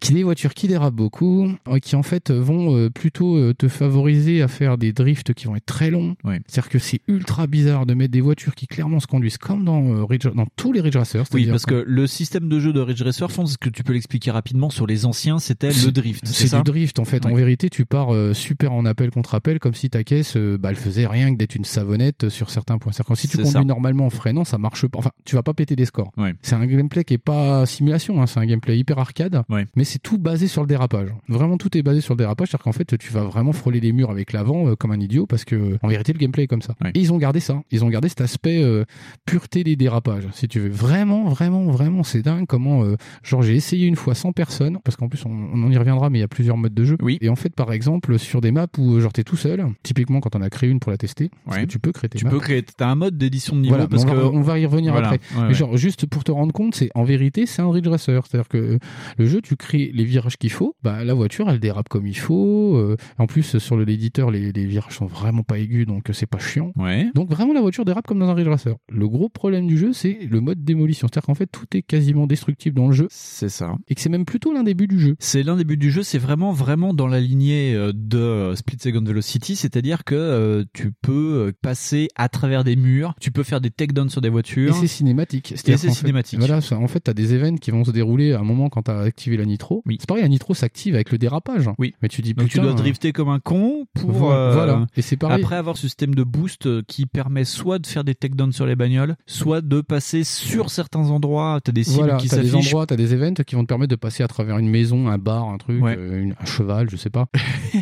qui des voitures qui dérapent beaucoup, euh, qui en fait vont euh, plutôt euh, te favoriser à faire des drifts qui vont être très longs. C'est-à-dire que c'est ultra bizarre de mettre des voitures qui clairement se conduisent comme dans, euh, Ridge- dans tous les Ridge Racers. Oui, parce que le système de jeu de Ridge Racer, est-ce que tu peux l'expliquer rapidement sur les anciens C'était le C'est- drift. C'est du drift en fait. En vérité, tu pars euh, super en appel contre appel, comme si ta caisse, euh, bah, elle faisait rien que d'être une savonnette sur certains points. C'est-à-dire que si tu C'est conduis ça. normalement en freinant, ça marche pas. Enfin, tu vas pas péter des scores. Ouais. C'est un gameplay qui est pas simulation, hein, c'est un gameplay hyper arcade, Ouais. mais c'est tout basé sur le dérapage. Vraiment, tout est basé sur le dérapage. C'est-à-dire qu'en fait, tu vas vraiment frôler les murs avec l'avant euh, comme un idiot, parce que en vérité, le gameplay est comme ça. Et ils ont gardé ça. Ils ont gardé cet aspect euh, pureté des dérapages, si tu veux. Vraiment, vraiment, vraiment, c'est dingue comment. euh, genre, j'ai essayé une fois sans personne, parce qu'en plus, on, on en y reviendra, mais il y a plusieurs modes de jeu. Et en fait, par exemple, sur des maps où euh, genre t'es tout seul, typiquement quand on a créé une pour la tester, parce Ouais. que tu peux créer tes Tu maps. peux créer. T'as un mode d'édition de niveau Voilà, parce on, que va, on va y revenir Voilà, après. ouais, mais ouais. genre, juste pour te rendre compte, c'est en vérité, c'est un Ridge Racer. C'est-à-dire que le jeu, tu crées les virages qu'il faut, bah, la voiture, elle dérape comme il faut. en plus, sur l'éditeur, les, les virages sont vraiment pas aigus, donc c'est pas chiant. Ouais. Donc vraiment, la voiture dérape comme dans un Ridge Racer. Le gros problème du jeu, c'est le mode démolition. C'est-à-dire qu'en fait, tout est quasiment destructible dans le jeu. C'est ça. Et que c'est même plutôt l'un des buts du jeu. C'est l'un des buts du jeu, c'est vraiment vraiment dans la lignée euh, de euh, Split Second Velocity, c'est-à-dire que euh, tu peux passer à travers des murs, tu peux faire des takedowns sur des Et voitures. c'est cinématique. Et c'est fait- cinématique. Voilà, ça- en fait, t'as des événements qui vont se dérouler à un moment quand t'as activé la nitro. C'est pareil, la nitro s'active avec le dérapage. Oui. Mais tu dis Donc tu dois drifter comme un con pour Voilà, euh, voilà. Et c'est pareil. après avoir ce système de boost qui permet soit de faire des takedowns sur les bagnoles, soit de passer sur certains endroits, t'as des cibles Voilà, qui t'as des endroits, t'as des events qui vont te permettre de passer à travers une maison, un bar, un truc, Ouais. euh, une- un cheval, je sais pas. [laughs]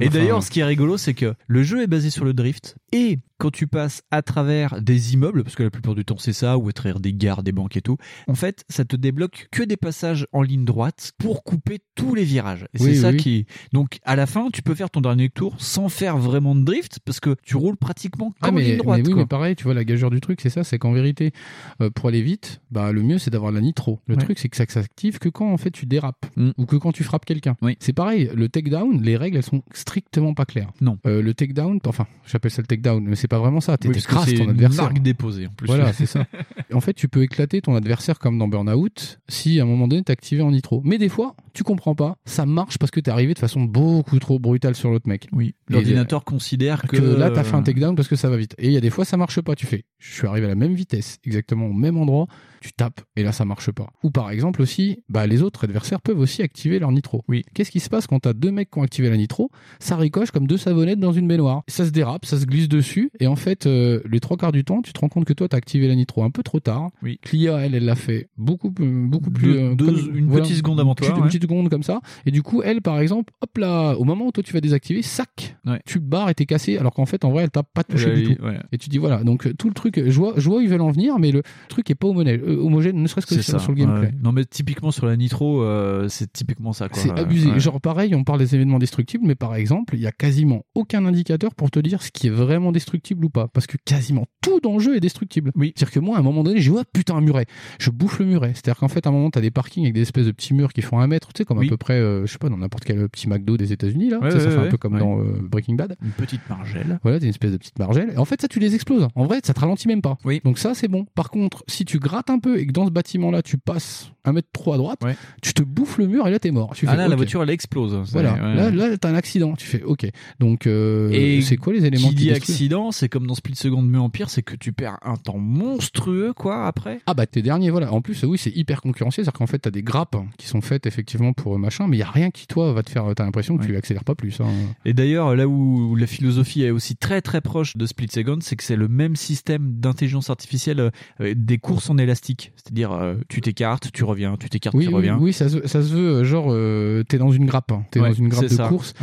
Et Enfin, d'ailleurs, ce qui est rigolo, c'est que le jeu est basé sur le drift et quand tu passes à travers des immeubles, parce que la plupart du temps c'est ça, ou à travers des gares, des banques et tout, en fait, ça te débloque que des passages en ligne droite pour couper tous les virages. Et Oui, c'est ça oui. qui. Donc, à la fin, tu peux faire ton dernier tour sans faire vraiment de drift parce que tu roules pratiquement comme Ah, en mais, ligne droite. mais oui, quoi. mais pareil, tu vois, la gageure du truc, c'est ça, c'est qu'en vérité, euh, pour aller vite, bah, le mieux, c'est d'avoir la nitro. Le Ouais. truc, c'est que ça s'active que quand, en fait, tu dérapes. Mm. Ou que quand tu frappes quelqu'un. C'est pareil, le takedown, les règles, elles sont strictement pas claires. Non. Euh, le takedown, enfin, j'appelle ça le takedown, mais c'est pas vraiment ça. Oui, T'es t'écrases c'est ton une adversaire. marque déposée, en plus. Voilà, c'est ça. [laughs] En fait, tu peux éclater ton adversaire comme dans Burnout si à un moment donné t'es activé en nitro. Mais des fois, tu comprends pas, ça marche parce que t'es arrivé de façon beaucoup trop brutale sur l'autre mec. Oui. L'ordinateur considère que, que là t'as fait un parce que ça va vite. Et il y a des fois ça marche pas, tu fais. Je suis arrivé à la même vitesse, exactement au même endroit, tu tapes et là ça marche pas. Ou par exemple aussi, bah les autres adversaires peuvent aussi activer leur nitro. Oui. Qu'est-ce qui se passe quand t'as deux mecs qui ont activé la nitro? Ça ricoche comme deux savonnettes dans une baignoire. Ça se dérape, ça se glisse dessus et en fait euh, les trois quarts du temps, tu te rends compte que toi t'as activé la nitro un peu trop tard. Oui. Clia elle, elle l'a fait beaucoup plus- beaucoup plus Deux- euh, deux- comme- une petite seconde avant toi, Une ouais. petite seconde comme ça et du coup elle par exemple, hop là, au moment où toi tu vas désactiver, sac, tu barres et t'es cassé alors qu'en fait en vrai elle t'a pas touché du tout. ouais. Et tu dis voilà, donc euh, tout le truc, je vois, je vois où ils veulent en venir, mais le truc est pas homogène, homogène ne serait-ce que C'est sur, ça. sur le gameplay. ouais. Non, mais typiquement sur la Nitro, euh, c'est typiquement ça. C'est abusé. Ouais. Genre pareil, on parle des événements destructibles, mais par exemple, il y a quasiment aucun indicateur pour te dire ce qui est vraiment destructible ou pas, parce que quasiment tout dans le jeu est destructible. Oui. C'est-à-dire que moi, à un moment donné, j'ai dit, oh putain un muret, je bouffe le muret. C'est-à-dire qu'en fait, à un moment, t'as des parkings avec des espèces de petits murs qui font un mètre, tu sais, comme Oui. à peu près, euh, je sais pas, dans n'importe quel petit McDo des États-Unis là. Ouais, ça ouais, fait un peu comme ouais. dans euh, Breaking Bad. Une petite margelle. Voilà, une espèces de petites margelles. Et en fait, ça, tu les exploses. En vrai, ça te ralentit même pas. Oui. Donc ça, c'est bon. Par contre, si tu grattes un peu et que dans ce bâtiment-là, tu passes un mètre trop à droite, tu te bouffes le mur et là, t'es mort. Tu Ah fais, là, la voiture, elle explose. Voilà. ouais. Là, là, t'as un accident. Tu fais, ok. Donc, euh, c'est quoi les éléments qui dit accident, c'est comme dans Split Second mais Empire, c'est que tu perds un temps monstrueux, quoi, après? Ah bah t'es dernier, voilà. En plus, oui, c'est hyper concurrentiel, c'est-à-dire qu'en fait, t'as des grappes qui sont faites effectivement pour euh, machin, mais il y a rien qui toi va te faire. T'as l'impression que tu accélères pas plus. hein. Et d'ailleurs, là où la philosophie est aussi très très proche de Split Second, c'est que c'est le même système d'intelligence artificielle euh, des courses en élastique. C'est-à-dire, euh, tu t'écartes, tu reviens, tu t'écartes, Oui, tu oui, reviens. oui, ça se, ça se veut, euh, genre, euh, t'es dans une grappe, hein. t'es Ouais, dans une grappe de ça. course.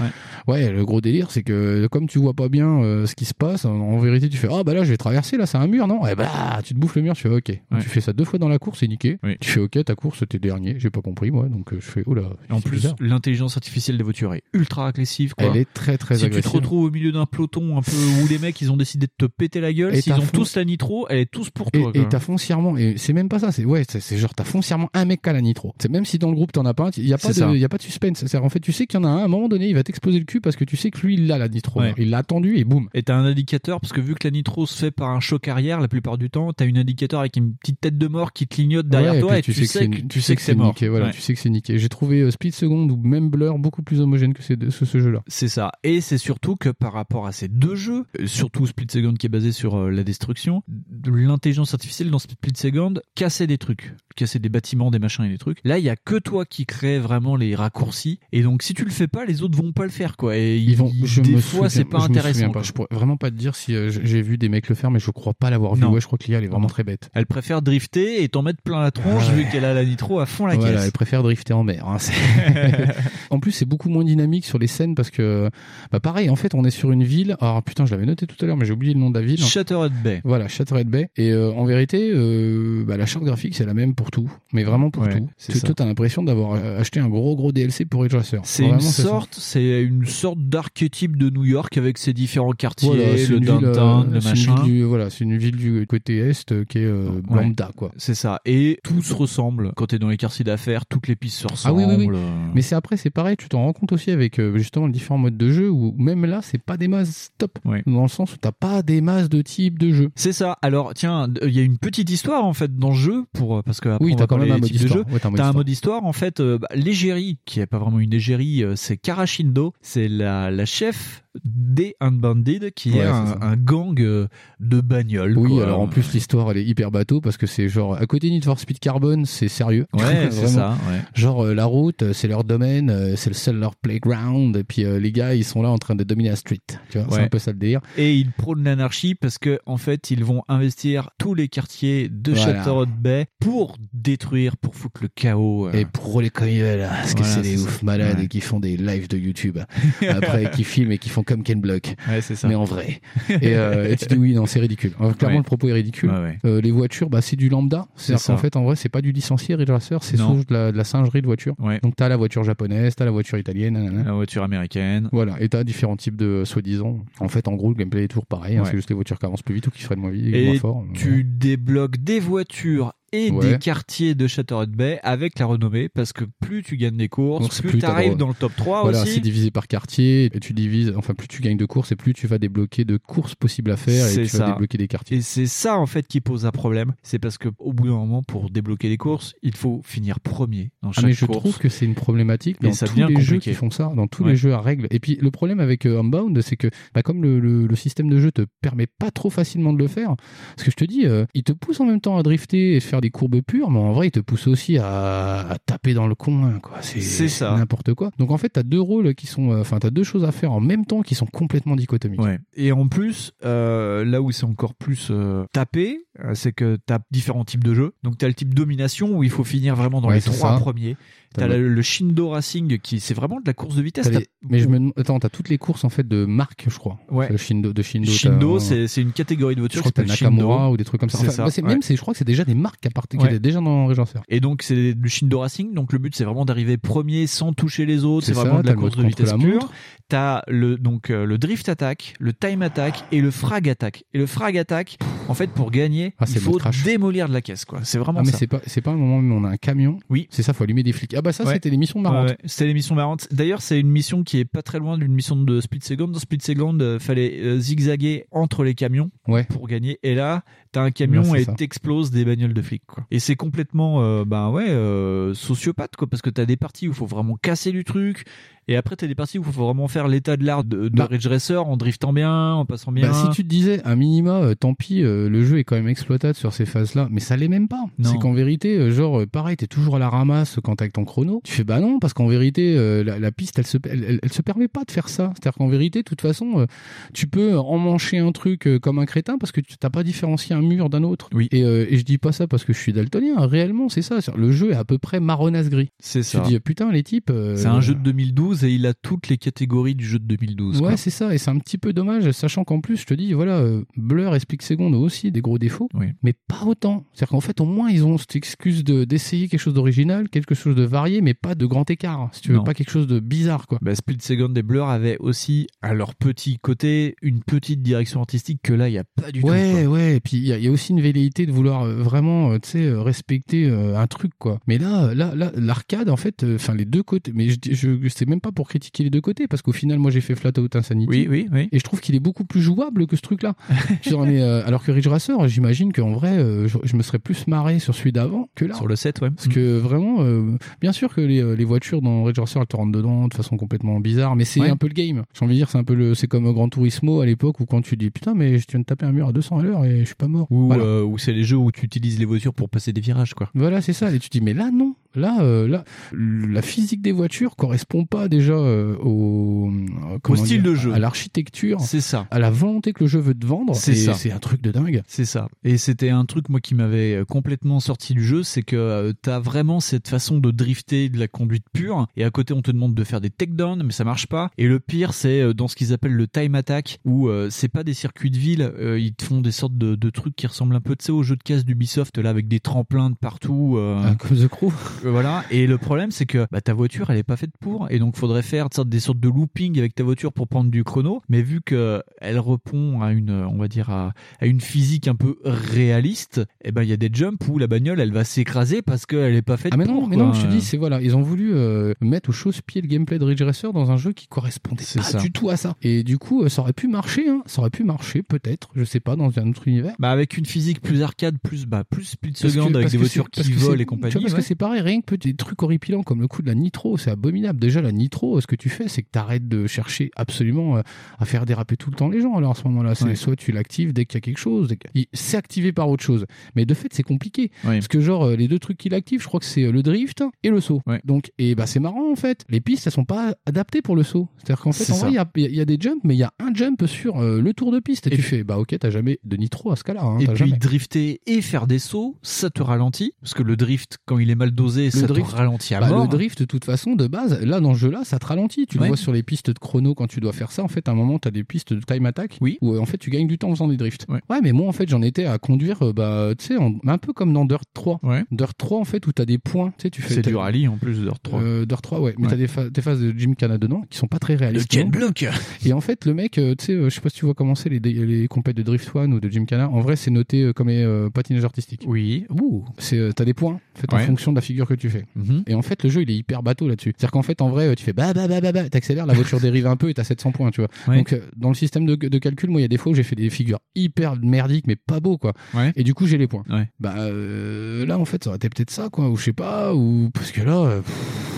Ouais. Ouais. le gros délire, c'est que comme tu vois pas bien euh, ce qui se passe, en, en vérité, tu fais, ah bah là, je vais traverser, là, c'est un mur, non? Eh bah, tu te bouffes le mur, tu fais, ok. Tu fais ça deux fois dans la course, c'est niqué. Tu fais, ok, ta course, t'es dernier, j'ai pas compris, moi, donc je fais, oula. Et En plus, l'intelligence artificielle des voitures est ultra agressive. Quoi. Elle est très, très si agressive. tu te retrouves au milieu d'un peloton un peu où les mecs ils ont décidé de te péter la gueule, Et s'ils ont tous la nitro, elle est tous pour Et toi. et t'as foncièrement, et c'est même pas ça, c'est ouais, c'est genre t'as foncièrement un mec a la nitro. C'est même si dans le groupe t'en as pas, il y a pas de, y a pas de suspense. C'est en fait tu sais qu'il y en a un, à un moment donné, il va t'exploser le cul parce que tu sais que lui il a la nitro. Ouais. Il l'a attendu et boum. Et t'as un indicateur, parce que vu que la nitro se fait par un choc arrière, la plupart du temps, t'as un indicateur avec une petite tête de mort qui clignote derrière Ouais, toi et tu, sais que, c'est- tu sais que c'est mort. niqué, voilà, Ouais. tu sais que c'est niqué. J'ai trouvé euh, Split Second ou même Blur beaucoup plus homogène que ces deux- ce, ce jeu-là. C'est ça. Et c'est surtout que par rapport à ces deux jeux, euh, surtout Split Second qui est basé sur euh, la destruction, de l'intelligence artificielle dans Split Second cassait des trucs, cassait des bâtiments, des machins et des trucs. Là, il y a que toi qui crée vraiment les raccourcis. Et donc, si tu le fais pas, les autres vont pas le faire, quoi. Et Ils vont, je des me fois, c'est pas je intéressant. pas. Je pourrais vraiment pas te dire si euh, j'ai vu des mecs le faire, mais je crois pas l'avoir vu. Non. Ouais, je crois que l'IA elle est vraiment Non. très bête. Elle préfère drifter et t'en mettre plein la tronche Ouais. vu qu'elle a la nitro à fond la Voilà, caisse. elle préfère drifter en mer. hein, [laughs] [laughs] en plus, c'est beaucoup moins dynamique sur les scènes parce que, bah pareil, en fait, on est sur une ville. Alors putain, je l'avais noté tout à l'heure, mais j'ai oublié le nom de la ville. Shattered Bay. Voilà, Shattered Bay. Et euh, en vérité, euh, bah, la charte graphique, c'est la même pour tout, mais vraiment pour Ouais, tout. Tu toi, t'as l'impression d'avoir euh, acheté un gros gros DLC pour Ridge Racer. C'est une sorte, c'est une sorte d'archétype de New York avec ses différents quartiers, Voilà, c'est le une ville, downtown, euh, le c'est une machin. ville du- voilà, c'est une ville du côté est euh, qui est euh, Ouais. lambda, quoi. C'est ça. Et tout se ressemble. Quand t'es dans les quartiers d'affaires, toutes les pistes se Ah ressemblent. oui, oui, oui. euh. Mais c'est après, c'est pareil, tu t'en rends compte aussi avec euh, justement les différents modes de jeu où même là, c'est pas des masses top. Dans le sens où t'as pas des masses de types de jeu. C'est ça. Alors tiens, il y a une petite histoire en fait dans le jeu pour parce que après, Oui, t'as quand même un mode de histoire. Ouais, t'as un un mode histoire en fait. euh, bah, l'égérie qui est pas vraiment une égérie, euh, c'est Karashindo, c'est la, la chef des Unbounded qui Ouais, est un, gang euh, de bagnoles. Oui, quoi. alors en plus l'histoire elle est hyper bateau parce que c'est genre à côté Need for Speed Carbone c'est sérieux. Ouais, [laughs] c'est ça, ouais. Genre euh, la route euh, c'est leur domaine, euh, c'est le seul leur playground et puis euh, les gars ils sont là en train de dominer la street. Tu vois, c'est un peu ça le délire. Et ils prônent l'anarchie parce que en fait ils vont investir tous les quartiers de Voilà. Shattered Bay pour détruire, pour foutre le chaos. euh. Et pour les cognoles, parce que Voilà, c'est des c'est ouf ça. malades Ouais. et qui font des lives de YouTube. [laughs] Après, qui filment et qui font comme Ken Block. Ouais, c'est ça. Mais en vrai. Et, euh, et tu dis oui, non, c'est ridicule. Alors, clairement, Ouais. le propos est ridicule. Euh, les voitures, bah, c'est du lambda. C'est-à-dire qu'en fait, en vrai, c'est pas du licencié Racer, c'est de la, de la singerie de voiture. Donc, t'as la voiture japonaise, t'as la voiture italienne, nanana. La voiture américaine. Voilà, et t'as différents types de soi-disant. En fait, en gros, le gameplay est toujours pareil. hein, c'est juste les voitures qui avancent plus vite ou qui freinent moins vite, Et moins fort. tu débloques des voitures sur et Ouais. des quartiers de Shattered Bay avec la renommée parce que plus tu gagnes des courses, Donc, plus, plus tu arrives dans le top 3 voilà, aussi. c'est divisé par quartier et tu divises. Enfin, plus tu gagnes de courses et plus tu vas débloquer de courses possibles à faire et tu ça. vas débloquer des quartiers. Et c'est ça en fait qui pose un problème. C'est parce que au bout d'un moment, pour débloquer les courses, il faut finir premier dans Ah, chaque mais je course. trouve que c'est une problématique Et dans ça tous les jeux qui font ça, dans tous Ouais. les jeux à règles. Et puis le problème avec euh, Unbound, c'est que bah, comme le, le- le système de jeu te permet pas trop facilement de le faire, parce que je te dis, euh, il te pousse en même temps à drifter et faire des courbes pures, mais en vrai, il te pousse aussi à, à taper dans le coin. quoi. C'est C'est ça. n'importe quoi. Donc en fait, t'as deux rôles qui sont, euh, enfin, t'as deux choses à faire en même temps qui sont complètement dichotomiques. Ouais. Et en plus, euh, là où c'est encore plus euh, tapé, euh, c'est que tu as différents types de jeux. Donc tu as le type domination où il faut finir vraiment dans Ouais, les trois ça. premiers. T'as le- Shindo Racing qui c'est vraiment de la course de vitesse. Les- Mais je me attends, t'as toutes les courses en fait de marque, je crois. Ouais. Le Shindo, de Shindo. Shindo, c'est une catégorie de Je voiture crois que Nakamura Shindo. ou des trucs comme ça. C'est Enfin, ça, bah, ouais. Même, c'est- je crois que c'est déjà des marques à partir, qui Ouais. étaient déjà dans Ridge Racer. Et donc c'est du Shindo Racing, donc le but c'est vraiment d'arriver premier sans toucher les autres, c'est vraiment ça, de la course de vitesse pure. T'as le donc euh, le drift attack, le time attack et le frag attack. Et le frag attack, En fait, pour gagner, Ah, il faut démolir de la caisse, quoi. C'est vraiment Ah, mais ça. c'est pas, c'est pas un moment où on a un camion. Oui. C'est ça, faut allumer des flics. Ah bah ça, Ouais. c'était l'émission marrante. Ouais, ouais. C'était l'émission marrante. D'ailleurs, c'est une mission qui est pas très loin d'une mission de Split Second. Dans Split Second, euh, fallait euh, zigzaguer entre les camions Ouais. pour gagner. Et là, t'as un camion Ouais, et t'exploses des bagnoles de flics. Quoi. Et c'est complètement, euh, ben ouais, euh, sociopathe, quoi, parce que t'as des parties où il faut vraiment casser du truc. Et après, t'as des parties où il faut vraiment faire l'état de l'art de, de Bah. Ridge Racer en driftant bien, en passant bien. Bah, si tu te disais, un minima, euh, tant pis, le jeu est quand même exploitable sur ces phases-là, mais ça l'est même pas. C'est qu'en vérité, genre, pareil, t'es toujours à la ramasse quand avec ton chrono. Tu fais, bah non, parce qu'en vérité, la, la piste, elle se, elle, elle- elle se permet pas de faire ça. C'est-à-dire qu'en vérité, de toute façon, tu peux emmancher un truc comme un crétin parce que tu t'as pas différencié un mur d'un autre. Oui. Et, euh, et je dis pas ça parce que je suis daltonien. Réellement, c'est ça. Le jeu est à peu près marronasse gris. C'est Tu ça. te dis, putain, les types. euh, C'est un jeu de 2012 et il a toutes les catégories du jeu de 2012. Ouais, c'est ça, et c'est un petit peu dommage, sachant qu'en plus, je te dis, voilà, euh, Blur et Split Second ont aussi des gros défauts, Oui. mais pas autant. C'est-à-dire qu'en fait, au moins, ils ont cette excuse de d'essayer quelque chose d'original, quelque chose de varié, mais pas de grand écart. Si tu veux, Non. pas quelque chose de bizarre, quoi. Bah, Split Second et Blur avaient aussi, à leur petit côté, une petite direction artistique que là, il n'y a pas du Ouais, tout. ouais, et puis y, y a aussi une velléité de vouloir euh, vraiment, euh, tu sais, euh, respecter un truc, quoi. Mais là, là, là, l'arcade, en fait, enfin les deux côtés. Mais je, je c'est même pas pour critiquer les deux côtés, parce qu'au final, moi, j'ai fait Flat Out Insanity. Oui, oui, oui. Et je trouve qu'il est beaucoup plus jouable que ce truc-là. [laughs] Alors que Ridge Racer, j'imagine qu'en vrai, je, je me serais plus marré sur celui d'avant que là. Sur le 7, ouais. Parce que vraiment, euh, bien sûr que les, les voitures dans Ridge Racer, elles te rentrent dedans de façon complètement bizarre, mais c'est Ouais. un peu le game. J'ai envie de dire, c'est un peu le, c'est comme Gran Turismo à l'époque où quand tu dis putain, mais je viens de taper un mur à 200 à l'heure et je suis pas mort. Ou, Voilà. euh, ou c'est les jeux où tu utilises les voitures pour passer des virages, quoi. Voilà, c'est ça. Et tu te dis, mais là, non. Là, euh, là, la physique des voitures correspond pas déjà euh, au, euh, comment style dire, de jeu. à l'architecture, C'est ça. à la volonté que le jeu veut te vendre. C'est ça. C'est un truc de dingue. C'est ça. Et c'était un truc, moi, qui m'avait complètement sorti du jeu, c'est que euh, t'as vraiment cette façon de drifter de la conduite pure, et à côté, on te demande de faire des takedowns, mais ça marche pas. Et le pire, c'est dans ce qu'ils appellent le time attack, où c'est pas des circuits de ville, ils te font des sortes de, de trucs qui ressemblent un peu, tu sais, au jeu de caisse d'Ubisoft, là, avec des tremplins de partout. comme The Crew. Euh, voilà. Et le problème, c'est que bah, ta voiture, elle est pas faite pour, et donc faudrait faire des sortes de looping avec ta voiture pour prendre du chrono. Mais vu que elle répond à une, on va dire à, à une physique un peu réaliste, et ben il y a des jumps où la bagnole, elle va s'écraser parce qu'elle est pas faite Ah mais non, pour. mais quoi. non, je te dis, c'est voilà, ils ont voulu euh, mettre au chausse-pied le gameplay de Ridge Racer dans un jeu qui correspondait pas ça. du tout à ça. Et du coup, euh, ça aurait pu marcher, hein. ça aurait pu marcher peut-être, je sais pas, dans un autre univers. Bah avec une physique plus arcade, plus bah plus que- second avec des voitures qui volent et compagnie. Tu vois, parce ouais. que c'est pareil, rien que des trucs horripilants comme le coup de la nitro, c'est abominable. Déjà, la nitro, ce que tu fais, c'est que tu arrêtes de chercher absolument euh, à faire déraper tout le temps les gens. Alors à ce moment-là, c'est Ouais. soit tu l'actives dès qu'il y a quelque chose, que- c'est activé par autre chose. Mais de fait, c'est compliqué. Parce que genre, euh, les deux trucs qu'il active, je crois que c'est euh, le drift et le saut. Ouais. Donc, et bah c'est marrant en fait. Les pistes, elles sont pas adaptées pour le saut. C'est-à-dire qu'en fait, en vrai, il y a, il y a des jumps, mais il y a un jump sur euh, le tour de piste. Et, Et tu puis- fais, bah ok, t'as jamais de nitro à ce cas-là. Hein, Et puis jamais. drifter et faire des sauts, ça te ralentit parce que le drift, quand il est mal dosé, ça drift, te ralentit à Bah, mort. le drift, de toute façon, de base, là, dans ce jeu-là, ça te ralentit. Tu Ouais. le vois sur les pistes de chrono quand tu dois faire ça. En fait, à un moment, tu as des pistes de time attack Oui. où, euh, en fait, tu gagnes du temps en faisant des drifts. Ouais. mais moi, en fait, j'en étais à conduire, euh, bah, tu sais, un peu comme dans Dirt 3. Ouais. Dirt 3, en fait, où tu as des points. Tu tu fais. C'est du rallye en plus de 3. Euh, Dirt 3, ouais. Mais Ouais. t'as des, pha- des phases de Jim Cana dedans qui sont pas très le réalistes. Ken Block. [laughs] Et en fait, le mec, euh, tu sais, euh, je sais pas si tu vois comment c'est les, les compètes de Drift One ou de Jim Cana. En vrai, c'est noté euh, comme euh, patinage artistique. Oui. Ouh. C'est, euh, t'as des points, en fait, en fonction de la figure que tu fais. Mhm. Et en fait, le jeu, il est hyper bateau là-dessus. C'est-à-dire qu'en fait, en vrai, euh, tu fais bah bah bah bah bah, t'accélères, la voiture dérive un peu et t'as 700 points, tu vois. Ouais. Donc, euh, dans le système de, de calcul, moi, il y a des fois où j'ai fait des figures hyper merdiques, mais pas beau, quoi. Ouais. Et du coup, j'ai les points. Ouais. Bah, euh, là, en fait, ça aurait été peut-être ça, quoi, ou je sais pas, ou parce que là. pff,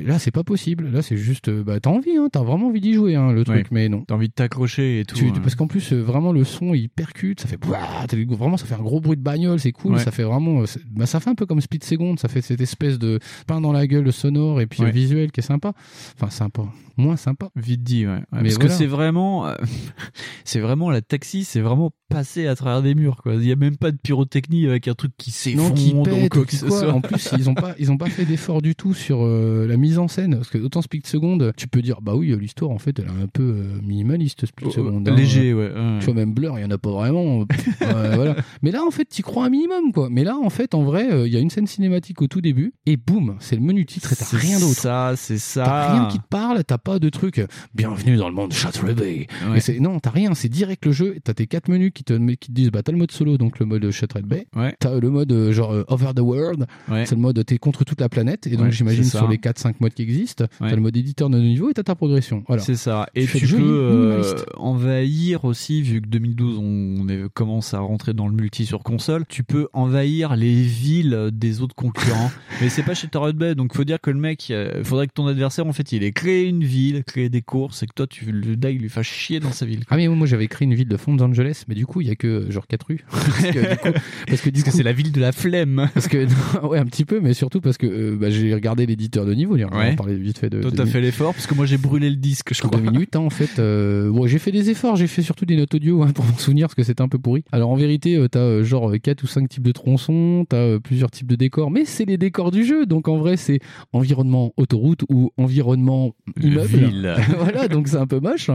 là, c'est pas possible. Là, c'est juste, euh, bah, t'as envie, hein, t'as vraiment envie d'y jouer, hein, le truc, mais non. T'as envie de t'accrocher et tout. Tu- hein. parce qu'en plus, euh, vraiment, le son, il percute, ça fait, vraiment, ça fait un gros bruit de bagnole, c'est cool, Ouais. ça fait vraiment, euh, bah, ça fait un peu comme Speed Second, ça fait cette espèce de pain dans la gueule sonore et puis Ouais. visuel qui est sympa. Enfin, sympa. Moins sympa. Vite dit, ouais. Ouais, Mais Parce voilà. que c'est vraiment, euh, [laughs] c'est vraiment la taxi, c'est vraiment passé à travers des murs, quoi. Il y a même pas de pyrotechnie avec un truc qui s'effondre qui quoi que ce soit. En plus, ils ont pas, ils ont pas fait d'effort du tout sur euh, la mise en scène. Parce que autant Split Second, tu peux dire, bah oui, l'histoire, en fait, elle est un peu euh, minimaliste, Split Oh, Second. euh, hein. léger, ouais. Tu vois, même Blur, il y en a pas vraiment. [laughs] Voilà. Mais là, en fait, tu crois un minimum, quoi. Mais là, en fait, en vrai, euh, il y a une scène cinématique au tout début, et boum, c'est le menu titre, et t'as rien d'autre. ça, c'est ça. T'as rien qui te parle, t'as pas de truc. euh, Bienvenue dans le monde de Shattered Bay. Ouais. Non, t'as rien, c'est direct le jeu. T'as tes quatre menus qui te, qui te disent, bah t'as le mode solo, donc le mode Shattered Bay. Ouais. T'as le mode euh, genre euh, Over the World. Ouais. C'est le mode t'es contre toute la planète. Et donc j'imagine sur les 4-5 modes qui existent, Ouais. t'as le mode éditeur de niveau et t'as ta progression. Voilà. C'est ça. Et tu peux euh, envahir aussi, vu que 2012 on est- commence à rentrer dans le multi sur console, tu peux envahir les villes des autres concurrents. [laughs] Mais c'est pas chez Torrent Bay, donc faut dire que le mec, il faudrait que ton adversaire en fait il ait créé une ville, créé des courses, et que toi tu le die lui fasse chier dans sa ville. Ah mais moi j'avais créé une ville de Los Angeles, mais du coup il y a que genre 4 rues. [laughs] parce que du coup, parce que, c'est la ville de la flemme. Parce que [laughs] ouais un petit peu, mais surtout parce que euh, bah, j'ai regardé l'éditeur de niveau. On va Ouais. parler vite fait de. Toi t'as fait l'effort, parce que moi j'ai brûlé le disque, je Deux crois. minutes hein, en fait. Euh, j'ai fait des efforts, j'ai fait surtout des notes audio hein, pour m'en souvenir parce que c'était un peu pourri. Alors en vérité, euh, t'as euh, genre 4 ou 5 types de tronçons, t'as euh, plusieurs types de décors, mais c'est les décors du jeu. Donc en vrai, c'est environnement autoroute ou environnement immeuble. Ville. [laughs] voilà, donc c'est un peu moche.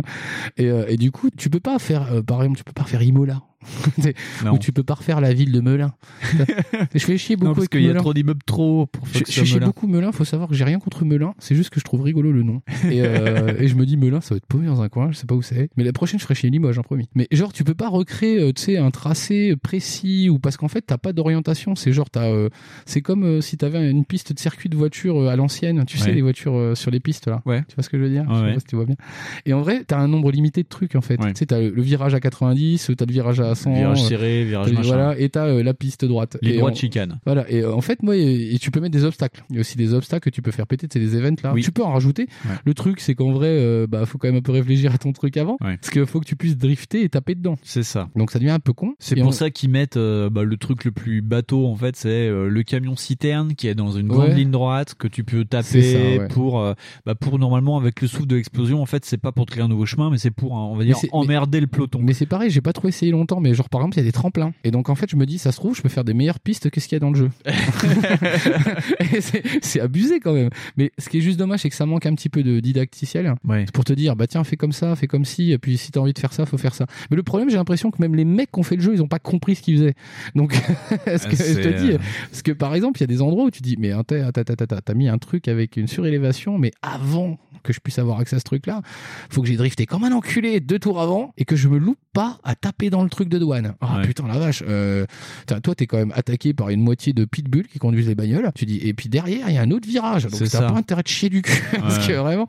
Et, et du coup, tu peux pas faire, par exemple, tu peux pas faire Imola. [laughs] Ou tu peux pas refaire la ville de Melun. [laughs] je fais chier beaucoup Non, parce avec qu'il y a trop d'immeubles trop pour Je, je fais chier beaucoup Melun, faut savoir que j'ai rien contre Melun, c'est juste que je trouve rigolo le nom. Et, euh, et je me dis Melun, ça va être paumé dans un coin, je sais pas où c'est. Mais la prochaine, je ferai chez Limoges, en promis. Mais genre, tu peux pas recréer, euh, tu sais, un tracé précis ou parce qu'en fait, t'as pas d'orientation. C'est genre, t'as, euh, c'est comme si t'avais une piste de circuit de voiture à l'ancienne, tu sais, les voitures sur les pistes là. Ouais. Tu vois ce que je veux dire? Ouais, Je sais ouais. pas si tu vois bien. Et en vrai, t'as un nombre limité de trucs en fait. Ouais. Tu sais, t'as le, le virage à 90, t'as le virage à 100. Virage euh, serré, virage t'as- machin. Voilà, et t'as euh, la piste droite. Les Et de chicane. voilà, et euh, en fait, moi, et, et tu peux mettre des obstacles. Il y a aussi des obstacles que tu peux faire péter, c'est des events là. Oui. Tu peux en rajouter. Ouais. Le truc, c'est qu'en vrai, euh, bah, faut quand même un peu réfléchir à ton truc avant. Ouais. Parce qu'il faut que tu puisses drifter et taper dedans. C'est ça. Donc ça devient un peu con. C'est pour on- ça qu'ils mettent euh, bah, le truc le plus bateau en fait, c'est euh, le camion citerne qui est dans une grande Ouais. ligne droite que tu peux ça, taper pour euh, bah, pour normalement avec le souffle de l'explosion en fait c'est pas pour te créer un nouveau chemin mais c'est pour hein, on va dire Mais emmerder le peloton. Mais c'est pareil, j'ai pas trop essayé longtemps, mais genre par exemple, il y a des tremplins. Et donc en fait, je me dis, ça se trouve, je peux faire des meilleures pistes que ce qu'il y a dans le jeu. [laughs] C'est abusé quand même. Mais ce qui est juste dommage, c'est que ça manque un petit peu de didacticiel. Ouais. Pour te dire, bah tiens, fais comme ça, fais comme ci, et puis si t'as envie de faire ça, faut faire ça. Mais le problème, j'ai l'impression que même les mecs qui ont fait le jeu, ils ont pas compris ce qu'ils faisaient. Donc, [laughs] ce que je te dis, euh, parce que par exemple, il y a des endroits où tu dis, mais t'as mis un truc avec une surélévation, mais avant que je puisse avoir accès à ce truc-là, faut que j'ai drifté comme un enculé deux tours avant et que je me loupe pas à taper dans le truc de douane. Oh Ouais. putain la vache. Euh, toi, t'es quand même attaqué par une moitié de pitbull qui conduisent les bagnoles. Tu dis, et puis derrière, il y a un autre virage. Donc C'est t'as pas intérêt de chier du cul. [laughs] parce que vraiment,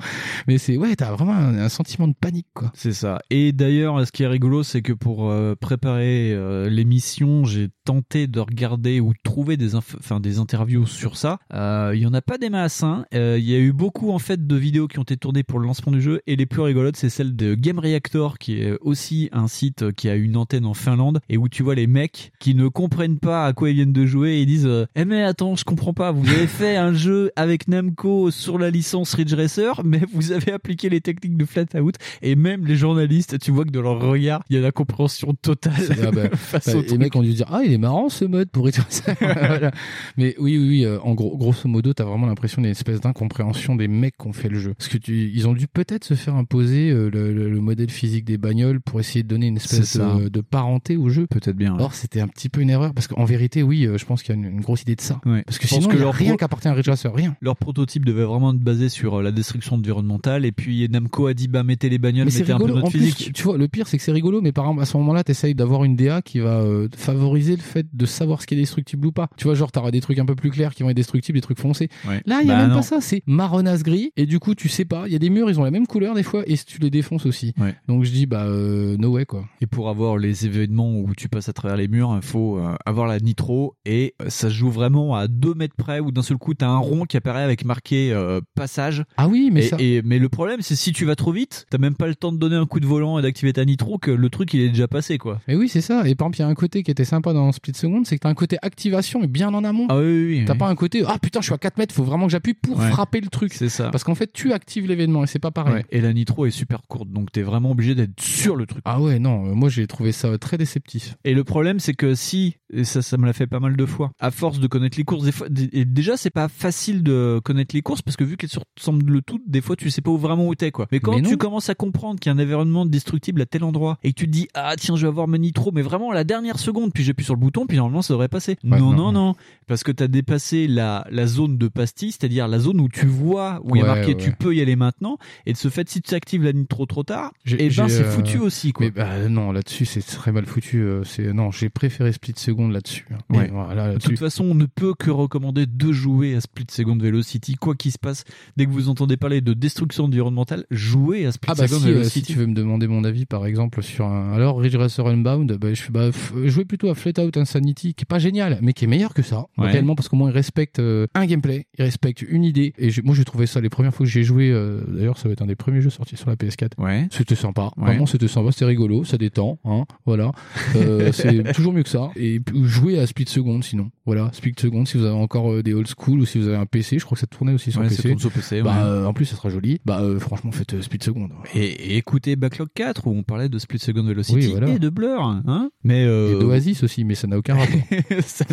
mais c'est, ouais, t'as vraiment un, un sentiment de panique, quoi. C'est ça. Et d'ailleurs, ce qui est rigolo, c'est que pour euh, préparer euh, l'émission, j'ai tenté de regarder ou de trouver des, enfin, des interviews sur ça. Euh, Il y en a pas des masses. hein. Il y a eu beaucoup en fait de vidéos qui ont été tournées pour le lancement du jeu, et les plus rigolotes, c'est celle de Game Reactor, qui est aussi un site qui a une antenne en Finlande, et où tu vois les mecs qui ne comprennent pas à quoi ils viennent de jouer, et ils disent Eh mais attends, je comprends pas. Vous avez fait un [laughs] jeu avec Namco sur la licence Ridge Racer, mais vous avez appliqué les techniques de flat out et même les journalistes, tu vois que dans leur regard, il y a la compréhension totale Ah [laughs] bah, face bah, les mecs ont dû dire ah il est marrant ce mode pour être ça [laughs] Voilà. mais oui oui, oui euh, en gros grosso modo t'as vraiment l'impression d'une espèce d'incompréhension des mecs qui ont fait le jeu parce que tu, ils ont dû peut-être se faire imposer euh, le, le- le modèle physique des bagnoles pour essayer de donner une espèce de, de parenté au jeu peut-être bien ouais. or c'était un petit peu une erreur parce qu'en vérité oui euh, je pense qu'il y a une, une grosse idée de ça Ouais. parce que Je pense sinon que y a leur rien pro- qui appartient à Ridge Racer rien Leur prototype devait vraiment être basé sur euh, la destruction environnementale et puis Namco a dit bah mettez les bagnoles, mais mettez un peu rigolo. notre En plus, physique. tu vois, le pire, c'est que c'est rigolo, mais par exemple, à ce moment-là, t'essayes d'avoir une DA qui va euh, favoriser le fait de savoir ce qui est destructible ou pas. Tu vois, genre, t'auras des trucs un peu plus clairs qui vont être destructibles, des trucs foncés. Ouais. Là, il y a Bah même non. pas ça, c'est marronasse gris, et du coup, tu sais pas, il y a des murs, ils ont la même couleur des fois, et tu les défonces aussi. Donc je dis, bah, euh, no way, quoi. Et pour avoir les événements où tu passes à travers les murs, il faut euh, avoir la nitro et euh, ça se joue vraiment à 2 mètres près où d'un seul coup t'as un rond qui apparaît avec marqué euh, passage. Ah oui, mais et, ça. et- mais le problème c'est si tu vas trop vite, t'as même pas le temps de donner un coup de volant et d'activer ta nitro que le truc il est déjà passé quoi. Mais oui, c'est ça. Et par exemple, il y a un côté qui était sympa dans Split Second, c'est que t'as un côté activation, mais bien en amont. Ah oui, oui, oui, T'as oui. pas un côté, ah putain, je suis à 4 mètres, faut vraiment que j'appuie pour Ouais. frapper le truc. C'est ça. Parce qu'en fait, tu actives l'événement et c'est pas pareil. Ouais. Et la nitro est super courte donc t'es vraiment obligé d'être sur le truc. Ah ouais, non, moi j'ai trouvé ça très déceptif. Et le problème, c'est que si, et ça, ça me l'a fait pas mal de fois, à force de connaître les courses, des fois, et déjà, c'est pas facile de connaître les courses parce que vu qu'elles se ressemblent le tout, des fois, tu sais pas où vraiment où t'es, quoi. Mais quand Mais tu commences à comprendre qu'il y a un environnement destructible à tel endroit et que tu te dis, ah, tiens, je vais avoir ma nitro, mais vraiment à la dernière seconde, puis j'appuie sur le bouton, puis normalement, ça devrait passer. Ouais, non, non, non, non, parce que t'as dépassé la, la zone de pastille, c'est-à-dire la zone où tu vois, où il y a marqué, ouais. tu peux y aller maintenant, et de ce fait, si tu actives la nitro trop tard, et ben, j'ai, c'est euh, foutu aussi, quoi. Mais bah, non, là-dessus, c'est très mal foutu. euh, C'est non, j'ai préféré Split Second là-dessus. hein. Ouais. Voilà, De toute façon, on ne peut que recommander de jouer à Split Second Velocity, quoi qu'il se passe. Dès que vous entendez parler de destruction environnementale, jouez à Split Ah bah Second si, euh, si Velocity. tu veux me demander mon avis par exemple sur un alors Ridge Racer Unbound, bah, je fais bah jouer plutôt à Flat Out Insanity qui est pas génial mais qui est meilleur que ça Ouais. réellement parce qu'au moins il respecte euh, un gameplay, il respecte une idée et moi j'ai trouvé ça les premières fois que j'ai joué euh, d'ailleurs ça va être un des premiers jeux sortis sur la PS4. Ouais. C'était sympa, Ouais. vraiment c'était sympa, c'était rigolo, ça détend hein, voilà. Euh, [laughs] c'est toujours mieux que ça et jouer à Split Second sinon. Voilà, Split Second si vous avez encore euh, des old school ou si vous avez un PC, je crois que ça tournait aussi sur Ouais, PC. sur PC, Bah ouais. euh, en plus ça sera joli. Bah euh, franchement faites Split Second. Et, et écoutez Backlog 4 où on parlait de Split Second Velocity Oui, voilà. et de Blur, hein. Mais. Et d'Oasis aussi, mais ça n'a aucun rapport. [laughs] ça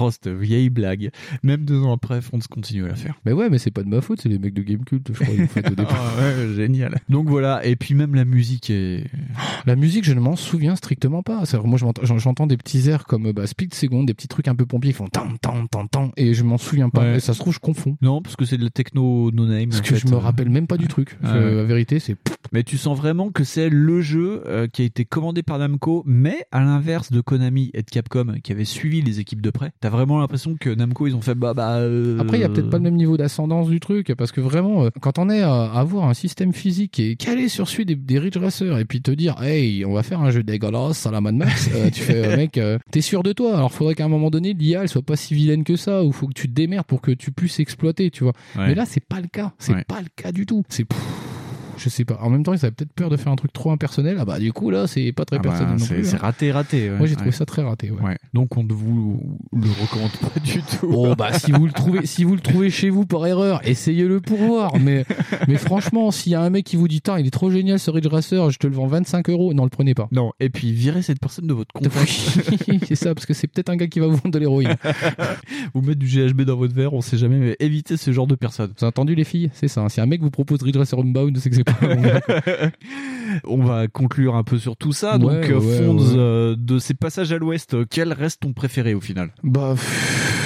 oh, [laughs] cette vieille blague. Même deux ans après, Fonds continue à la faire. Mais ouais, mais c'est pas de ma faute, c'est les mecs de Gamecult, je crois, ils l'ont fait au départ. Ouais, génial. Donc voilà, et puis même la musique est. La musique, je ne m'en souviens strictement pas. Moi, j'entends des petits airs comme bah, Speed Second, des petits trucs un peu pompiers qui font tan tan tan tan, et je m'en souviens pas. Ouais. Et ça se trouve, je confonds. Non, parce que c'est de la techno no name. Parce que fait. je me rappelle même pas du truc. Ah ouais. La vérité, c'est. Mais tu sens vraiment que c'est le jeu euh, qui a été commandé par Namco, mais à l'inverse de Konami et de Capcom qui avaient suivi les équipes de près. T'as vraiment l'impression que Namco ils ont fait bah bah. euh, Après, il y a peut-être pas le même niveau d'ascendance du truc, parce que vraiment, euh, quand on est à avoir un système physique est calé sur celui des, des Ridge Racers, et puis te dire, hey, on va faire un jeu dégueulasse à la Mad Max, euh, tu fais, euh, mec, euh, t'es sûr de toi. Alors, faudrait qu'à un moment donné, l'IA, elle soit pas si vilaine que ça, ou faut que tu te démerdes pour que tu puisses exploiter, tu vois. Ouais. Mais là, c'est pas le cas. C'est Ouais. pas le cas du tout. C'est. pff, Je sais pas. En même temps, ils avaient peut-être peur de faire un truc trop impersonnel. Ah bah, du coup, là, c'est pas très Ah bah, personnel non c'est plus. c'est hein. raté, raté. ouais. Moi, j'ai trouvé Ouais. ça très raté, ouais. Ouais. Donc on ne vous le recommande pas du tout. Oh bah si vous le trouvez si vous le trouvez chez vous par erreur, essayez-le pour voir. Mais mais franchement, s'il y a un mec qui vous dit il est trop génial ce Ridge Racer, je te le vends 25 euros, non le prenez pas. Non. Et puis virez cette personne de votre. Oui, [laughs] c'est ça parce que c'est peut-être un gars qui va vous vendre de l'héroïne. [laughs] Ou mettre du GHB dans votre verre, on sait jamais. Mais évitez ce genre de personnes. Vous avez entendu les filles? C'est ça. hein. Si un mec vous propose Ridge Racer Unbound, c'est que c'est [laughs] On va conclure un peu sur tout ça. Ouais, Donc, euh, ouais, Fonds, ouais. euh, de ces passages à l'ouest, euh, quel reste ton préféré au final? Bah pff,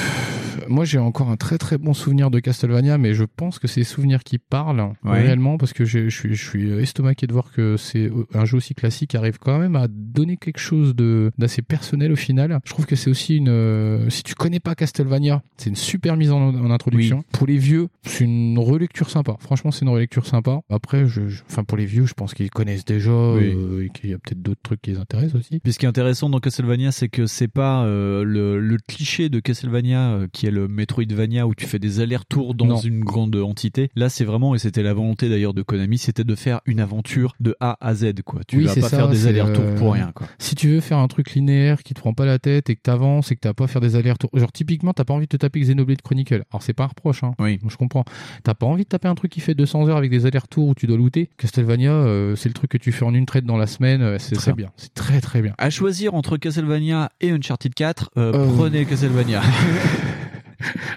moi j'ai encore un très très bon souvenir de Castlevania, mais je pense que c'est les souvenirs qui parlent Ouais. réellement parce que je suis je suis estomaqué de voir que c'est un jeu aussi classique qui arrive quand même à donner quelque chose de d'assez personnel au final. Je trouve que c'est aussi une euh, si tu connais pas Castlevania, c'est une super mise en, en introduction. Pour les vieux, c'est une relecture sympa. Franchement, c'est une relecture sympa. Après, je, je- enfin pour les vieux, je pense qu'ils connaissent déjà Oui. euh, et qu'il y a peut-être d'autres trucs qui les intéressent aussi. Puis ce qui est intéressant dans Castlevania, c'est que c'est pas euh, le, le cliché de Castlevania qui est le Metroidvania où tu fais des allers-retours dans Non. une grande entité. Là, c'est vraiment, et c'était la volonté d'ailleurs de Konami, c'était de faire une aventure de A à Z, quoi. Tu Oui, vas pas ça, faire des allers-retours euh, pour rien, quoi. Si tu veux faire un truc linéaire qui te prend pas la tête et que t'avances et que t'as pas à faire des allers-retours, genre typiquement t'as pas envie de te taper Xenoblade Chronicle. Alors c'est pas un reproche, hein. Oui. Je comprends. T'as pas envie de taper un truc qui fait 200 heures avec des allers-retours où tu dois looter. Castlevania, euh, c'est le truc que tu fais en une traite dans la semaine. euh, C'est très ça. bien. C'est très très bien. À choisir entre Castlevania et Uncharted 4, euh, Euh. prenez Castlevania. [laughs]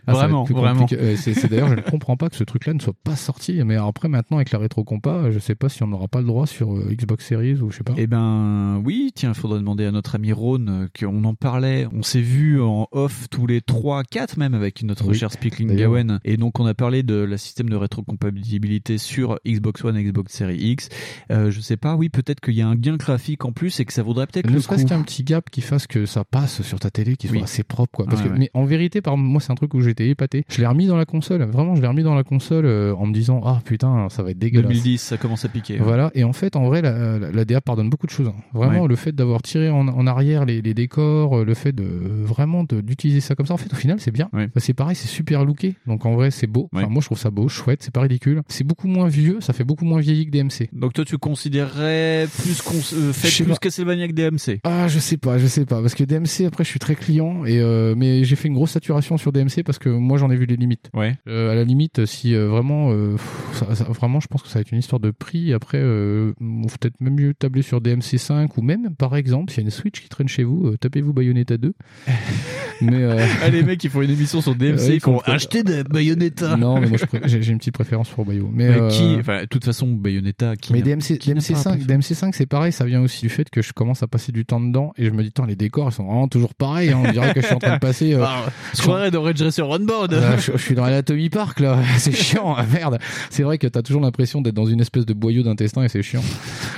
Ah, vraiment, vraiment. Euh, c'est d'ailleurs, je ne comprends pas que ce truc-là ne soit pas sorti. Mais après, maintenant, avec la rétro compa, je sais pas si on n'aura pas le droit sur euh, Xbox Series ou je sais pas. Eh ben oui, tiens, il faudrait demander à notre ami Ron euh, qu'on en parlait. On s'est vu en off tous les 3, 4 même avec notre Oui, cher Speakling. Gawen. Et donc on a parlé de la système de rétrocompatibilité sur Xbox One et Xbox Series X. Euh, je sais pas, oui, peut-être qu'il y a un gain graphique en plus et que ça vaudrait peut-être ne le serait-ce coup. qu'un petit gap qui fasse que ça passe sur ta télé, qui soit Oui. assez propre, quoi. Parce Ouais, que, ouais. mais en vérité, par moi, c'est un truc où j'étais épaté. Je l'ai remis dans la console. Vraiment, je l'ai remis dans la console euh, en me disant, ah putain, ça va être dégueulasse. 2010, ça commence à piquer. Voilà. Et en fait, en vrai, la, la, la DA pardonne beaucoup de choses. hein. Vraiment, Ouais. le fait d'avoir tiré en, en arrière les, les décors, euh, le fait de vraiment d'utiliser ça comme ça, en fait, au final, c'est bien. Ouais. C'est pareil, c'est super looké. Donc en vrai, c'est beau. Enfin, moi, je trouve ça beau, chouette. C'est pas ridicule. C'est beaucoup moins vieux. Ça fait beaucoup moins vieilli que DMC. Donc toi, tu considérerais plus euh, fait plus. Castlevania que DMC. Ah, je sais pas, je sais pas, parce que DMC après je suis très client et euh, mais j'ai fait une grosse saturation sur DMC parce que moi j'en ai vu les limites. Ouais. Euh, à la limite, si euh, vraiment, euh, pff, ça- ça- vraiment, je pense que ça va être une histoire de prix. Après, euh, on faut peut-être même mieux tabler sur DMC5 ou même, par exemple, s'il y a une Switch qui traîne chez vous, euh, tapez-vous Bayonetta 2. [laughs] Mais euh, [laughs] Ah, les mecs, ils font une émission sur DMC, Ouais, ils font acheter des Bayonetta. non, mais moi je pré- j'ai j'ai une petite préférence pour Bayo. Mais, Mais euh, qui, enfin, de toute façon, Bayonetta, qui mais DMC, qui n'a pas DMC5, apprécié DMC5 c'est pareil, ça vient aussi du fait que je commence à passer du temps dedans et je me dis, Tain, les décors ils sont vraiment toujours pareils. hein. On dirait que je suis en train de passer. euh, Ah, je croirais dans Runboard. Euh, je, je suis dans l'Anatomy Park là, [laughs] c'est chiant, ah, merde. C'est vrai que t'as toujours l'impression d'être dans une espèce de boyau d'intestin et c'est chiant.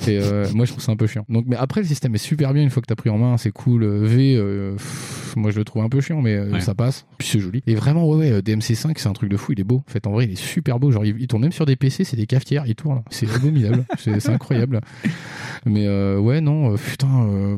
Et euh, moi je trouve ça un peu chiant. Donc, mais après le système est super bien une fois que t'as pris en main, c'est cool. Euh, V, euh, pff, moi je le trouve un peu chiant, mais Ouais. ça passe. Puis c'est joli. Et vraiment, ouais, ouais, euh, DMC5 c'est un truc de fou, il est beau. En fait, en vrai, il est super beau. Genre, il, il tourne même sur des PC, c'est des cafetières, il tourne. C'est abominable, c'est incroyable. Mais ouais, non, putain.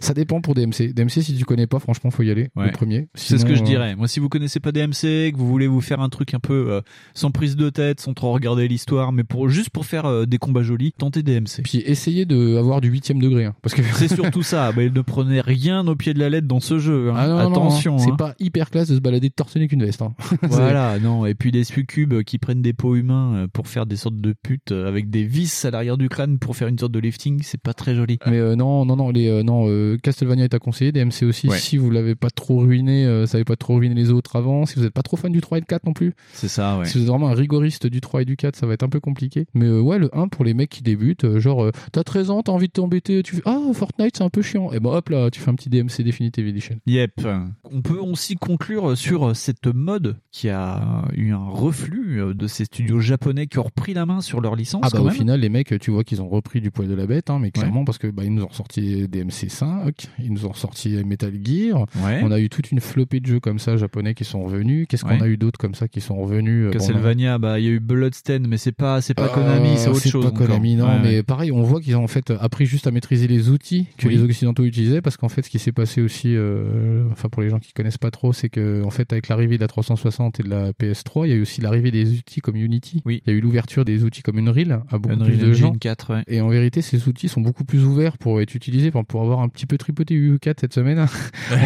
Ça dépend pour DMC. DMC, si tu connais pas, franchement, faut y aller. Ouais. Le premier. C'est ce que je euh, dirais. Moi, si vous connaissez pas DMC, que vous voulez vous faire un truc un peu euh, sans prise de tête, sans trop regarder l'histoire, mais pour juste pour faire euh, des combats jolis, tentez DMC. Puis essayez de avoir du huitième degré, hein, parce que C'est [laughs] surtout ça. Bah, ne prenez rien au pied de la lettre dans ce jeu. hein. Ah non, Attention. hein. c'est hein. pas hyper classe de se balader de torse nu qu'une veste. hein. [laughs] Voilà, non. Et puis des succubes qui prennent des peaux humains pour faire des sortes de putes avec des vis à l'arrière du crâne pour faire une sorte de lifting, c'est pas très joli. Mais euh, non, non, non, les, euh, non, euh, Castlevania est à conseiller, DMC aussi. Ouais. Si vous l'avez pas trop ruiné, euh, ça avait pas trop ruiné les autres avant. Si vous êtes pas trop fan du 3 et du 4 non plus. C'est ça, ouais. Si vous êtes vraiment un rigoriste du 3 et du 4, ça va être un peu compliqué. Mais euh, ouais, le 1 pour les mecs qui débutent, genre, t'as 13 ans, t'as envie de t'embêter, tu fais Ah, Fortnite, c'est un peu chiant. Et ben hop là, tu fais un petit DMC Definitive Edition. Yep. On peut aussi conclure sur cette mode qui a eu un reflux de ces studios japonais qui ont repris la main sur leur licence. Ah bah au final les mecs tu vois qu'ils ont repris du poil de la bête hein, mais clairement parce que bah ils nous ont sorti DMC 5 ils nous ont sorti Metal Gear Ouais. on a eu toute une flopée de jeux comme ça japonais qui sont revenus qu'est-ce qu'on Ouais. a eu d'autres comme ça qui sont revenus euh, bon, Castlevania, bah il y a eu Bloodstained, mais c'est pas c'est pas Konami, c'est autre chose. pas encore. Konami, non, Ouais, mais pareil, on voit qu'ils ont en fait appris juste à maîtriser les outils que Oui. les occidentaux utilisaient, parce qu'en fait, ce qui s'est passé aussi, euh, enfin pour les gens qui connaissent pas trop, c'est que en fait, avec l'arrivée de la 360 et de la PS3, il y a eu aussi l'arrivée des outils comme Unity. Oui. Il y a eu l'ouverture des outils comme Unreal à beaucoup Unreal plus de Engine gens. 4, ouais. Et en vérité, ces outils sont beaucoup plus ouverts pour être utilisés, pour, pour avoir un petit peu tripoté U4 cette semaine. [laughs] en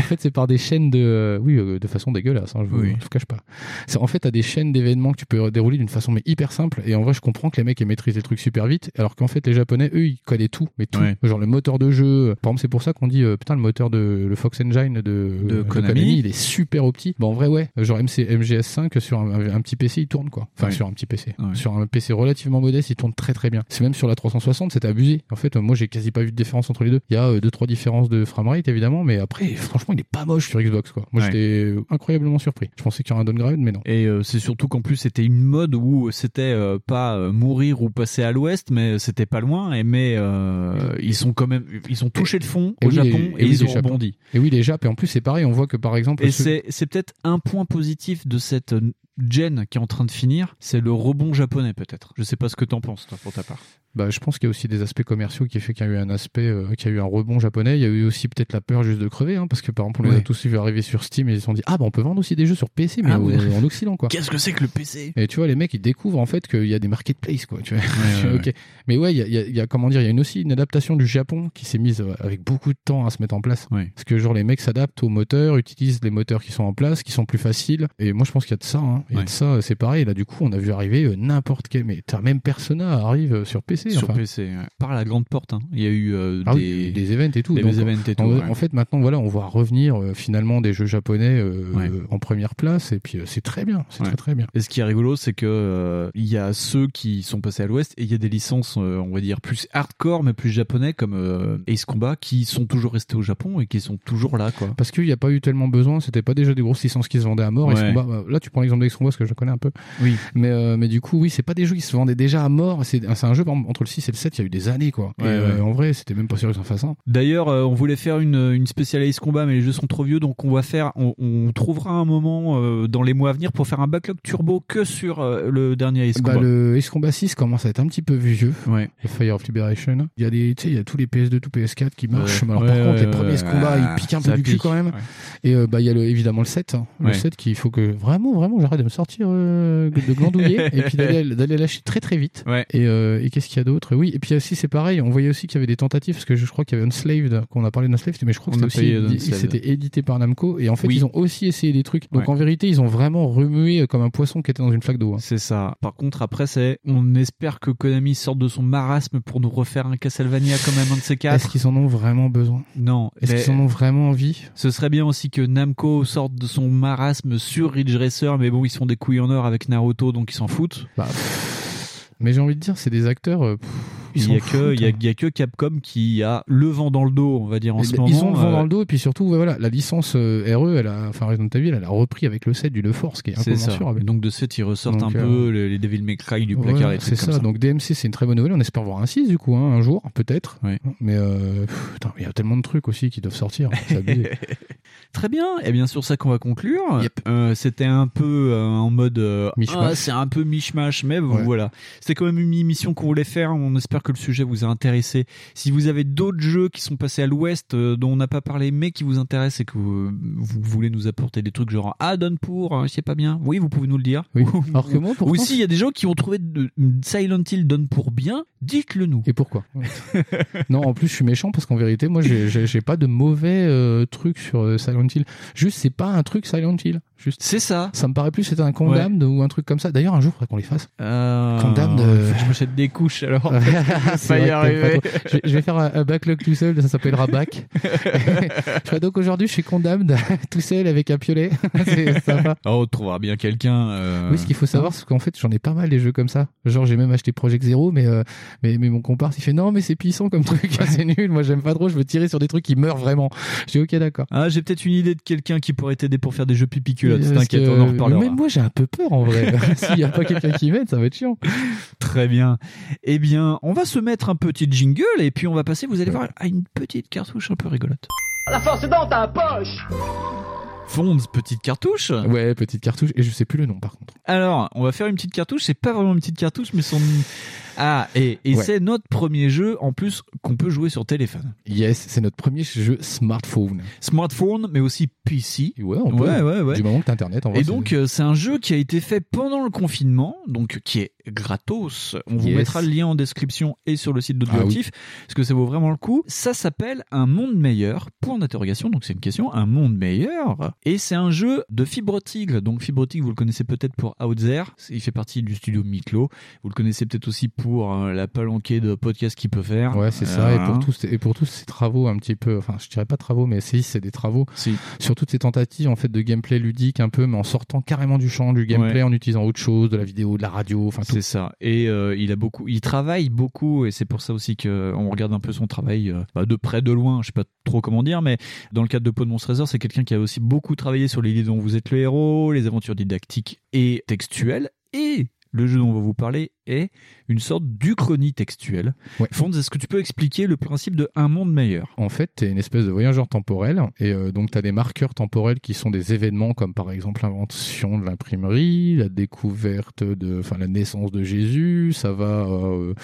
fait, c'est par des chaînes de, euh, oui, euh, de façon dégueulasse. Hein, je vous, Oui. je vous cache pas. C'est en fait t'as des chaînes d'événements que tu peux dérouler d'une façon mais hyper simple. Et en vrai, je comprends que les mecs aient maîtrisé le truc super vite, alors qu'en fait les Japonais, eux, ils connaissent tout, mais tout. Ouais. Genre le moteur de jeu. Par exemple, c'est pour ça qu'on dit euh, putain le moteur de le Fox Engine de, de Konami. il est super opti. Bah en vrai, ouais. Genre MC, MGS5 sur un, un petit PC, il tourne quoi. Enfin Ouais. sur un petit PC, Ouais. sur un PC relativement modeste, il tourne très très bien. C'est même sur la 360, c'était abusé. En fait, euh, moi j'ai quasi pas vu de différence entre les deux. Il y a euh, deux trois différences de framerate évidemment, mais après, franchement, il est pas moche sur Xbox quoi. Moi Ouais. j'étais incroyablement surpris. Je pensais qu'il y aurait un downgrade, mais non. Et euh, c'est surtout qu'en plus c'était une mode où c'était euh, pas mourir ou passer à l'ouest, mais c'était pas loin. Et mais euh, ils sont quand même, ils ont touché le fond Et au oui, Japon et, oui, ils ont Japon. rebondi. Et oui, les Japs. Et en plus, c'est pareil. On voit que par exemple, Et c'est c'est peut-être un point positif de cette gen qui est en train de finir, c'est le rebond japonais peut-être. Je sais pas ce que t'en penses toi pour ta part. Bah, je pense qu'il y a aussi des aspects commerciaux qui fait qu'il y a eu un aspect, euh, qu'il y a eu un rebond japonais. Il y a eu aussi peut-être la peur juste de crever, hein, parce que par exemple, on les a tous vu arriver sur Steam et ils se sont dit, ah bah on peut vendre aussi des jeux sur PC, mais Ah au- ouais. en Occident quoi. Qu'est-ce que c'est que le PC Et tu vois, les mecs, ils découvrent en fait qu'il y a des marketplaces, quoi. Tu vois. ouais. [laughs] Mais ouais, il y a, y a- il y a, comment dire, il y a une, aussi une adaptation du Japon qui s'est mise euh, avec beaucoup de temps à se mettre en place. Parce que genre les mecs s'adaptent aux moteurs, utilisent les moteurs qui sont en place, qui sont plus faciles. Et moi, je pense qu'il y a de ça. Hein. Il y a Ouais. de ça, c'est pareil. Là, du coup, on a vu arriver euh, n'importe quel. Mais t'as même Persona arrive euh, sur PC. Sur enfin. PC, ouais. par la grande porte. hein. Il y a eu euh, Ah des... oui, des events et tout. Des Donc, events et tout. en, ouais. en fait, maintenant, voilà, on voit revenir euh, finalement des jeux japonais euh, Ouais. en première place. Et puis, c'est très bien. C'est très très bien. Et ce qui est rigolo, c'est que il y a ceux qui sont passés à l'Ouest et il y a des licences, on va dire plus hardcore mais plus japonais comme Ace Combat qui sont toujours restés au Japon et qui sont toujours là, quoi. Parce qu'il n'y a pas eu tellement besoin, c'était pas déjà des grosses licences qui se vendaient à mort. Ouais. Ace Combat, bah, là, tu prends l'exemple d'Ace Combat parce que je connais un peu. Oui. Mais, mais du coup, oui, c'est pas des jeux qui se vendaient déjà à mort. C'est un jeu, entre le 6 et le 7, il y a eu des années, quoi. Ouais, et euh, ouais. en vrai, c'était même pas sûr qu'ils en fassent un. D'ailleurs, euh, on voulait faire une, une spéciale Ace Combat, mais les jeux sont trop vieux, donc on va faire, on, on trouvera un moment euh, dans les mois à venir pour faire un backlog turbo que sur le dernier Ace Bah, Combat. le Ace Combat 6 commence à être un petit peu vieux. Ouais. Le Fire of Liberation. Il y a des, tu sais, il y a tous les PS2, tous PS4 qui marchent. Ouais. Alors, Ouais, par contre, les premiers Ace. Combat, ils piquent un peu du cul quand même. Et euh, bah, il y a le, évidemment le 7. hein. Le Ouais. 7 qu'il faut que vraiment, vraiment, j'arrête de me sortir euh, de glandouiller [laughs] et puis d'aller d'aller lâcher très très vite. Et, euh, et qu'est-ce qu'il qu'il y a d'autre Oui, et puis aussi c'est pareil, on voyait aussi qu'il y avait des tentatives, parce que je crois qu'il y avait Unslaved, qu'on a parlé d'Unslaved, mais je crois que c'était édité par Namco, et en fait Oui. ils ont aussi essayé des trucs. Donc Ouais. en vérité, ils ont vraiment remué euh, comme un poisson qui était dans une flaque d'eau. hein. C'est ça. Par contre, après, c'est, on espère que Konami sorte de son marasme pour nous refaire un Castlevania quand même, un de ces quatre. Est-ce qu'ils en ont vraiment besoin? Non. Est-ce mais qu'ils en ont vraiment envie? Ce serait bien aussi que Namco sorte de son marasme sur Ridge Racer, mais bon, ils sont des couilles en or avec Naruto, donc ils s'en foutent. Bah, Mais j'ai envie de dire, c'est des acteurs. euh, Il y, a que, il, y a, il y a que Capcom qui a le vent dans le dos, on va dire, en ce ils moment. ont le vent Euh, dans le dos et puis surtout voilà la licence euh, RE elle a enfin Resident Evil elle a repris avec le set du Le Force qui est incommensurable donc de ce fait, ils ressortent Donc, un euh, peu les, les Devil May Cry du placard Ouais, et c'est ça. ça. Donc DMC, c'est une très bonne nouvelle. On espère voir un 6 du coup, hein, un jour, peut-être. Oui. Mais euh, il y a tellement de trucs aussi qui doivent sortir. Abusé. [laughs] Très bien, et bien sur ça qu'on va conclure. Euh, C'était un peu euh, en mode euh, ah, c'est un peu mishmash, mais Ouais. voilà. C'était quand même une émission qu'on voulait faire. On espère que le sujet vous a intéressé. Si vous avez d'autres jeux qui sont passés à l'ouest euh, dont on n'a pas parlé mais qui vous intéressent et que vous, vous voulez nous apporter des trucs genre ah donne pour, euh, je sais pas bien. Oui, vous pouvez nous le dire. Oui. [laughs] Alors que moi, pourtant, Ou s'il y a des gens qui ont trouvé de- Silent Hill donne pour bien, dites-le nous. Et pourquoi? [laughs] Non, en plus, je suis méchant parce qu'en vérité, moi, j'ai- pas de mauvais euh, trucs sur euh, Silent Hill. Juste, c'est pas un truc Silent Hill. Juste. C'est ça. Ça me paraît plus être un Condamned ou un truc comme ça. D'ailleurs, un jour, il faudrait qu'on les fasse. Euh, que je m'achète des couches alors. [laughs] [laughs] Pas y pas je, vais, je vais faire un, un backlog tout seul, ça s'appellera back. [laughs] donc aujourd'hui, je suis condamné [laughs] tout seul avec un piolet. c'est sympa. Oh, on trouvera bien quelqu'un. euh, Oui, ce qu'il faut savoir, c'est qu'en fait, j'en ai pas mal des jeux comme ça. Genre, j'ai même acheté Project Zero, mais, euh, mais, mais mon comparse, il fait non, mais c'est puissant comme truc, c'est nul. Moi, j'aime pas trop, je veux tirer sur des trucs qui meurent vraiment. J'ai ok, d'accord. Ah, j'ai peut-être une idée de quelqu'un qui pourrait t'aider pour faire des jeux pipi culottes. T'inquiète, on en reparlera. Même moi, j'ai un peu peur en vrai. S'il y a pas quelqu'un qui m'aide, ça va être chiant. Très bien. Eh bien, on va se mettre un petit jingle et puis on va passer, vous allez voir, à une petite cartouche un peu rigolote. La force est dans ta poche Fonds, petite cartouche. Ouais, petite cartouche, et je sais plus le nom par contre. Alors, on va faire une petite cartouche. C'est pas vraiment une petite cartouche, mais son. Ah, et, et Ouais. c'est notre premier jeu en plus qu'on peut jouer sur téléphone. Yes, c'est notre premier jeu smartphone. Smartphone, mais aussi PC. Ouais, on peut. Ouais, ouais, ouais. Du moment que t'as internet, en vrai. Et donc, euh, c'est un jeu qui a été fait pendant le confinement, donc qui est gratos. On vous mettra le lien en description et sur le site Ah d'Audioactif, parce que ça vaut vraiment le coup. Ça s'appelle Un monde meilleur, point d'interrogation, donc c'est une question, un monde meilleur. Et c'est un jeu de Fibre Tigre. Donc Fibre Tigre, vous le connaissez peut-être pour Out There, il fait partie du studio Miklo. Vous le connaissez peut-être aussi pour euh, la palanquée de podcasts qu'il peut faire. Ouais, c'est ça. Et Euh, pour tous, et pour tous ces travaux un petit peu, enfin, je dirais pas travaux, mais si, c'est des travaux. Sur toutes ces tentatives, en fait, de gameplay ludique un peu, mais en sortant carrément du champ du gameplay, Ouais. en utilisant autre chose, de la vidéo, de la radio, enfin. C'est ça. Et euh, il a beaucoup, il travaille beaucoup, et c'est pour ça aussi que on regarde un peu son travail euh, bah, de près, de loin. Je sais pas trop comment dire, mais dans le cadre de Pod Monster Razor, c'est quelqu'un qui a aussi beaucoup travaillé sur l'idée dont vous êtes le héros, les aventures didactiques et textuelles, et le jeu dont on va vous parler est une sorte d'uchronie textuelle. Fonds, est-ce que tu peux expliquer le principe de un monde meilleur? En fait, t'es une espèce de voyageur temporel, et euh, donc t'as des marqueurs temporels qui sont des événements comme par exemple l'invention de l'imprimerie, la découverte de, enfin la naissance de Jésus, ça va, euh,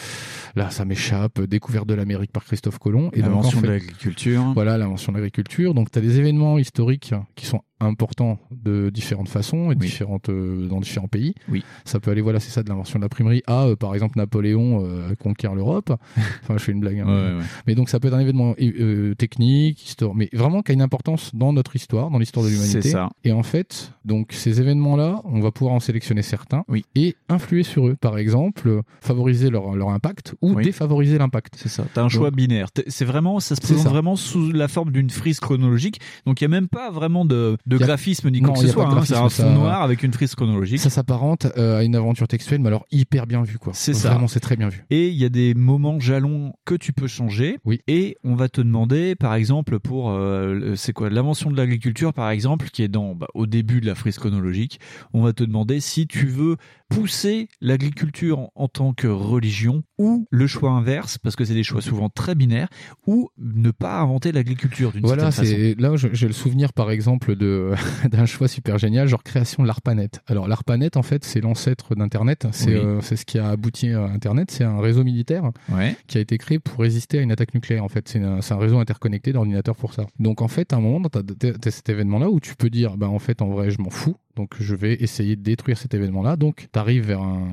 là ça m'échappe, découverte de l'Amérique par Christophe Colomb, et en L'invention de l'agriculture. Voilà, l'invention de l'agriculture. Donc, tu as des événements historiques qui sont importants de différentes façons et différentes, euh, dans différents pays. Oui. Ça peut aller, voilà, c'est ça, de l'invention de l'imprimerie à, euh, par exemple, Napoléon euh, conquiert l'Europe. [laughs] enfin, je fais une blague. hein. Ouais, ouais. Mais donc, ça peut être un événement euh, technique, histoire, mais vraiment qui a une importance dans notre histoire, dans l'histoire de l'humanité. C'est ça. Et en fait, donc, ces événements-là, on va pouvoir en sélectionner certains et influer sur eux. Par exemple, favoriser leur, leur impact ou Oui. défavoriser l'impact. C'est ça. T'as un choix binaire. C'est vraiment, ça se présente ça. vraiment sous la forme d'une frise chronologique. Donc il y a même pas vraiment de, de a- graphisme ni quoi que ce soit. hein. C'est un fond ça- noir avec une frise chronologique. Ça s'apparente à une aventure textuelle, mais alors hyper bien vu, quoi. C'est ça. Vraiment, c'est très bien vu. Et il y a des moments jalons que tu peux changer. Oui. Et on va te demander, par exemple, pour euh, c'est quoi l'invention de l'agriculture, par exemple, qui est dans bah, au début de la frise chronologique. On va te demander si tu veux pousser l'agriculture en, tant que religion ou le choix inverse, parce que c'est des choix souvent très binaires, ou ne pas inventer l'agriculture d'une Voilà, certaine façon. c'est là j'ai le souvenir par exemple [laughs] d'un choix super génial, genre création de l'ARPANET. Alors l'ARPANET en fait c'est l'ancêtre d'Internet, c'est Oui. euh, ce qui a abouti à Internet, c'est un réseau militaire Ouais. qui a été créé pour résister à une attaque nucléaire. En fait, c'est un, réseau interconnecté d'ordinateurs pour ça. Donc en fait, à un moment, t'as t'as- t'as cet événement-là où tu peux dire, bah en fait, en vrai, je m'en fous Donc je vais essayer de détruire cet événement-là. Donc tu arrives vers un,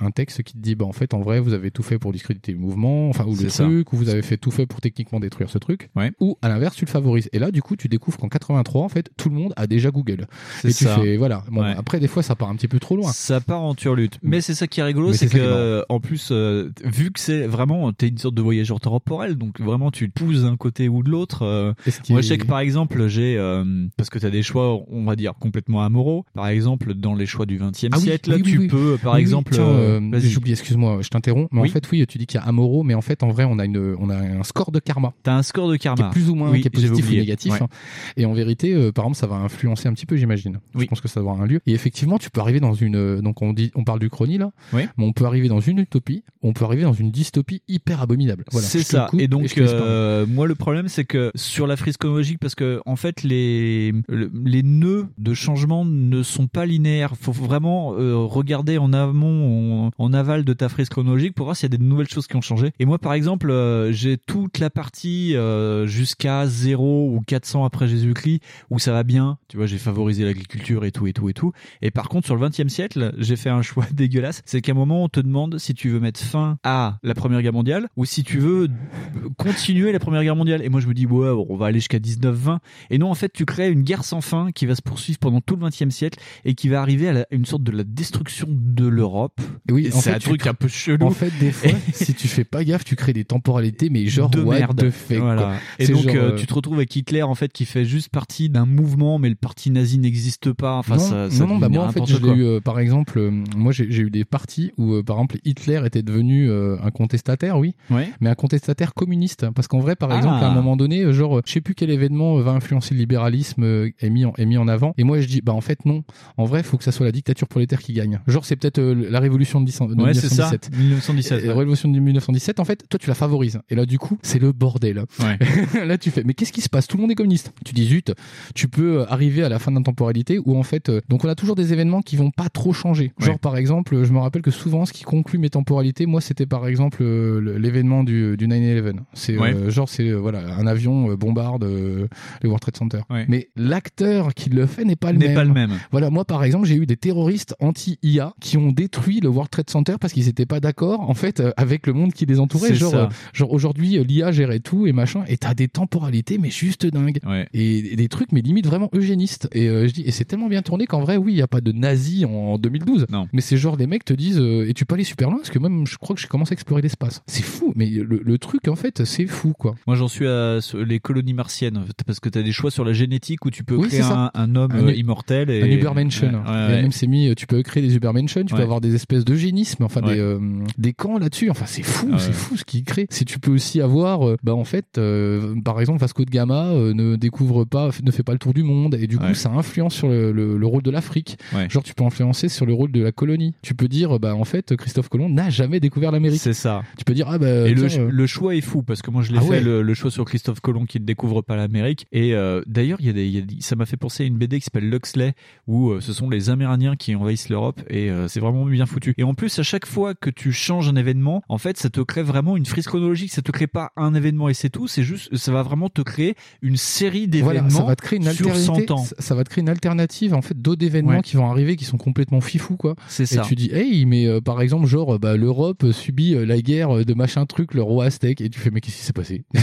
un texte qui te dit bah en fait en vrai vous avez tout fait pour discréditer le mouvement, enfin ou le ça. truc, ou vous avez fait tout fait pour techniquement détruire ce truc. Ou à l'inverse tu le favorises. Et là du coup tu découvres qu'en 83 en fait tout le monde a déjà Google. Et tu ça. fais voilà. Bon, Ouais. après des fois ça part un petit peu trop loin. Ça part en turlute. Mais c'est ça qui est rigolo, c'est que, en plus, euh, vu que c'est vraiment, t'es une sorte de voyageur temporel, donc vraiment tu pousses d'un côté ou de l'autre. euh, moi, je sais que par exemple, j'ai, euh, parce que t'as des choix, on va dire, complètement amoraux. Par exemple, dans les choix du 20 e Ah siècle, oui, oui, tu oui. Par Oui, exemple, euh, euh, j'oublie, excuse-moi, je t'interromps, mais Oui. en fait, oui, tu dis qu'il y a Amoro, mais en fait, en vrai, on a une, on a un score de karma. T'as un score de karma. Qui est plus ou moins, Oui, qui est positif ou négatif. Ouais. hein. Et en vérité, euh, par exemple, ça va influencer un petit peu, j'imagine. Je pense que ça doit avoir un lieu. Et effectivement, tu peux arriver dans une, euh, donc on dit, on parle du chronie là, Oui. mais on peut arriver dans une utopie, on peut arriver dans une dystopie hyper abominable. Voilà. c'est ça. et donc, euh, moi, le problème, c'est que sur la frise chronologique, parce que en fait, les le- les nœuds de changement ne sont pas linéaires. Faut vraiment euh, regarder en amont, en, aval de ta frise chronologique pour voir s'il y a des nouvelles choses qui ont changé. Et moi, par exemple, euh, j'ai toute la partie euh, jusqu'à 0 ou 400 après Jésus-Christ où ça va bien. Tu vois, j'ai favorisé l'agriculture et tout et tout et tout. Et par contre, sur le 20e siècle, j'ai fait un choix [laughs] dégueulasse. C'est qu'à un moment, on te demande si tu veux mettre fin à la Première Guerre mondiale ou si tu veux continuer la Première Guerre mondiale. Et moi, je me dis, ouais, on va aller jusqu'à 19-20. Et non, en fait, tu crées une guerre sans fin qui va se poursuivre pendant tout le 20e siècle et qui va arriver à une sorte de la destruction de l'Europe. Oui, Et c'est fait, un truc un peu chelou. En fait, des fois, [laughs] si tu fais pas gaffe, tu crées des temporalités, mais genre de what merde. the fuck, Voilà. quoi. Et donc genre, euh, euh, tu te retrouves avec Hitler en fait qui fait juste partie d'un mouvement, mais le parti nazi n'existe pas. Enfin, non, ça, ça non, non, bah moi en fait, l'ai eu, euh, par exemple, euh, moi j'ai j'ai eu des parties où, par exemple, Hitler était devenu un contestataire, oui, Ouais. mais un contestataire communiste. Parce qu'en vrai, par Ah. exemple, à un moment donné, genre, je sais plus quel événement va influencer le libéralisme est mis en, est mis en avant. Et moi je dis, bah en fait non, en vrai, il faut que ça soit la dictature prolétaire qui gagne. Genre, c'est peut-être euh, la révolution de, 10 de Ouais, c'est ça. 1917. 1917. Et La révolution de 1917, en fait, toi tu la favorises. Et là, du coup, c'est le bordel. Ouais. [laughs] là, tu fais, mais qu'est-ce qui se passe? Tout le monde est communiste. Tu dis, zut, tu peux euh, arriver à la fin d'une temporalité où, en fait, euh, donc on a toujours des événements qui vont pas trop changer. Genre, par exemple, je me rappelle que souvent, ce qui conclut mes temporalités, moi, c'était par exemple euh, le- l'événement du, du 9-11. C'est genre, c'est voilà, un avion bombarde euh, le World Trade Center. Mais l'acteur qui le fait n'est pas le N'est même. pas le même. Voilà, moi, par exemple, j'ai eu des terroristes anti-IA qui ont détruit le World Trade Center parce qu'ils étaient pas d'accord, en fait, euh, avec le monde qui les entourait. Genre, euh, genre aujourd'hui, euh, l'IA gérait tout et machin, et t'as des temporalités, mais juste dingues. Ouais. Et, et des trucs, mais limite vraiment eugénistes. Et euh, je dis, et c'est tellement bien tourné qu'en vrai, oui, il y a pas de nazis en, en 2012. Non. Mais c'est genre, les mecs te disent, euh, et tu peux aller super loin, parce que même, je crois que j'ai commencé à explorer l'espace. C'est fou, mais le, le truc, en fait, c'est fou, quoi. Moi, j'en suis à les colonies martiennes, parce que tu as des choix sur la génétique où tu peux Oui, créer un, un homme Un- immortel. Et... Un Ubermenschen. Ouais, ouais, Et même c'est mis, tu peux créer des Ubermenschen, tu Ouais. peux avoir des espèces d'eugénisme, enfin Ouais. des, euh, des camps là-dessus. Enfin, c'est fou, Ah c'est ouais. fou ce qu'ils créent. Si tu peux aussi avoir, euh, bah en fait, euh, par exemple, Vasco de Gama ne découvre pas, ne fait pas le tour du monde, et du coup, ça influence sur le, le- le rôle de l'Afrique. Genre, tu peux influencer sur le rôle de la colonie. Tu peux dire, bah en fait, Christophe Colomb n'a jamais découvert l'Amérique. C'est ça. Tu peux dire, ah bah. Et le, tiens, euh, le choix est fou parce que moi je l'ai Ah fait le, le choix sur Christophe Colomb qui ne découvre pas l'Amérique et d'ailleurs il y a des, il y a des- ça m'a fait penser à une BD qui s'appelle Luxley où ce sont les Amérindiens qui envahissent l'Europe et euh, c'est vraiment bien foutu et en plus à chaque fois que tu changes un événement en fait ça te crée vraiment une frise chronologique ça te crée pas un événement et c'est tout c'est juste ça va vraiment te créer une série d'événements Voilà, ça va te créer une sur alternative. 100 ans Ça, ça va te créer une alternative en fait d'autres événements Ouais. qui vont arriver qui sont complètement fifous quoi. C'est Et ça. tu dis hey mais euh, par exemple genre euh, bah l'Europe subit euh, la guerre euh, de machin truc le roi aztèque et tu fais mais qu'est-ce qui s'est passé? [laughs]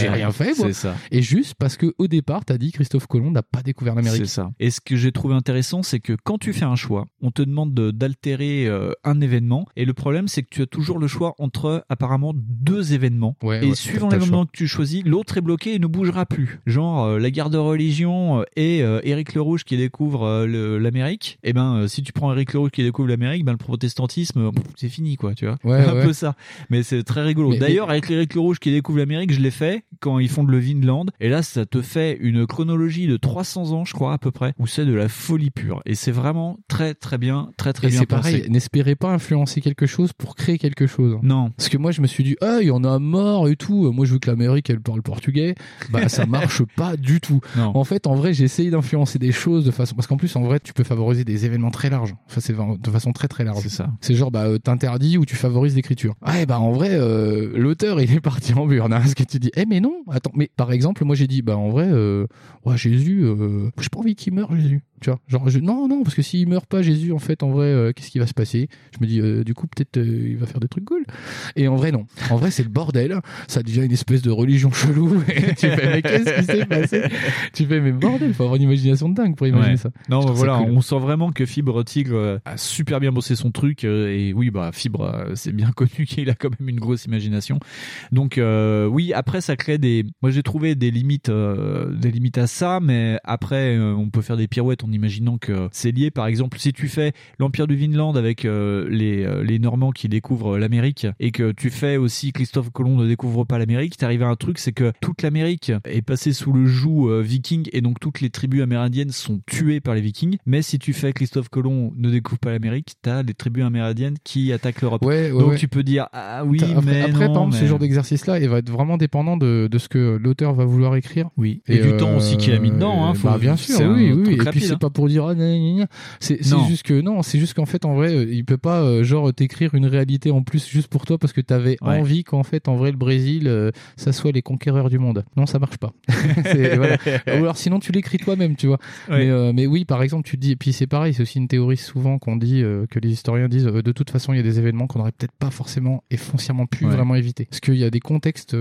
J'ai rien fait. [laughs] C'est ça. Et juste parce que au départ t'as dit Christophe Colomb n'a pas découvert l'Amérique. C'est ça. Et ce que j'ai trouvé intéressant, c'est que quand tu fais un choix, on te demande de- d'altérer euh, un événement. Et le problème, c'est que tu as toujours le choix entre apparemment deux événements. Ouais, et ouais, suivant l'événement que tu choisis, l'autre est bloqué et ne bougera plus. Genre euh, la guerre de religion euh, et Éric le Rouge qui découvre l'Amérique. Et ben euh, si tu prends Éric le Rouge qui découvre l'Amérique, ben le protestantisme, c'est fini quoi, tu vois. Ouais, [laughs] un peu ça. Mais c'est très rigolo. D'ailleurs, avec Éric le Rouge qui découvre l'Amérique, je l'ai fait quand ils font de le Vinland. Et là, ça te fait une chronologie de 300 ans, je crois, à peu près, où c'est de la folie pure. Et c'est vraiment très, très bien, très, très Et bien c'est pareil, n'espérez pas influencer quelque chose pour créer quelque chose. Non. Parce que moi je me suis dit, ah il y en a mort et tout. Moi je veux que l'Amérique elle parle portugais. Bah ça [laughs] marche pas du tout. Non. En fait, en vrai, j'ai essayé d'influencer des choses de façon parce qu'en plus en vrai tu peux favoriser des événements très larges. Enfin c'est de façon très très large. C'est ça. C'est genre bah euh, t'interdis ou tu favorises l'écriture. Ouais bah en vrai euh, l'auteur il est parti en burn. Hein, parce que tu dis, eh mais non, attends. Mais par exemple moi j'ai dit bah en vrai, euh, ouais Jésus, euh, j'ai pas envie qu'il meure Jésus. Tu vois, genre, je, non, non, parce que s'il meurt pas, Jésus, en fait, en vrai, euh, qu'est-ce qui va se passer? Je me dis, euh, du coup, peut-être euh, il va faire des trucs cool. Et en vrai, non. En vrai, c'est le bordel. Ça devient une espèce de religion chelou. [laughs] Et tu fais, mais qu'est-ce qui s'est passé? Tu fais, mais bordel, faut avoir une imagination de dingue pour imaginer Ouais. ça. Non, bah voilà, cool. on sent vraiment que Fibre Tigre a super bien bossé son truc et oui, bah Fibre, c'est bien [laughs] connu qu'il a quand même une grosse imagination. Donc oui, après ça crée des, moi j'ai trouvé des limites, des limites à ça, mais après on peut faire des pirouettes en imaginant que c'est lié. Par exemple, si tu fais l'Empire du Vinland avec euh, les euh, les Normands qui découvrent l'Amérique et que tu fais aussi Christophe Colomb ne découvre pas l'Amérique, t'arrives à un truc, c'est que toute l'Amérique est passée sous le joug euh, viking et donc toutes les tribus amérindiennes sont tuées par les vikings. Mais si tu fais Christophe Colomb ne découvre pas l'Amérique, t'as des tribus amérindiennes qui attaquent l'Europe. Ouais, ouais, donc ouais. tu peux dire ah oui, Après, mais après, non, par exemple, mais- ce genre d'exercice-là, il va être vraiment dépendant de, de ce que l'auteur va vouloir écrire. Oui. Et du temps aussi qu'il a mis dedans, hein, faut- bah, bien sûr, oui, oui. truc Et puis c'est pas pour dire ah, c'est juste que non, c'est juste qu'en fait en vrai, euh, il peut pas euh, genre t'écrire une réalité en plus juste pour toi parce que t'avais Ouais. envie qu'en fait en vrai le Brésil euh, ça soit les conquéreurs du monde. Non, ça marche pas. [laughs] Voilà. [laughs] Ou alors sinon tu l'écris toi-même, tu vois. Ouais. Mais euh, mais oui, par exemple, tu te dis et puis c'est pareil, c'est aussi une théorie souvent qu'on dit euh, que les historiens disent de toute façon il y a des événements qu'on aurait peut-être pas forcément et foncièrement pu Ouais. vraiment éviter parce qu'il y a des contextes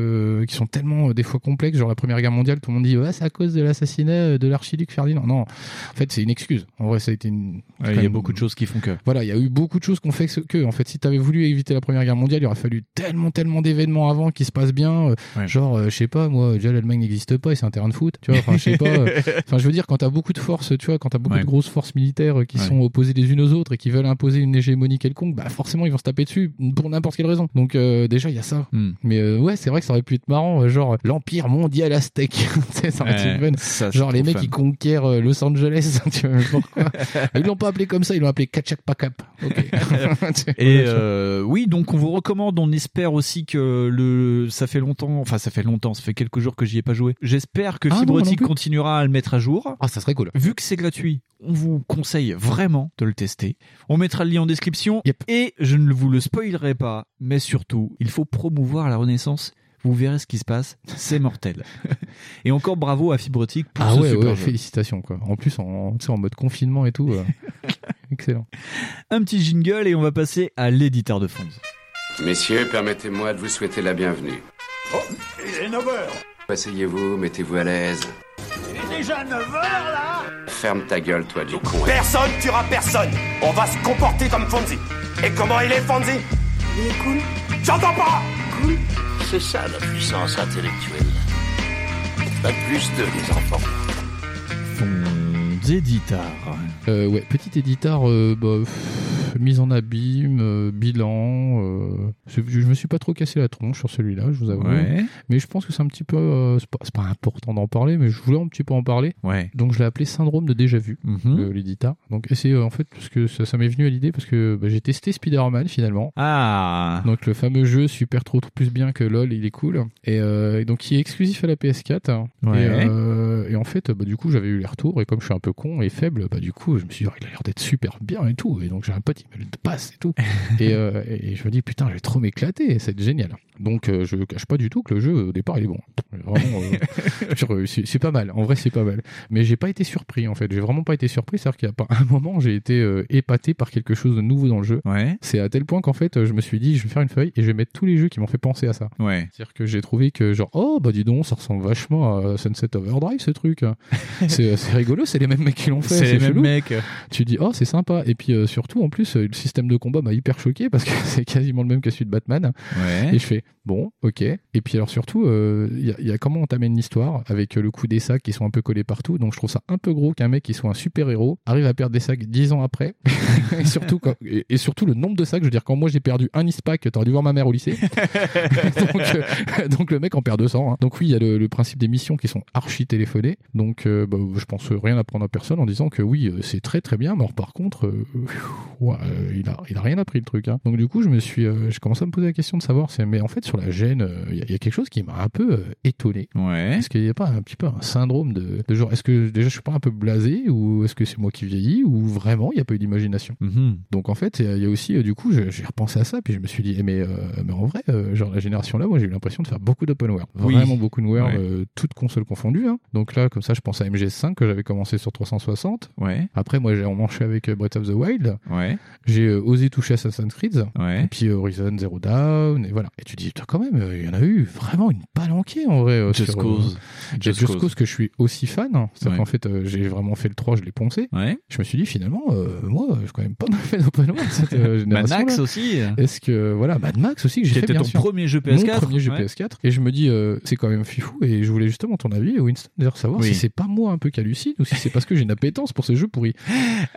qui sont tellement des fois complexes genre la première guerre mondiale tout le monde dit ouais c'est à cause de l'assassinat de l'archiduc Ferdinand non en fait c'est une excuse en vrai ça a été une Ouais, il y a beaucoup de choses qui font que. voilà il y a eu beaucoup de choses qu'on fait que, en fait si tu avais voulu éviter la première guerre mondiale il aurait fallu tellement tellement d'événements avant qui se passent bien euh, genre euh, je sais pas moi déjà l'Allemagne n'existe pas et c'est un terrain de foot tu vois enfin je sais pas euh, [laughs] enfin je veux dire quand t'as beaucoup de forces tu vois quand t'as beaucoup Ouais. de grosses forces militaires qui sont opposées les unes aux autres et qui veulent imposer une hégémonie quelconque bah forcément ils vont se taper dessus pour n'importe quelle raison donc déjà il y a ça Hmm. mais ouais c'est vrai que ça aurait pu être marrant genre l'empire mondial aztèque [laughs] Tu sais, ça aurait été Ouais, fun. ça, c'est genre les mecs qui conquièrent Los Angeles [laughs] tu vois pourquoi [laughs] ils l'ont pas appelé comme ça ils l'ont appelé Kachakpakap ok [laughs] Et Voilà, euh, oui, donc on vous recommande, on espère aussi que le, ça fait longtemps, enfin ça fait longtemps, ça fait quelques jours que j'y ai pas joué. J'espère que Ah, continuera à le mettre à jour. Ah, ça serait cool. Vu que c'est gratuit, on vous conseille vraiment de le tester. On mettra le lien en description. Et je ne vous le spoilerai pas, mais surtout, il faut promouvoir la Renaissance. Vous verrez ce qui se passe, c'est mortel. [laughs] Et encore bravo à Fibrotique pour ah ce ouais, super ouais jeu. félicitations quoi en plus en, tu sais, en mode confinement et tout euh, [laughs] excellent Un petit jingle et on va passer à l'éditeur de Fonds. Messieurs, permettez-moi de vous souhaiter la bienvenue. Oh, il est 9h Asseyez-vous, mettez-vous à l'aise. Il est déjà 9h là Ferme ta gueule, toi, du con. Personne tuera personne. On va se comporter comme Fonzie. Et comment il est, Fonzie? Il est cool. J'entends pas. C'est ça la puissance intellectuelle. Pas plus de les enfants. Fonds éditeur. Euh, ouais, petit éditeur, euh, bah, mise en abîme, euh, bilan. euh, je, je me suis pas trop cassé la tronche sur celui-là, je vous avoue. Ouais. Mais je pense que c'est un petit peu, euh, c'est pas, pas important d'en parler, mais je voulais un petit peu en parler. Ouais. Donc je l'ai appelé syndrome de déjà vu, euh, l'éditeur. Donc et c'est euh, en fait parce que ça, ça m'est venu à l'idée parce que bah, j'ai testé Spider-Man finalement. Ah. Donc le fameux jeu super trop, trop plus bien que LOL, il est cool. Et, euh, donc il est exclusif à la PS4. hein. Ouais. Et, euh, et en fait, bah, du coup, j'avais eu les retours et comme je suis un peu con et faible, bah du coup, je me suis dit, oh, il a l'air d'être super bien et tout. Et donc j'ai un pote, il me le passe et tout. [laughs] et, euh, et je me dis, putain, je vais trop m'éclater, c'est génial. Donc euh, je cache pas du tout que le jeu au départ il est bon. Vraiment, euh, [laughs] euh, c'est pas mal. En vrai, c'est pas mal. Mais j'ai pas été surpris en fait. J'ai vraiment pas été surpris. C'est-à-dire qu'il y a pas un moment, j'ai été épaté par quelque chose de nouveau dans le jeu. Ouais. C'est à tel point qu'en fait, je me suis dit, je vais faire une feuille et je vais mettre tous les jeux qui m'ont fait penser à ça. Ouais. C'est-à-dire que j'ai trouvé que genre, oh bah dis donc, ça ressemble vachement à Sunset Overdrive ce truc. [laughs] c'est rigolo, c'est les mêmes mecs qui l'ont fait. C'est les mêmes mecs. Tu dis, oh c'est sympa. Et puis surtout, en plus, euh, le système de combat m'a hyper choqué parce que [laughs] c'est quasiment le même que celui de Batman. Ouais. Et je fais, bon, ok. Et puis alors surtout, euh, il y, a- il y a comment on t'amène l'histoire avec euh, le coup des sacs qui sont un peu collés partout. Donc je trouve ça un peu gros qu'un mec qui soit un super héros arrive à perdre des sacs dix ans après. [laughs] et surtout quand- et, et surtout le nombre de sacs. Je veux dire, quand moi j'ai perdu un Ispac, t'aurais dû voir ma mère au lycée. [laughs] donc, euh, donc le mec en perd 200. hein. Donc oui, il y a le, le principe des missions qui sont archi téléphonées. Donc euh, bah, je pense rien apprendre à personne en disant que oui, euh, c'est très très bien. Mais alors, par contre, euh, ouais, euh, il a, il a rien appris le truc. Hein. Donc du coup, je me suis, euh, j'ai commencé à me poser la question de savoir, c'est, mais en fait sur la gêne, euh, il y, a- il y a quelque chose qui m'a un peu euh, étonné. Ouais. Est-ce qu'il n'y a pas un petit peu un syndrome de, de genre, est-ce que déjà je suis pas un peu blasé ou est-ce que c'est moi qui vieillis ou vraiment il n'y a pas eu d'imagination? Mhm. Donc en fait, il y a- aussi, du coup, je- j'ai repensé à ça puis je me suis dit, eh, mais, mais en vrai, genre la génération là, moi j'ai eu l'impression de faire beaucoup d'open world, Oui. vraiment beaucoup de world, Ouais. toutes consoles confondues. hein. Donc là, comme ça, je pense à MGS5 que j'avais commencé sur 360. Ouais. Après, moi j'ai emmanché avec Breath of the Wild. Ouais. J'ai euh, osé toucher Assassin's Creed. Ouais. Et puis euh, Horizon Zero Dawn. Et voilà. Et tu te dis, putain, quand même, euh, il y en a eu vraiment une palanquée en vrai. Just sur, Cause. Just Just, Cause. Cause que je suis aussi fan. hein. C'est-à-dire Ouais. qu'en fait, j'ai vraiment fait le 3, je l'ai poncé. Ouais. Je me suis dit, finalement, euh, moi, j'ai quand même pas mal fait d'open world cette euh, [laughs] Mad génération. Max aussi. Est-ce que, voilà, Mad Max aussi que j'ai Qui fait était bien ton sûr. premier jeu PS4, Mon premier jeu ouais. PS4. Et je me dis, euh, c'est quand même fifou. Et je voulais justement ton avis, Winston, d'ailleurs, savoir Oui. si c'est pas moi un peu qu'hallucine ou si c'est parce que j'ai une appétence pour ces jeux pourris. [laughs]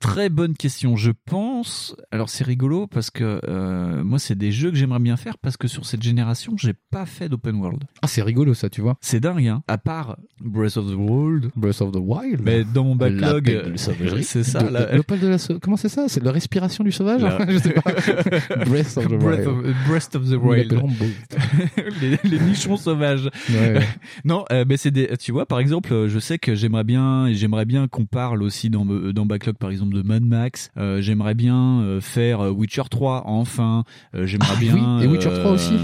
Très bonne question. Je pense. Alors c'est rigolo parce que euh, moi c'est des jeux que j'aimerais bien faire parce que sur cette génération j'ai pas fait d'open world. Ah c'est rigolo ça, tu vois. C'est dingue hein. À part Breath of the Wild. Breath of the Wild. Mais dans mon backlog, sauvagerie. c'est ça. De- la- de la Comment c'est ça? C'est la respiration du sauvage? La- [laughs] Je sais pas. [laughs] Breath of the Breath Wild. of, Breath of the Wild. [laughs] les, les nichons sauvages. Ouais, non, euh, mais c'est des. Tu vois, par exemple, euh, je sais que j'aimerais bien, et j'aimerais bien qu'on parle aussi dans euh, dans backlog, par exemple, de Mad Max. Euh, j'aimerais bien euh, faire euh, Witcher 3 enfin. Euh, j'aimerais Ah bien. oui, et Witcher 3 aussi.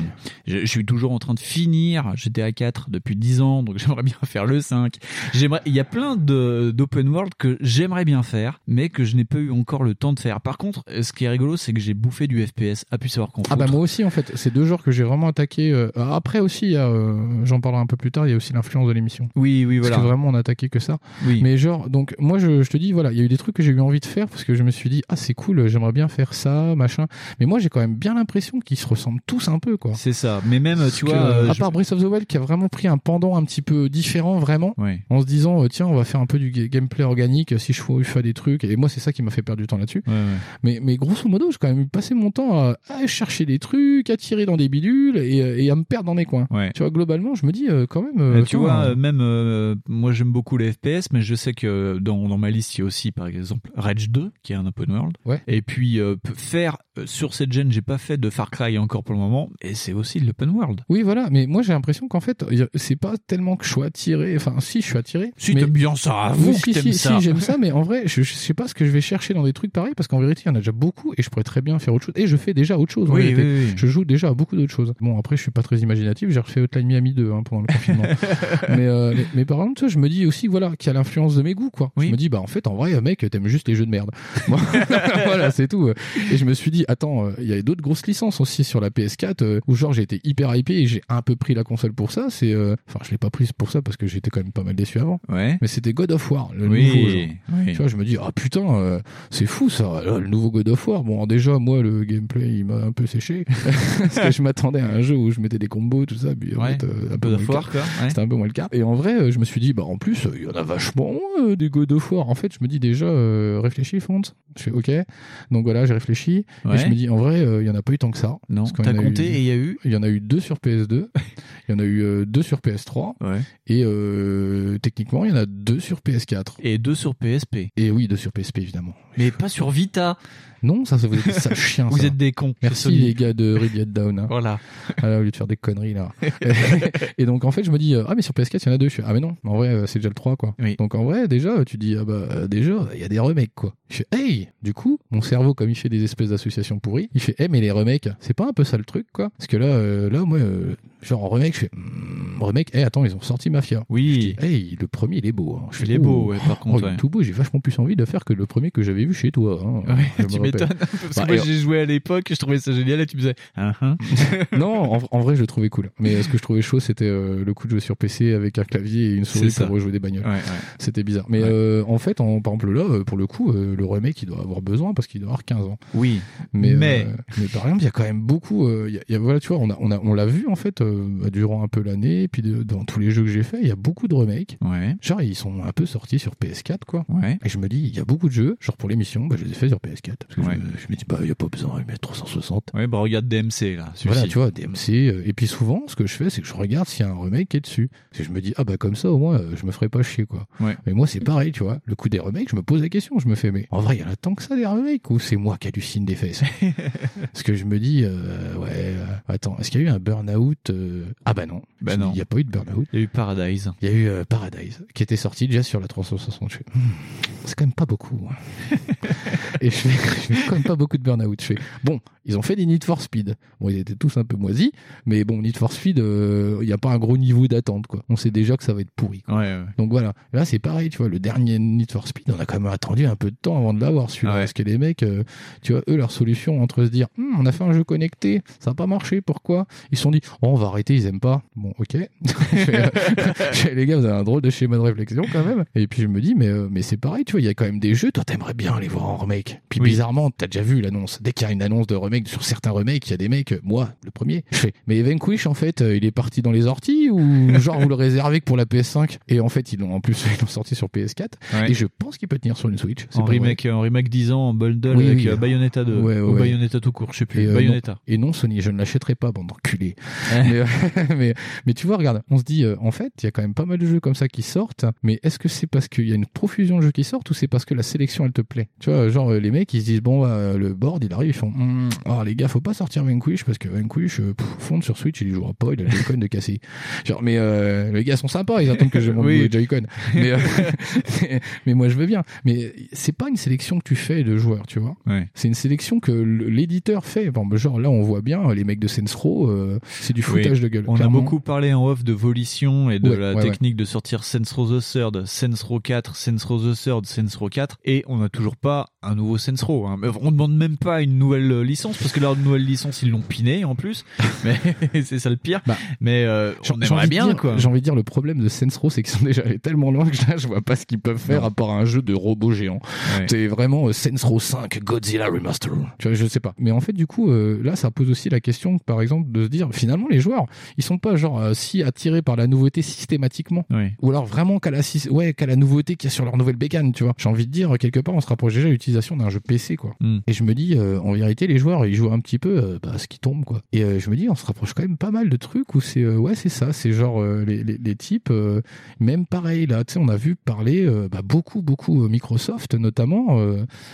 Je, je suis toujours en train de finir GTA 4 depuis 10 ans, donc [laughs] j'aimerais bien faire le 5. J'aimerais. Il y a plein de d'open world que j'aimerais bien faire, mais que je n'ai pas eu encore le temps de faire. Par contre, ce qui est rigolo, c'est que j'ai bouffé du FPS. A pu savoir qu'on. Ah bah moi aussi en fait, c'est deux genres que j'ai vraiment attaqué. Après aussi, j'en parlerai un peu plus tard, il y a aussi l'influence de l'émission. Oui, oui, voilà. Parce que vraiment on a attaqué que ça. Oui. Mais genre, donc moi je, je te dis, voilà, il y a eu des trucs que j'ai eu envie de faire parce que je me suis dit, ah c'est cool, j'aimerais bien faire ça, machin. Mais moi j'ai quand même bien l'impression qu'ils se ressemblent tous un peu quoi. C'est ça. Mais même, tu que, vois. euh, à je- part Breath of the Wild qui a vraiment pris un pendant un petit peu différent vraiment en se disant euh, tiens on va faire un peu du ga- gameplay organique si je fais, je des trucs et moi c'est ça qui m'a fait perdre du temps là-dessus Ouais, ouais. mais, mais grosso modo j'ai quand même passé mon temps à, à chercher des trucs à tirer dans des bidules et, euh, et à me perdre dans mes coins Ouais. tu vois globalement je me dis quand même tu vois, même euh, moi j'aime beaucoup les FPS, mais je sais que dans, dans ma liste il y a aussi par exemple Rage 2 qui est un open world. Ouais. Et puis euh, faire euh, sur cette gen, j'ai pas fait de Far Cry encore pour le moment, et c'est aussi de l'open world. oui voilà mais moi j'ai l'impression qu'en fait c'est pas tellement que je suis attiré enfin si je suis attiré Si mais... t'aimes bien ça, avoue Oui, si, si, ça. si, j'aime ça, mais en vrai, je, je sais pas ce que je vais chercher dans des trucs pareils parce qu'en vérité, il y en a déjà beaucoup et je pourrais très bien faire autre chose. Et je fais déjà autre chose. Oui, oui, oui. Je joue déjà à beaucoup d'autres choses. Bon, après, je suis pas très imaginatif. J'ai refait Hotline Miami 2 hein, pendant le confinement. [laughs] mais, euh, mais, mais par vois, je me dis aussi, voilà, qu'il y a l'influence de mes goûts, quoi. Je me dis, bah, en fait, en vrai, mec, t'aimes juste les jeux de merde. Moi, [laughs] voilà, c'est tout. Et je me suis dit, attends, euh, il y a d'autres grosses licences aussi sur la PS4 euh, où, genre, j'ai été hyper hypé et j'ai un peu pris la console pour ça. C'est, euh, enfin, je l'ai pas prise pour ça parce que j'étais quand même pas mal déçu avant. Ouais. Mais c'était God of War, le Oui, nouveau. genre. oui. Tu vois, je me dis, ah putain, c'est fou ça, là, le nouveau God of War. Bon, déjà, moi, le gameplay, il m'a un peu séché. [laughs] parce que je m'attendais à un jeu où je mettais des combos, tout ça. Puis, en Ouais, fait, un God peu moins of. War, ouais. C'était un peu moins le cas. Et en vrai, je me suis dit, bah en plus, il y en a vachement euh, des God of War. En fait, je me dis déjà, euh, réfléchis, Font. Je fais, ok. Donc voilà, j'ai réfléchi. Ouais. Et je me dis, en vrai, euh, il y en a pas eu tant que ça. Non, t'as compté eu- et il y a eu Il y en a eu deux sur PS2. [laughs] Il y en a eu euh, deux sur PS3. Ouais. Et euh, techniquement, il y en a deux sur PS4. et deux sur PSP. Et oui, deux sur PSP, évidemment. Mais pas sur Vita. Non, ça, ça vous êtes des [laughs] chiens. Vous ça. êtes des cons. Merci les gars de Red Down. hein. Voilà. Ah là, au lieu de faire des conneries là. [laughs] et donc en fait, je me dis euh, ah mais sur PS4 il y en a deux. Je fais ah mais non, en vrai euh, c'est déjà le 3 quoi. Oui. Donc en vrai déjà tu dis ah bah euh, déjà il y a des remakes quoi. Je fais hey du coup mon cerveau comme il fait des espèces d'associations pourries, il fait hey mais les remakes c'est pas un peu ça le truc quoi? Parce que là euh, là moi euh, genre en remake je fais hmm, remake hey attends ils ont sorti Mafia. Oui. Hey le premier il est beau. Hein. Je fais, Il est oh, beau, ouais, par oh, contre, il est ouais. tout beau. J'ai vachement plus envie de faire que le premier que j'avais vu chez toi. hein. Ouais, Je tu. M'étonnes. Parce Bah, que moi et- j'ai joué à l'époque, je trouvais ça génial et tu me disais ah, [laughs] ah. non, en, en vrai, je le trouvais cool. Mais ce que je trouvais chaud, c'était euh, le coup de jouer sur PC avec un clavier et une souris pour rejouer des bagnoles. Ouais, ouais. C'était bizarre. Mais Ouais. euh, en fait, en, par exemple, là, euh, pour le coup, euh, le remake, il doit avoir besoin parce qu'il doit avoir 15 ans. Oui. Mais, Mais- euh, mais par exemple, il y a quand même beaucoup. euh, il y a- il y a- voilà, tu vois, on a, on a, on l'a vu en fait euh, durant un peu l'année. Puis de- dans tous les jeux que j'ai fait, il y a beaucoup de remakes. Ouais. Genre, ils sont un peu sortis sur PS4, quoi. Ouais. Et je me dis, il y a beaucoup de jeux. Genre pour l'émission, bah, je les ai fait sur PS4 parce que Ouais. je, me, je me dis, bah, il y a pas besoin de mettre 360. Ouais, bah regarde DMC là. Voilà, tu vois, DMC. euh, Et puis souvent, ce que je fais, c'est que je regarde s'il y a un remake qui est dessus. Que je me dis, ah bah comme ça, au moins, euh, je me ferai pas chier, quoi. Ouais. Mais moi, c'est pareil, tu vois. Le coup des remakes, je me pose la question. Je me fais, mais en vrai, il y en a tant que ça des remakes. remake ou c'est moi qui hallucine des fesses? [laughs] Parce que je me dis, euh, ouais, euh, attends, est-ce qu'il y a eu un Burnout euh, Ah bah non, Bah non. il n'y a pas eu de Burnout. Il y a eu Paradise. Il y a eu Paradise qui était sorti déjà sur la 360. Je fais, c'est quand même pas beaucoup. hein. [laughs] Et je fais, [laughs] je même pas beaucoup de Burnout. Je fais, bon, ils ont fait des Need for Speed. Bon, ils étaient tous un peu moisis, mais bon, Need for Speed, euh, il n'y a pas un gros niveau d'attente, quoi. On sait déjà que ça va être pourri. quoi. Ouais, ouais. Donc voilà. Là, c'est pareil, tu vois, le dernier Need for Speed, on a quand même attendu un peu de temps avant de l'avoir, celui-là. Parce que les mecs, euh, tu vois, eux, leur solution entre se dire, Hmm, on a fait un jeu connecté, ça n'a pas marché, pourquoi? Ils se sont dit, oh, on va arrêter, ils aiment pas. Bon, ok. [laughs] Euh, [laughs] les gars, vous avez un drôle de schéma de réflexion quand même. Et puis je me dis, mais, euh, mais c'est pareil, tu vois, il y a quand même des jeux, toi, t'aimerais bien les voir en remake. Puis Oui. bizarrement, t'as déjà vu l'annonce. Dès qu'il y a une annonce de remake sur certains remakes, il y a des mecs, moi, le premier, je fais, mais Vanquish, en fait, euh, il est parti dans les orties ou [laughs] genre vous le réservez que pour la PS5 Et en fait, ils l'ont en plus, [laughs] ils l'ont sorti sur PS4. Ouais. Et je pense qu'il peut tenir sur une Switch. C'est En remake, en remake 10 ans, en bundle Oui, avec oui. euh, Bayonetta 2. Ouais, ouais, ou. Bayonetta tout court, je sais plus. Et, euh, Bayonetta. non, et non, Sony, je ne l'achèterai pas, bande d'enculés. [laughs] mais, mais, mais tu vois, regarde, on se dit, euh, en fait, il y a quand même pas mal de jeux comme ça qui sortent, mais est-ce que c'est parce qu'il y a une profusion de jeux qui sortent ou c'est parce que la sélection, elle te plaît? Tu vois, genre, les mecs, ils se disent, bon, euh, le board, il arrive, ils font, Hum, ah, les gars, faut pas sortir Vanquish parce que Vanquish, euh, pff, fonde sur Switch, il y jouera pas, il a le Joy-Con de casser. Genre, mais euh, les gars sont sympas, ils attendent que je monte Oui. le Joy-Con. Mais, euh, [laughs] mais, mais moi, je veux bien. Mais c'est pas une sélection que tu fais de joueurs, tu vois. Ouais. C'est une sélection que l'éditeur fait. Bon, bah, genre là, on voit bien les mecs de Saints Row, euh, c'est du foutage Oui. de gueule. On clairement. a beaucoup parlé en off de volition et de Ouais, la ouais, technique de sortir Saints Row the Third, Saints Row 4, Saints Row the Third, Saints Row 4, et on n'a toujours pas un nouveau Saints Row. Hein. On demande même pas une nouvelle euh, licence parce que leur nouvelle licence ils l'ont piné en plus. [laughs] Mais [laughs] c'est ça le pire. mais euh, on aimerait bien dire- quoi. J'ai envie de dire le problème de Saints Row, c'est qu'ils sont [laughs] déjà allés tellement loin que là, je vois pas ce qu'ils peuvent faire à part un jeu de robots géants. Ouais. C'est vraiment euh, Saints Row 5 Godzilla Remaster. Tu vois, je sais pas. Mais en fait, du coup, euh, là, ça pose aussi la question, par exemple, de se dire finalement les joueurs, ils sont pas genre euh, si attirés par la nouveauté systématiquement, ou alors vraiment qu'à la ouais qu'à la nouveauté qu'il y a sur leur nouvelle bécane. Tu vois, j'ai envie de dire quelque part, on se rapproche déjà de l'utilisation d'un jeu PC quoi. Mm. Et je me dis, euh, en vérité, les joueurs, ils jouent un petit peu euh, bah, ce qui tombe, quoi. Et euh, je me dis, on se rapproche quand même pas mal de trucs où c'est, euh, ouais, c'est ça, c'est genre les, les, les types, même pareil là, tu sais, on a vu parler bah, beaucoup, beaucoup Microsoft notamment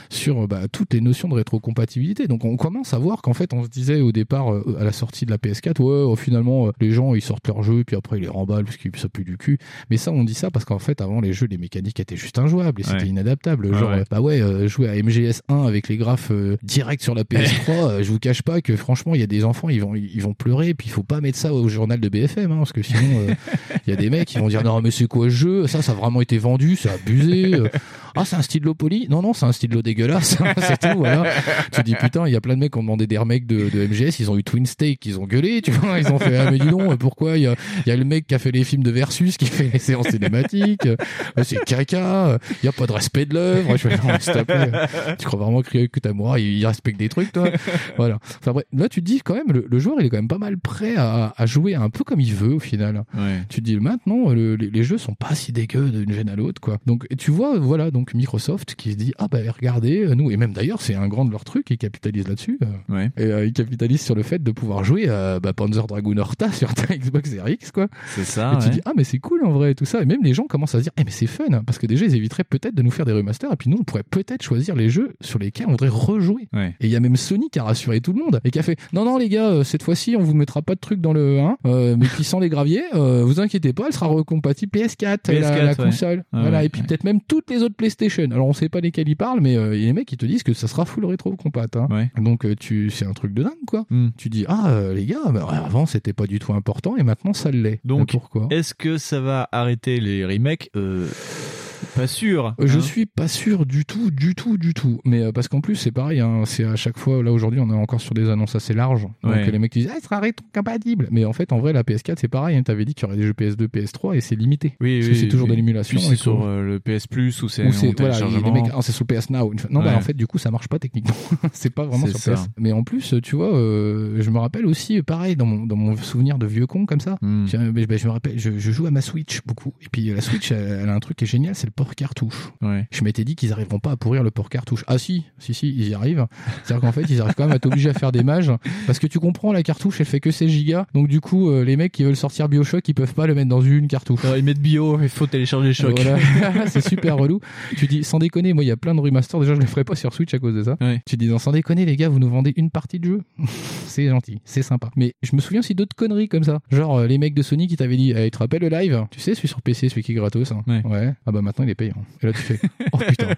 sur bah, toutes les notions de rétrocompatibilité. Donc on commence à voir qu'en fait, on se disait au départ à la sortie de la PS4, ouais, oh, finalement, les gens ils sortent leur jeu puis après ils les remballent parce qu'ils ça pue du cul. Mais ça, on dit ça parce qu'en fait, avant les jeux, les mécaniques étaient juste injouables et c'était inadaptable. Genre, ouais. bah ouais, jouer à MGS 1 avec les graphes euh, direct sur la PS3, [laughs] euh, je vous cache pas que franchement, il y a des enfants, ils vont, ils vont pleurer, puis il faut pas mettre ça au journal de BFM, hein, parce que sinon, euh, [laughs] il y a des mecs qui vont dire non mais c'est quoi ce jeu? Ça, ça a vraiment été vendu, c'est abusé. euh. Ah, c'est un stylo poli? Non, non, c'est un stylo dégueulasse. [laughs] c'est tout, voilà. Tu dis putain, il y a plein de mecs qui ont demandé des remakes de, de MGS, ils ont eu Twin Stake, ils ont gueulé, tu vois, ils ont fait ah mais dis donc, pourquoi il y a, y a le mec qui a fait les films de Versus, qui fait les séances cinématiques, c'est caca, il y a pas de respect de l'œuvre. Je fais non, mais s'il te plaît, tu crois vraiment que que ta moi, il respecte des trucs, toi? [laughs] Voilà. Enfin bref, là tu te dis quand même, le, le joueur il est quand même pas mal prêt à, à jouer un peu comme il veut au final. Ouais. Tu te dis maintenant, le- les, les jeux sont pas si dégueux d'une gêne à l'autre, quoi. Donc et tu vois, voilà, donc Microsoft qui se dit ah bah regardez, euh, nous et même d'ailleurs c'est un grand de leur truc, ils capitalisent là-dessus. euh, Ouais. et euh, ils capitalisent sur le fait de pouvoir jouer à bah, Panzer Dragoon Horta [laughs] sur ta Xbox Series X, quoi. C'est ça. Et tu dis ah mais c'est cool en vrai et tout ça et même les gens commencent à se dire eh mais c'est fun hein, parce que déjà ils éviteraient peut-être de nous faire des remasters et puis nous on pourrait peut-être choisir les jeux sur lesquels on voudrait rejouer et il y a même Sony qui a rassuré tout le monde et qui a fait non non les gars euh, cette fois-ci on vous mettra pas de trucs dans le 1 euh, mais qui sans les graviers euh, vous inquiétez pas elle sera recompatible PS4, la, PS4, la ouais. console Ah voilà ouais, et puis peut-être même toutes les autres PlayStation alors on sait pas lesquels ils parlent mais euh, il y a les mecs qui te disent que ça sera full rétro compat hein. Ouais. donc tu c'est un truc de dingue quoi Hmm. tu dis ah les gars bah, avant c'était pas du tout important et maintenant ça l'est Donc, pourquoi? Est-ce que ça va arrêter les remakes? Euh, Pas sûr. Euh, Je hein. suis pas sûr du tout, du tout, du tout. Mais euh, parce qu'en plus, c'est pareil, hein, c'est à chaque fois, là aujourd'hui, on est encore sur des annonces assez larges. Donc Ouais. les mecs disent, ah, il sera rétro-compatible. Mais en fait, en vrai, la PS4, c'est pareil. Hein, T'avais dit qu'il y aurait des jeux PS2, PS3 et c'est limité. Oui, parce oui, que c'est toujours oui. de l'émulation. C'est sur euh, le PS Plus ou c'est voilà, téléchargement. les mecs, ah, c'est sur PS Now. Non, bah Ouais. en fait, du coup, ça marche pas techniquement. [laughs] c'est pas vraiment sur ça. PS. Mais en plus, tu vois, euh, je me rappelle aussi, pareil, dans mon, dans mon souvenir de vieux con comme ça. Ben, je me rappelle, je, je joue à ma Switch beaucoup. Et puis la Switch, elle, elle a un truc qui est génial, c'est le port cartouche. Je m'étais dit qu'ils arriveront pas à pourrir le port cartouche. Ah si, si, si, ils y arrivent. C'est-à-dire qu'en fait, ils arrivent quand même à t'obliger à faire des mages. Parce que tu comprends, la cartouche, elle fait que 16 gigas. Donc du coup, euh, les mecs qui veulent sortir Bioshock, ils peuvent pas le mettre dans une cartouche. ils mettent bio, il faut télécharger Shock. Voilà. [laughs] c'est super relou. Tu dis, sans déconner, moi, il y a plein de remasters. Déjà, je les ferai pas sur Switch à cause de ça. Tu dis, non, sans déconner, les gars, vous nous vendez une partie de jeu. [laughs] c'est gentil, c'est sympa. Mais je me souviens aussi d'autres conneries comme ça. Genre, euh, les mecs de Sony qui t'avaient dit, hey, tu te rappelles le live? Tu sais, celui sur PC, celui qui est gratos. hein Ouais. Ah bah maintenant, il est payant. Et là, tu fais, oh putain.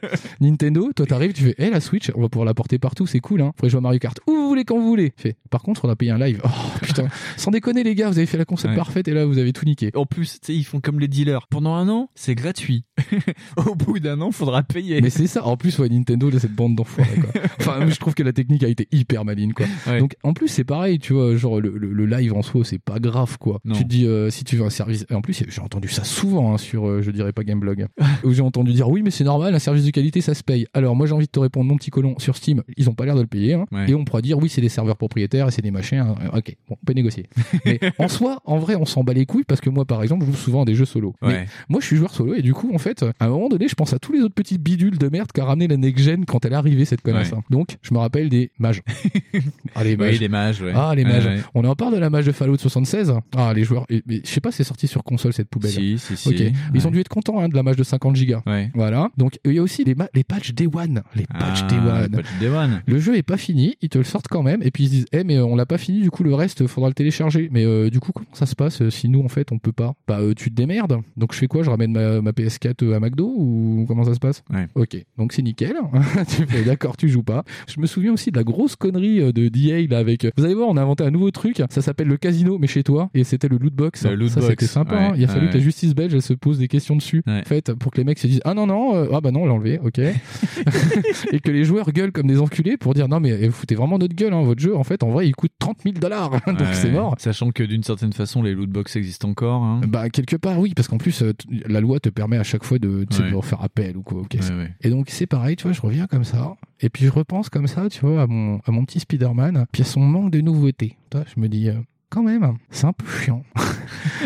Nintendo, toi, t'arrives, tu fais, hé, la Switch, on va pouvoir la porter partout, c'est cool, hein. Faudrait jouer à Mario Kart où vous voulez, quand vous voulez. Fait, par contre, on a payé un live. Oh putain. Sans déconner, les gars, vous avez fait la console Ouais. parfaite et là, vous avez tout niqué. En plus, tu sais, ils font comme les dealers. Pendant un an, c'est gratuit. [laughs] Au bout d'un an, faudra payer. Mais c'est ça. En plus, ouais, Nintendo, là, cette bande d'enfoirés, quoi. [laughs] Enfin, je trouve que la technique a été hyper maline, quoi. Donc, en plus, c'est pareil, tu vois, genre, le, le- le live en soi, c'est pas grave, quoi. Non. Tu te dis, euh, si tu veux un service. En plus, j'ai entendu ça souvent, hein, sur, euh, je dirais pas Gameblog, [laughs] où j'ai entendu dire, oui, mais c'est normal, un service de qualité, ça se paye. Alors, moi, j'ai envie de te répondre, mon petit colon, sur Steam, ils ont pas l'air de le payer, hein. Ouais. Et on pourra dire, oui, c'est des serveurs propriétaires et c'est des machins. hein. Ok, bon, on peut négocier. [laughs] mais en soi, en vrai, on s'en bat les couilles parce que moi, par exemple, je joue souvent à des jeux solo. Mais moi, je suis joueur solo et du coup, en fait, à un moment donné, je pense à tous les autres petits bidules de merde qu'a ramené la next gen quand elle est arrivée, cette connasse. Ouais. hein. Donc, je me rappelle des mages. [laughs] ah, les mages. Oui, les mages. Ah, les mages. On en parle de la mage de Fallout 76. Ah, les joueurs. je sais pas, c'est sorti sur console cette poubelle. Si, si, si. Ils ont dû être contents hein, de la mage de 50 gigas. Ouais. Voilà. Donc, il y a aussi les, les patchs Day One. Les patchs Ah, Day One. les patchs Day One. Le jeu est pas fini, ils te le sortent quand même, et puis ils se disent, eh mais euh, on l'a pas fini, du coup le reste faudra le télécharger. Mais euh, du coup comment ça se passe euh, si nous en fait on peut pas? Bah euh, tu te démerdes. Donc je fais quoi? Je ramène ma, ma PS4 euh, à McDo ou comment ça se passe? Ouais. Ok, donc c'est nickel. [laughs] tu fais d'accord, tu joues pas. Je me souviens aussi de la grosse connerie de DA là avec. Vous allez voir, on a inventé un nouveau truc. Ça s'appelle le casino mais chez toi, et c'était le loot box. Le loot ça c'était sympa. ouais, hein. Il a fallu que la justice belge elle se pose des questions dessus. En fait, pour que les mecs se disent ah non non euh, ah bah non on l'a enlevé, ok. [laughs] [laughs] et que les joueurs gueulent comme des enculés pour dire non mais vous foutez vraiment notre gueule hein, votre jeu en fait en vrai il coûte 30 000 dollars [laughs] donc Ouais. c'est mort Sachant que d'une certaine façon, les lootbox existent encore. hein. bah quelque part oui parce qu'en plus euh, la loi te permet à chaque fois de, Ouais. de refaire appel ou quoi ok Ouais, ouais. et donc c'est pareil tu vois je reviens comme ça et puis je repense comme ça tu vois à mon à mon petit Spider-Man puis à son manque de nouveautés Tu vois, je me dis euh, quand même, c'est un peu chiant. [laughs]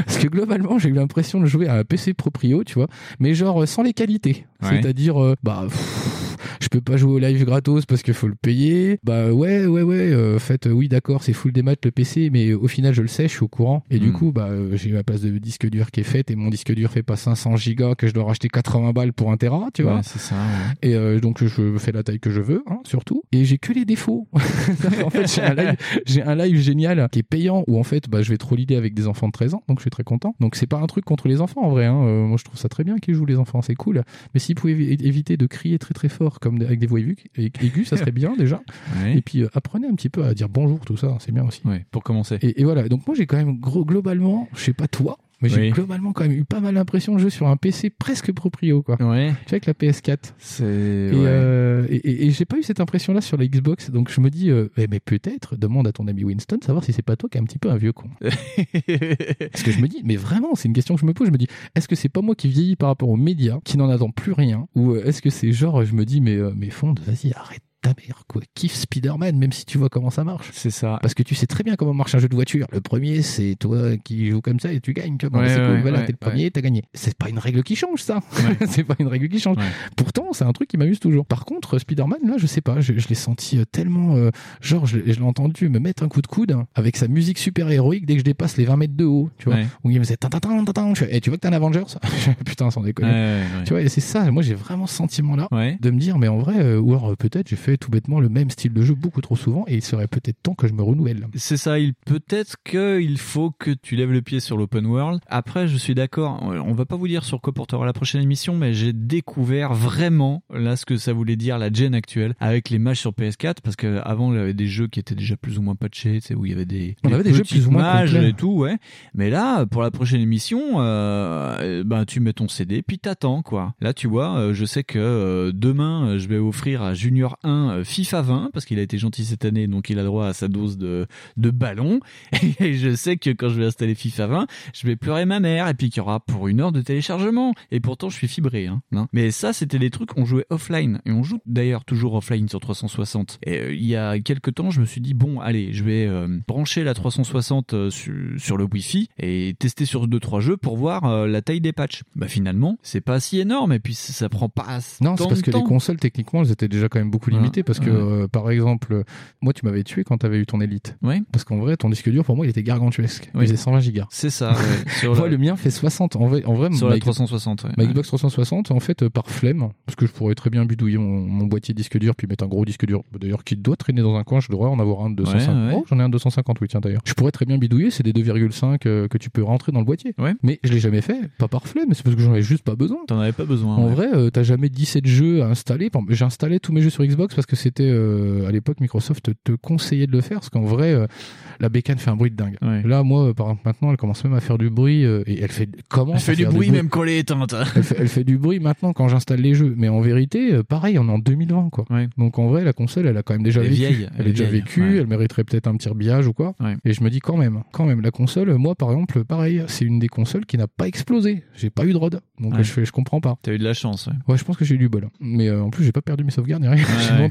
Parce que globalement, j'ai eu l'impression de jouer à un PC proprio, tu vois, mais genre euh, sans les qualités. Ouais. C'est-à-dire, euh, bah, pff, je peux pas jouer au live gratos parce qu'il faut le payer. Bah ouais, ouais, ouais. euh, En fait, oui, d'accord, c'est full des maths le PC, mais au final, je le sais, je suis au courant. Et du Mm. coup, bah, euh, j'ai ma place de disque dur qui est faite et mon disque dur fait pas 500 gigas que je dois racheter 80 balles pour un Tera, tu vois. Ouais, c'est ça. ouais. Et euh, donc je fais la taille que je veux, hein, surtout. Et j'ai que les défauts. [laughs] en fait, j'ai un live, j'ai un live génial qui est payant où en fait, bah, je vais trop l'idée avec des enfants de 13 ans, donc je suis très content. Donc c'est pas un truc contre les enfants en vrai. Hein. Euh, moi, je trouve ça très bien qu'ils jouent les enfants, c'est cool. Mais s'ils pouvaient évi- éviter de crier très très fort comme avec des voix aigu- aiguës, ça serait bien [laughs] déjà. Ouais. Et puis euh, apprenez un petit peu à dire bonjour, tout ça, c'est bien aussi. Ouais, pour commencer. Et, et voilà. Donc moi, j'ai quand même gros globalement, je sais pas toi. Mais j'ai Oui. globalement quand même eu pas mal l'impression de jouer sur un PC presque proprio, quoi. Ouais. Tu vois, avec la PS4. C'est. Et, ouais. euh, et, et- et j'ai pas eu cette impression-là sur la Xbox, donc je me dis, euh, eh, mais peut-être, demande à ton ami Winston, savoir si c'est pas toi qui est un petit peu un vieux con. [laughs] Parce que je me dis, mais vraiment, c'est une question que je me pose, je me dis, est-ce que c'est pas moi qui vieillis par rapport aux médias, qui n'en attend plus rien, ou euh, est-ce que c'est genre, je me dis, mais, euh, mais Fonde, vas-y, arrête ta mère, quoi. Kiffe Spider-Man, même si tu vois comment ça marche. C'est ça. Parce que tu sais très bien comment marche un jeu de voiture. Le premier, c'est toi qui joues comme ça et tu gagnes. Tu vois. Ouais, c'est cool, ouais, voilà, ouais, t'es le premier, t'as gagné. C'est pas une règle qui change, ça. [laughs] C'est pas une règle qui change. Pourtant, c'est un truc qui m'amuse toujours. Par contre, Spider-Man, là, je sais pas, je, je l'ai senti euh, tellement, euh, genre, je, l'ai- je l'ai entendu me mettre un coup de coude hein, avec sa musique super héroïque dès que je dépasse les 20 mètres de haut, tu vois. Où il me faisait tin, tin, tin, tin, tin. Je fais, Eh, tu vois que t'es un Avengers? [laughs] Putain, sans déconner. Tu vois, et c'est ça, moi j'ai vraiment ce sentiment-là de me dire, mais en vrai, euh, ou alors peut-être j'ai fait tout bêtement le même style de jeu beaucoup trop souvent et il serait peut-être temps que je me renouvelle. C'est ça, il peut-être qu'il faut que tu lèves le pied sur l'open world. Après, je suis d'accord, on va pas vous dire sur quoi portera la prochaine émission, mais j'ai découvert vraiment là ce que ça voulait dire la gen actuelle avec les matchs sur PS4 parce que avant il y avait des jeux qui étaient déjà plus ou moins patchés, tu sais où il y avait des, On avait des jeux plus ou moins et tout, ouais. Mais là, pour la prochaine émission, euh, ben tu mets ton CD puis t'attends quoi. Là, tu vois, euh, je sais que euh, demain je vais offrir à Junior 1 euh, FIFA 20 parce qu'il a été gentil cette année, donc il a droit à sa dose de de ballon. [laughs] Et je sais que quand je vais installer FIFA 20, je vais pleurer ma mère et puis qu'il y aura pour une heure de téléchargement. Et pourtant, je suis fibré. Hein, hein. Mais ça, c'était des trucs on jouait offline et on joue d'ailleurs toujours offline sur 360. Et euh, il y a quelques temps, je me suis dit bon, allez, je vais euh, brancher la 360 euh, sur, sur le Wi-Fi et tester sur deux trois jeux pour voir la taille des patchs. Bah finalement, c'est pas si énorme et puis ça, ça prend pas Non, c'est tant parce de que les temps. consoles, techniquement, elles étaient déjà quand même beaucoup limitées. Parce que, euh, par exemple, moi, tu m'avais tué quand t'avais eu ton Elite. Ouais. Parce qu'en vrai, ton disque dur, pour moi, il était gargantuesque. Il faisait 120 gigas. C'est ça. ouais. [laughs] Sur Moi, le- le mien fait 60. En vrai, en vrai Sur ma la Xbox- 360, ouais. Ma. Xbox 360, en fait, euh, par flemme, parce que je pourrais très bien bidouiller mon, mon boîtier disque dur puis mettre un gros disque dur, d'ailleurs, qui doit traîner dans un coin. Je devrais en avoir un de 250. Ouais, ouais. Oh, j'en ai un de 250, oui, tiens, d'ailleurs. Je pourrais très bien bidouiller, c'est des 2,5 euh, que tu peux rentrer dans le boîtier. Mais je l'ai jamais fait, pas par flemme, c'est parce que j'en avais juste pas besoin. T'en avais pas besoin. En vrai, euh, t'as jamais 17 jeux à installer. J'ai installé tous mes jeux sur Xbox parce que c'était euh, à l'époque Microsoft te, conseillait de le faire parce qu'en vrai, euh, la bécane fait un bruit de dingue. Là, moi, euh, par exemple, maintenant, elle commence même à faire du bruit euh, et elle fait comment Elle fait du bruit même quand elle est éteinte. elle, fait, elle fait du bruit maintenant quand j'installe les jeux. Mais en vérité, pareil, on est en 2020, quoi. Donc en vrai, la console, elle a quand même déjà Elle vécu. vieille, elle elle est est déjà vieille, vécue. ouais. Elle mériterait peut-être un petit rebillage ou quoi. Et je me dis quand même, quand même, la console, moi, par exemple, pareil, c'est une des consoles qui n'a pas explosé. J'ai pas eu de rod. Donc je fais, je comprends pas. T'as eu de la chance. Ouais. Je pense que j'ai eu du bol. Mais en plus, j'ai pas perdu mes sauvegardes ni rien. [laughs]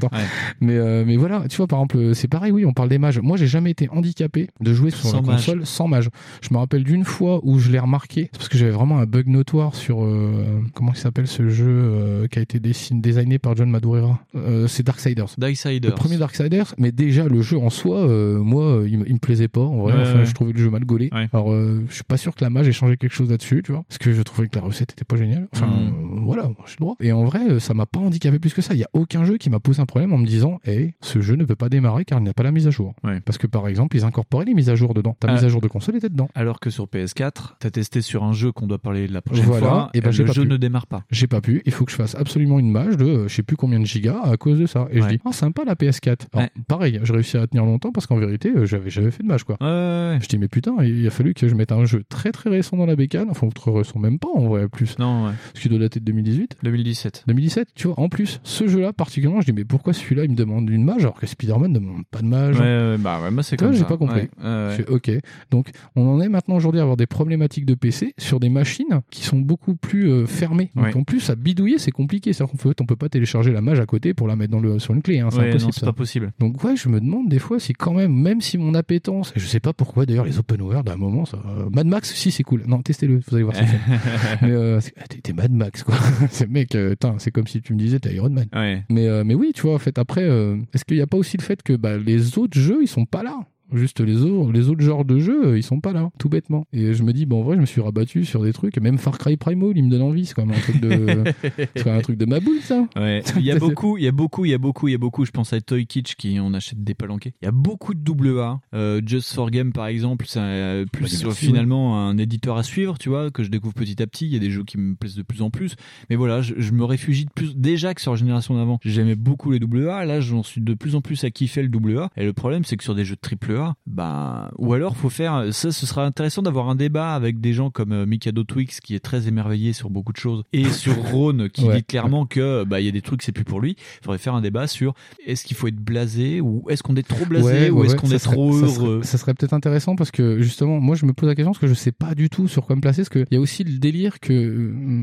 Mais, euh, mais voilà, tu vois, par exemple, c'est pareil, oui, on parle des mages. Moi, j'ai jamais été handicapé de jouer sur Sans la mage. console sans mage. Je me rappelle d'une fois où je l'ai remarqué. C'est parce que j'avais vraiment un bug notoire sur, euh, comment il s'appelle ce jeu euh, qui a été designé par John Madureira. Euh, c'est Darksiders. Darksiders. Le premier Darksiders, mais déjà le jeu en soi, euh, moi, euh, il, me- plaisait pas. En vrai, enfin, je trouvais le jeu mal gaulé. Alors, euh, je suis pas sûr que la mage ait changé quelque chose là-dessus, tu vois, parce que je trouvais que la recette était pas géniale. Enfin, Mm. euh, voilà, j'ai le droit. Et en vrai, euh, ça m'a pas handicapé plus que ça. Il y a aucun jeu qui m'a posé un problème en me disant, hey, ce jeu ne peut pas démarrer car il n'y a pas la mise à jour. Parce que par exemple, ils incorporaient les mises à jour dedans. Ta Ah. mise à jour de console était dedans. Alors que sur PS4, t'as testé sur un jeu qu'on doit parler la prochaine Voilà, fois, et ben j'ai le pas jeu pu. ne démarre pas. J'ai pas pu. Il faut que je fasse absolument une mage de euh, je sais plus combien de gigas à cause de ça. Et je dis, ah, sympa la PS4. Alors, pareil, j'ai réussi à tenir longtemps parce qu'en vérité, euh, j'avais jamais fait de mage, quoi. Je dis, mais putain, il a fallu que je mette un jeu très très récent dans la bécane. Enfin, très récent, même pas en vrai, plus. Non, ouais. Parce qu'il doit dater de 2018. 2017. 2017, tu vois, en plus, ce jeu-là particulièrement, je dis, mais pourquoi celui-là il me demande une mage alors que Spider-Man ne demande pas de mage Ouais, ouais, bah ouais, moi c'est comme j'ai ça. pas compris. Ouais, ouais, ok. Donc, on en est maintenant aujourd'hui à avoir des problématiques de PC sur des machines qui sont beaucoup plus euh, fermées. Donc, en plus, à bidouiller, c'est compliqué. C'est-à-dire qu'on peut, on peut pas télécharger la mage à côté pour la mettre dans le, sur une clé. Hein. C'est impossible. non, c'est ça. pas possible. Donc, ouais, je me demande des fois si quand même, même si mon appétence, et je sais pas pourquoi d'ailleurs, les open world, à un moment, ça. euh, Mad Max, si, c'est cool. Non, testez-le, vous allez voir c'est fait. [laughs] Mais, euh, c'est- ah, t'es Mad Max, quoi. [laughs] c'est mec, c'est comme si tu me disais, t'es Iron Man. Mais, mais oui, tu vois, en fait, après, euh, est-ce qu'il n'y a pas aussi le fait que bah, les autres jeux, ils sont pas là? Juste les autres, les autres genres de jeux, euh, ils sont pas là, tout bêtement. Et je me dis, bon, en vrai, je me suis rabattu sur des trucs, même Far Cry Primal, il me donne envie, c'est quand même un truc de, [laughs] c'est un truc de ma boule, ça. Ouais. [laughs] Il y a beaucoup, il y a beaucoup, il y a beaucoup, il y a beaucoup. Je pense à Toy Kitsch qui on achète des palanquets. Il y a beaucoup de double A. Euh, Just for Game par exemple, c'est euh, plus Bah, merci, finalement un éditeur à suivre, tu vois, que je découvre petit à petit. Il y a des jeux qui me plaisent de plus en plus. Mais voilà, je, je me réfugie de plus. Déjà que sur la génération d'avant, j'aimais beaucoup les double A. Là, j'en suis de plus en plus à kiffer le double A. Et le problème, c'est que sur des jeux de triple A, bah, ou alors faut faire ça. Ce sera intéressant d'avoir un débat avec des gens comme euh, Mikado Twix qui est très émerveillé sur beaucoup de choses et [laughs] sur Rhône qui Ouais. dit clairement que bah il y a des trucs c'est plus pour lui. Il faudrait faire un débat sur est-ce qu'il faut être blasé ou est-ce qu'on est trop blasé Ouais, ou ouais, est-ce qu'on est serait- trop ça serait- heureux? Ça serait peut-être intéressant parce que justement, moi je me pose la question parce que je sais pas du tout sur quoi me placer. Parce qu'il y a aussi le délire que euh,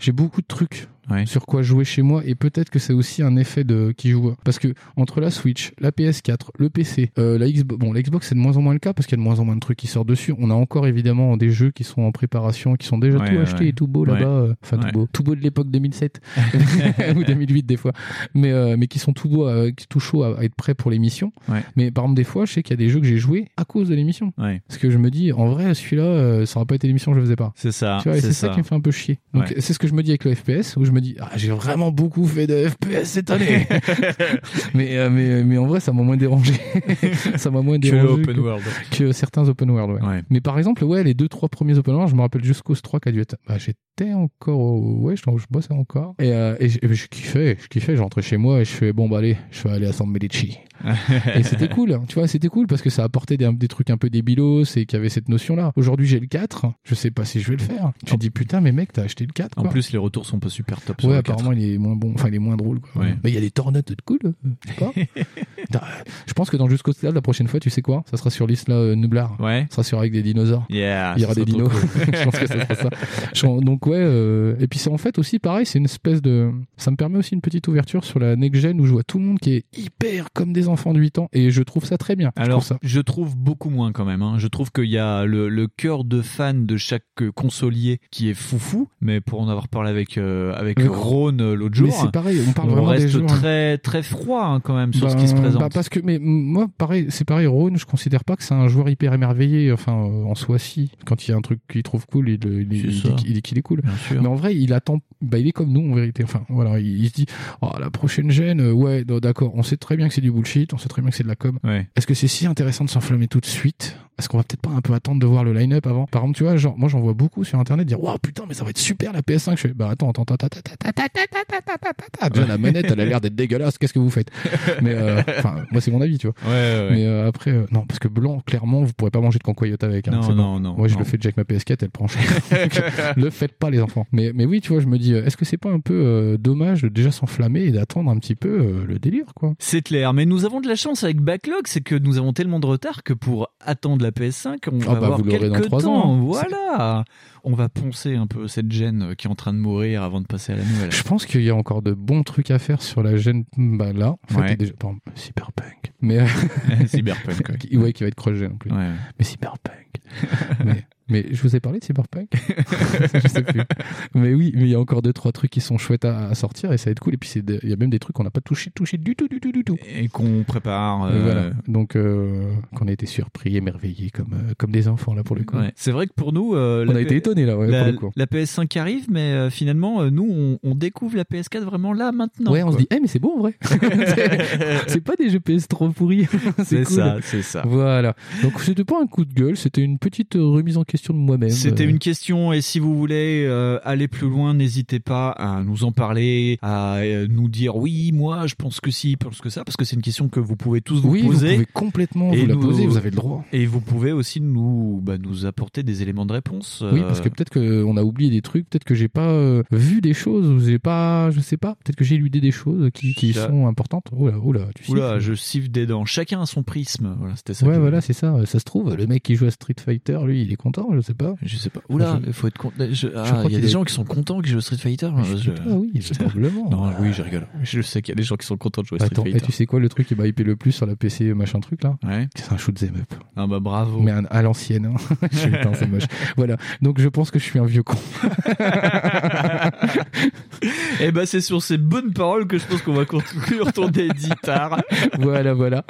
j'ai beaucoup de trucs sur quoi jouer chez moi et peut-être que c'est aussi un effet de qui joue parce que entre la Switch, la PS4, le PC, euh, la Xbox, bon la Xbox c'est de moins en moins le cas parce qu'il y a de moins en moins de trucs qui sortent dessus. On a encore évidemment des jeux qui sont en préparation, qui sont déjà Ouais, tout ouais, achetés ouais. et tout beau Ouais. là-bas, enfin Ouais. tout beau, tout beau de l'époque 2007 [laughs] ou 2008 des fois, mais euh, mais qui sont tout beaux, euh, tout chauds à, à être prêts pour l'émission. Ouais. Mais par exemple des fois, je sais qu'il y a des jeux que j'ai joués à cause de l'émission. Ouais. Parce que je me dis, en vrai, celui-là, euh, ça aurait pas été l'émission, je le faisais pas. C'est ça. Tu vois, et c'est c'est ça. qui me fait un peu chier. Donc, Ouais. c'est ce que je me dis avec le FPS, où je me dis, ah, j'ai vraiment beaucoup fait de FPS cette année. [laughs] mais, euh, mais, mais en vrai, ça m'a moins dérangé. [laughs] ça m'a moins Que dérangé. open que, world. que certains open world, ouais. Mais par exemple, ouais, les deux, trois premiers open world, je me rappelle jusqu'au 3 qui a dû être, bah, j'étais encore, au- ouais, je, je bossais encore. Et, euh, et je, et je kiffais, je kiffais, je rentrais chez moi et je fais, bon, bah, allez, je vais aller à San Medici. [laughs] et c'était cool, tu vois, c'était cool parce que ça apportait des, des trucs un peu débilos et qu'il y avait cette notion-là. Aujourd'hui, j'ai le 4, je sais pas si je vais le faire. Tu te dis, putain, mais mec, t'as acheté le 4. En plus, les retours sont pas super top. sur Ouais, le 4. apparemment, il est moins bon, enfin, il est moins drôle, quoi. Ouais. Mais il y a des tornades de cool, euh, je [laughs] pense que dans Jusqu'au Stade, la prochaine fois, tu sais quoi? Ça sera sur l'isla euh, Nublar. Ouais. Ça sera sur avec des dinosaures. Yeah, il y aura des dinos. cool. [laughs] je pense que ça sera ça. Je- Donc, ouais, euh, et puis c'est en fait aussi pareil, c'est une espèce de, ça me permet aussi une petite ouverture sur la next gen où je vois tout le monde qui est hyper comme des enfants de 8 ans et je trouve ça très bien. Je Alors, trouve ça. je trouve beaucoup moins quand même. hein. Je trouve qu'il y a le, le cœur de fan de chaque euh, consolier qui est foufou, mais pour en avoir parlé avec avec, avec Avec- Rhône euh, l'autre jour, Mais c'est pareil, on parle vraiment reste des joueurs. très très froid hein, quand même sur ce qui se Ben, présente. bah, parce que mais moi pareil c'est pareil Rhône je considère pas que c'est un joueur hyper émerveillé enfin euh, en soi si quand il y a un truc qu'il trouve cool il, il, il, il ça. dit qu'il- il dit qu'il est cool mais en vrai il attend bah il est comme nous en vérité enfin voilà il, se dit oh la prochaine gêne euh, ouais d'accord on sait très bien que c'est du bullshit bullshit, on sait très bien que c'est de la com. Ouais. Est-ce que c'est si intéressant de s'enflammer tout de suite Est-ce qu'on va peut-être pas un peu attendre de voir le line-up avant Par exemple, tu vois, genre, moi j'en vois beaucoup sur internet dire Waouh putain, mais ça va être super la PS5. Je fais Bah attends, attends, attends, attends, attends, attends, attends, la manette, elle a l'air d'être dégueulasse, qu'est-ce que vous faites Mais enfin, moi c'est mon avis, tu vois. Mais après, non, parce que blanc, clairement, vous pourrez pas manger de cancoyote avec. non, non, non. Moi je le fais déjà avec ma PS4, elle prend cher. le faites pas, les enfants. Mais, mais oui, tu vois, je me dis, est-ce que c'est pas un peu dommage de déjà s'enflammer et d'attendre un petit peu le délire, quoi C'est clair, mais nous avons de la chance avec Backlog, c'est que nous avons tellement de retard que pour attendre la PS5, on Ah va bah, avoir quelques temps. ans. Voilà, on va poncer un peu cette gêne qui est en train de mourir avant de passer à la nouvelle. je pense qu'il y a encore de bons trucs à faire sur la gêne bah là en fait Ouais. a déjà par exemple, Cyberpunk mais euh, [laughs] Cyberpunk, ouais. [laughs] ouais, qui va être cross en plus Ouais. mais Cyberpunk [laughs] mais, mais je vous ai parlé de Cyberpunk [laughs] je sais plus mais oui mais il y a encore deux trois trucs qui sont chouettes à, à sortir et ça va être cool et puis il y a même des trucs qu'on n'a pas touché touché du tout du tout du tout Et qu'on prépare. Euh, voilà donc euh, qu'on a été surpris émerveillés comme euh, comme des enfants là pour le coup ouais. C'est vrai que pour nous, euh, on la a été étonnés là ouais, la, pour le coup la PS5 arrive, mais euh, finalement, euh, nous, on, on découvre la PS4 vraiment là, maintenant. ouais on quoi. se dit eh mais c'est beau en vrai [laughs] C'est- pas des jeux PS trop pourris [laughs] C'est cool. ça, c'est ça. voilà donc c'était pas un coup de gueule c'était une petite euh, remise en question de moi-même C'était Euh, une question et si vous voulez euh, aller plus loin, n'hésitez pas à nous en parler, à euh, nous dire oui, moi je pense que si, je pense que ça, parce que c'est une question que vous pouvez tous vous oui vous poser. pouvez complètement Et vous la nous- poser vous avez le droit Et vous pouvez aussi nous, bah, nous apporter des éléments de réponse. Oui, parce que peut-être qu'on a oublié des trucs, peut-être que j'ai pas vu des choses, ou j'ai pas, je sais pas, peut-être que j'ai éludé des choses qui, sont importantes. Oula, oula, tu Oula, siffles. je siffle des dents. Chacun a son prisme. Voilà, c'était ça. Ouais, voilà, c'est ça. Ça se trouve, le mec qui joue à Street Fighter, lui, il est content, je sais pas. Je sais pas. Oula, Je- il faut être content. Je- ah, crois il y a des gens qui sont contents que je joue Street Fighter. Je sais pas, oui, [laughs] probablement. Non, oui, je rigole. Je sais qu'il y a des gens qui sont contents de jouer Street Attends, et Fighter. tu sais quoi, le truc qui m'a hypé le plus sur la PC machin truc là Ouais. C'est un shoot 'em up. Ah bah bravo. Mais un- à l'ancienne. Hein. [laughs] Je Putain, c'est moche. Voilà. Donc je pense que je suis un vieux con. [laughs] Et bah c'est sur ces bonnes paroles que je pense qu'on va conclure ton éditar. voilà, voilà.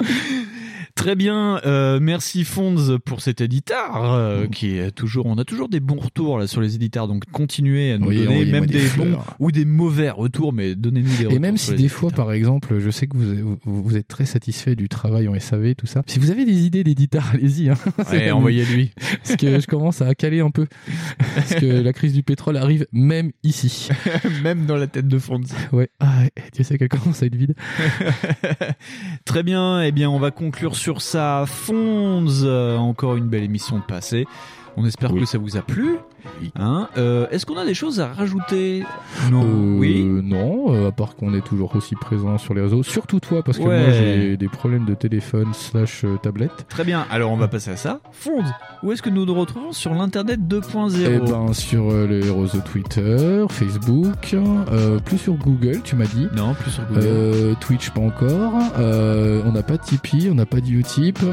Très bien, euh, merci Fonds pour cet éditar euh, qui est toujours. On a toujours des bons retours là sur les éditars, donc continuez à nous Oui, donner même des bons ou des mauvais retours, mais donnez-nous des retours. Et même si des fois, par exemple, je sais que vous, vous, vous êtes très satisfait du travail en SAV, tout ça. Si vous avez des idées d'éditeur, [laughs] allez-y. Hein. Ouais, envoyez-lui. [laughs] Parce que je commence à caler un peu. Parce que la crise du pétrole arrive même ici. [laughs] même dans la tête de Fonds. Ouais. Ah, tu sais qu'elle commence à être vide. Très bien, eh bien on va conclure sur ça. Fonds, euh, encore une belle émission de passé. On espère que ça vous a plu. Hein Euh, Est-ce qu'on a des choses à rajouter Non. Euh, oui. Non, euh, à part qu'on est toujours aussi présent sur les réseaux. Surtout toi, parce que Ouais. moi j'ai des problèmes de téléphone slash euh, tablette. Très bien, alors on va passer à ça. Fonds, où est-ce que nous nous retrouvons sur l'internet 2.0 Eh ben sur euh, les réseaux Twitter, Facebook, euh, plus sur Google, tu m'as dit. Non, plus sur Google. Euh, Twitch pas encore. Euh, on n'a pas de Tipeee, on n'a pas de Utip. Ouais.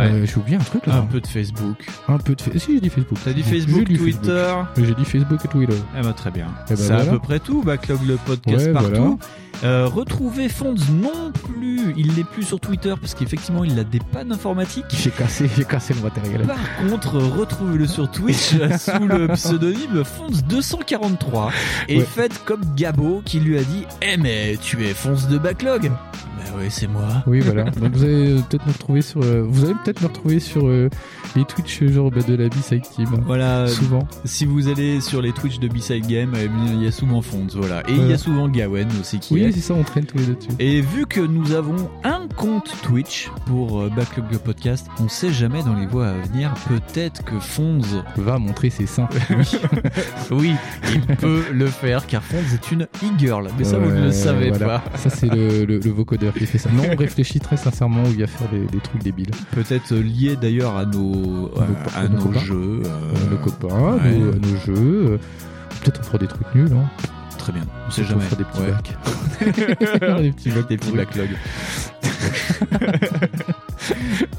Euh, j'ai oublié un truc là. Un peu de Facebook. Un peu de Facebook. Si j'ai dit Facebook. T'as dit Facebook, dit Twitter. J'ai dit Facebook et Twitter. Eh ben très bien. Eh ben C'est à peu près tout. Backlog le podcast Ouais, partout. Euh, retrouvez Fonds non plus. Il n'est plus sur Twitter parce qu'effectivement il a des pannes informatiques. J'ai cassé, j'ai cassé le matériel. Par contre, retrouvez-le sur Twitch [laughs] sous le pseudonyme Fonz243 et Ouais. faites comme Gabo qui lui a dit Eh mais tu es Fonz de Backlog Bah oui, c'est moi. Oui, voilà. Donc vous allez euh, peut-être me retrouver sur, euh, vous allez peut-être me retrouver sur euh, les Twitch genre bah, de la B-Side Team. Voilà. Souvent. Si vous allez sur les Twitch de B-Side Game, il y a souvent Fonds, voilà. Et il y a souvent Gawen aussi qui Oui, est. c'est ça, on traîne tous les deux dessus. Et vu que nous avons un compte Twitch pour euh, Backlog le podcast, on sait jamais dans les voies à venir, peut-être que Fonz va montrer ses seins. [laughs] oui, il peut le faire car Fonz est une e-girl. Mais ça, vous ne le savez voilà. pas. Ça, c'est le, le, le vocodeur qui fait ça. Non, on [laughs] réfléchit très sincèrement où il va faire des, des trucs débiles. Peut-être lié d'ailleurs à nos, à, à nos nos copains. jeux. Euh, nos copains, ouais. nos, nos jeux. euh, Peut-être on fera des trucs nuls. Hein. Très bien, on sait jamais. fera des petits Ouais. bacs. [laughs] des petits bacs. Des petits backlogs. [laughs]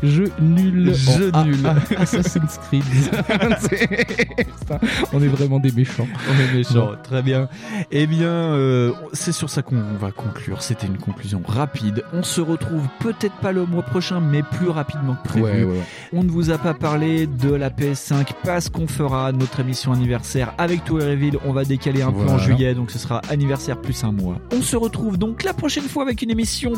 Jeu nul. Jeu en nul. A- A- Assassin's Creed. [laughs] On est vraiment des méchants. On est méchants, très bien. Eh bien, euh, c'est sur ça qu'on va conclure. C'était une conclusion rapide. On se retrouve peut-être pas le mois prochain, mais plus rapidement que prévu. Ouais, ouais, ouais. On ne vous a pas parlé de la PS5 parce qu'on fera notre émission anniversaire avec reveal. On va décaler un peu en juillet, donc ce sera anniversaire plus un mois. On se retrouve donc la prochaine fois avec une émission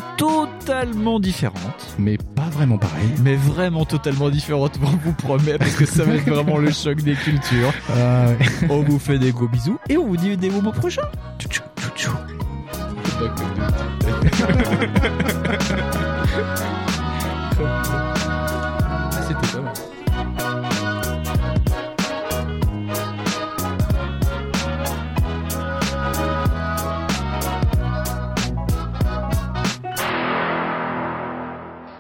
totalement différente. Mais pas vraiment pareil. Mais vraiment totalement différente, on vous promet, parce que ça va être vraiment le choc des cultures. Ah, ouais. On vous fait des gros bisous et on vous dit des mots prochains. Tchou, tchou, tchou. [laughs]